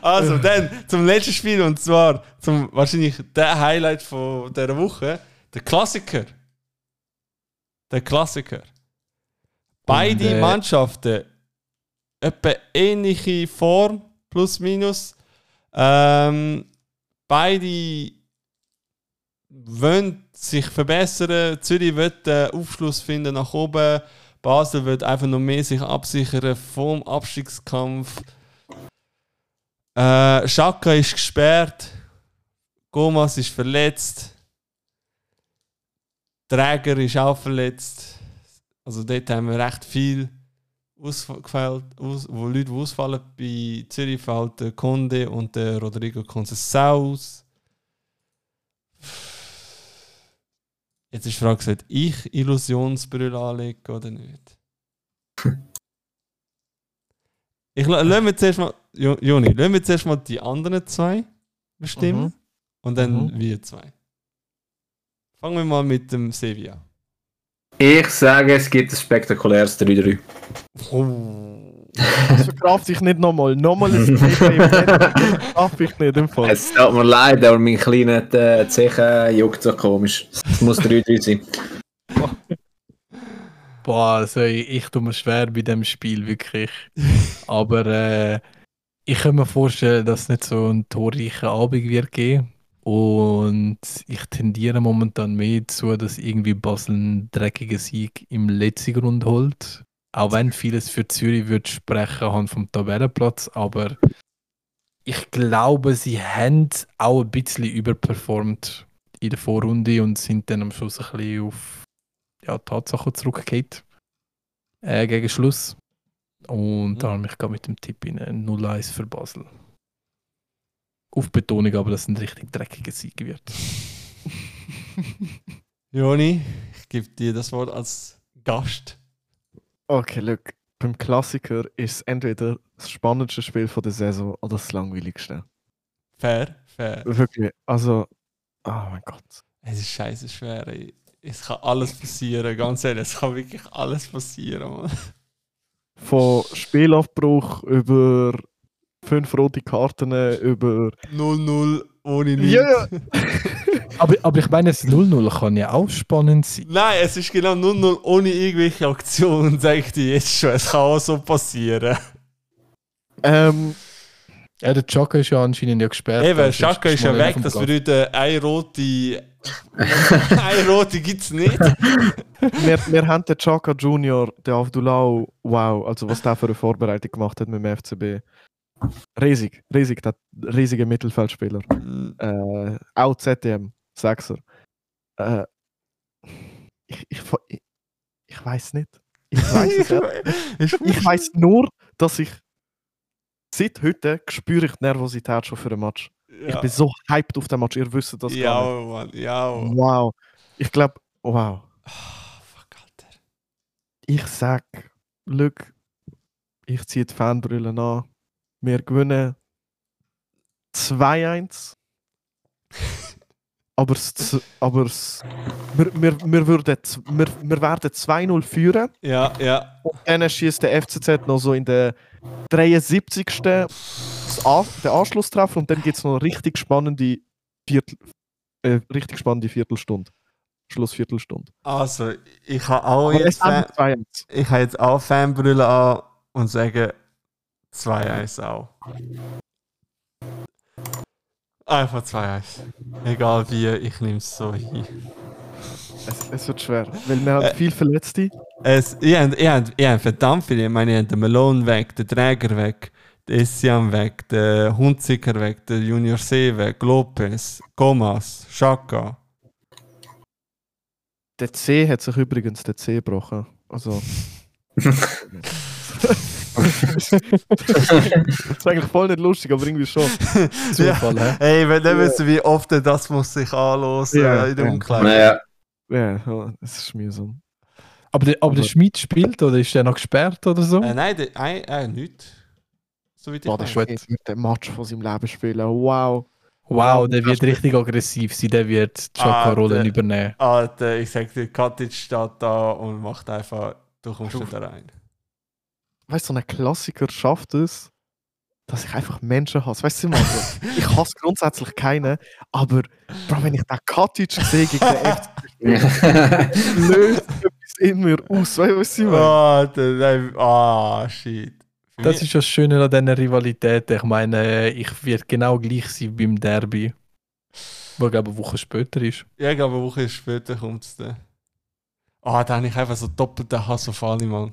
Also, dann zum letzten Spiel und zwar zum wahrscheinlich der Highlight von dieser Woche, der Klassiker. Der Klassiker. Beide Und, äh, Mannschaften etwa ähnliche Form, plus minus. Ähm, beide wollen sich verbessern. Zürich wird den Aufschluss finden nach oben. Basel wird einfach noch mehr sich absichern vom Abstiegskampf. Äh, Schaka ist gesperrt. Gomas ist verletzt. Träger ist auch verletzt. Also dort haben wir recht viel ausgefällt, aus, wo Leute die ausfallen. Bei Zürich fällt der Conde und der Rodrigo Conceição aus. Jetzt ist die Frage, sollte ich Illusionsbrille anlegen oder nicht? Ich la- lassen wir zuerst mal, Jo- Joni, lassen wir zuerst mal die anderen zwei bestimmen Mhm. und dann Mhm. wir zwei. Fangen wir mal mit dem Sevilla. Ich sage, es gibt ein spektakuläres 3-3. Oh. Das verkraft sich nicht nochmal. Nochmal ein Thema im Netz. Verkraft ich nicht im Fall. Es tut mir leid, aber mein kleiner äh, Zechen juckt so komisch. Es muss 3-3 sein. Boah, also ich, ich tue mir schwer bei dem Spiel, wirklich. Aber äh, ich kann mir vorstellen, dass es nicht so ein torreicher Abend wird geben. Und ich tendiere momentan mehr dazu, dass irgendwie Basel einen dreckigen Sieg im letzten Grund holt. Auch wenn vieles für Zürich wird sprechen haben vom Tabellenplatz, aber ich glaube, sie haben auch ein bisschen überperformt in der Vorrunde und sind dann am Schluss ein bisschen auf ja, Tatsachen zurückgekehrt. Äh, gegen Schluss. Und da habe ich gerade mit dem Tipp in 0-1 für Basel. Auf Betonung aber, dass es ein richtig dreckiger Sieg wird. Joni, ich gebe dir das Wort als Gast. Okay, look. Beim Klassiker ist es entweder das spannendste Spiel von der Saison oder das langweiligste. Fair, fair. Wirklich. Also, oh mein Gott. Es ist scheiße schwer. ey. Es kann alles passieren, ganz ehrlich. Es kann wirklich alles passieren, Mann. Von Spielabbruch über fünf rote Karten, über. 0-0 ohne nichts. Ja, Aber, aber ich meine, das 0-0 kann ja auch spannend sein. Nein, es ist genau 0-0 ohne irgendwelche Aktionen, sag ich dir jetzt schon. Es kann auch so passieren. ähm, Ja, der Chaka ist ja anscheinend ja gesperrt. Eben, also Schaka ist ja weg, das bedeutet, eine rote. eine rote gibt es nicht. wir, wir haben den Chaka Junior, den Avdulau, wow, also was der für eine Vorbereitung gemacht hat mit dem FCB. Riesig, riesig, der riesige Mittelfeldspieler. Äh, auch ZDM, Sechser. Äh, ich, ich, ich, ich weiß nicht. Ich weiß es nicht. Ich weiß nur, dass ich seit heute spüre ich die Nervosität schon für den Match. Ich ja. bin so hyped auf den Match, ihr wisst das gar nicht. Ja, Mann, ja. Wow. Ich glaube, wow. Ah, fuck, Alter. Ich sag, Glück, ich ziehe die Fanbrille an. Wir gewinnen 2-1. aber es, aber es, wir, wir, wir, würden, wir, wir werden 2-0 führen. Ja, ja. Und dann schießt der FCZ noch so in der 73. das A- den Anschlusstreffer und dann gibt es noch eine richtig spannende Viertel, äh, richtig spannende Viertelstunde. Schlussviertelstunde. Also, ich habe auch Aber jetzt, es haben Fan, 2-1. ich habe jetzt auch Fanbrille an und sage 2-1 auch. Einfach 2-1. Egal wie, ich nehme es so hin. Es, es wird schwer, weil wir haben Äh, viel Verletzte. Es, ihr, habt, ihr habt verdammt viele. Ich meine, ihr habt den Malone weg, den Träger weg, den Essian weg, den Hunziker weg, den Junior C weg, Lopez, Gomas, Schaka. Der C hat sich übrigens der C gebrochen. Also. das ist eigentlich voll nicht lustig, aber irgendwie schon. Zufall, hä? Hey, wenn ihr wisst, wie oft er das muss sich anlösen Ja, in der ja. Umkleidung. Naja, Ja, ja, es ist mühsam. Aber, der, aber der Schmied spielt oder ist der noch gesperrt oder so? Äh, nein, der, ein, äh, nicht. So wie ich Boah, der. Schwede wird den Match von seinem Leben spielen. Wow. wow, der wird richtig aggressiv sein, der wird die Ah, Chaka-Rollen der- übernehmen. Alter, ich sag dir, Katic steht da und macht einfach, du kommst nicht da rein. Weißt du, so ein Klassiker schafft es, dass ich einfach Menschen hasse. Weißt du, was ich meine? ich hasse grundsätzlich keinen, aber Bro, wenn ich den Katic sehe gegen den FC, löst etwas in mir aus. Weißt du, was ich meine? Ah, shit. Für Das ist das Schöne an diesen Rivalitäten. Ich meine, ich werde genau gleich sein beim Derby. Wo, glaube ich, eine Woche später ist. Ja, ich glaube, eine Woche später kommt es dann. Ah, da habe ich einfach so doppelten Hass auf alle, Mann.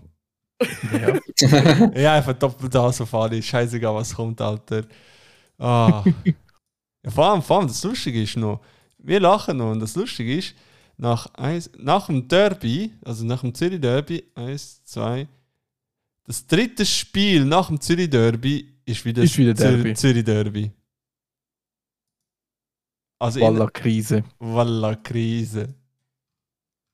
Ja. Ja, einfach doppelten Hass auf alle. Scheißegal, was kommt, Alter. Ah. ja, vor, allem, vor allem, das Lustige ist noch, wir lachen noch und das Lustige ist, nach, eins, nach dem Derby, also nach dem Zürich Derby, eins, zwei, das dritte Spiel nach dem Zürich Derby ist wieder, Ist wieder Zür- Derby. Zürich Derby. Also Walla Krise. Walla, Krise.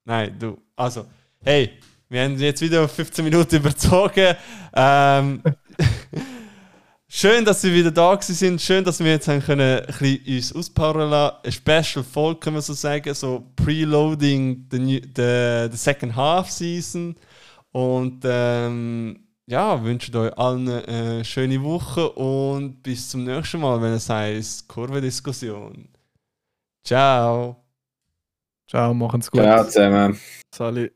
Nein, du. Also, hey, wir haben jetzt wieder auf 15 Minuten überzogen. Ähm, schön, dass Sie wieder da sind. Schön, dass wir jetzt haben können, ein bisschen uns auspowern lassen. Eine Special Folge, können wir so sagen. So Preloading the, new, the, the Second Half Season. Und ähm, ja, wünsche euch allen eine schöne Woche und bis zum nächsten Mal, wenn es heißt Kurvendiskussion. Ciao. Ciao, machen's gut. ja, zusammen. Sali.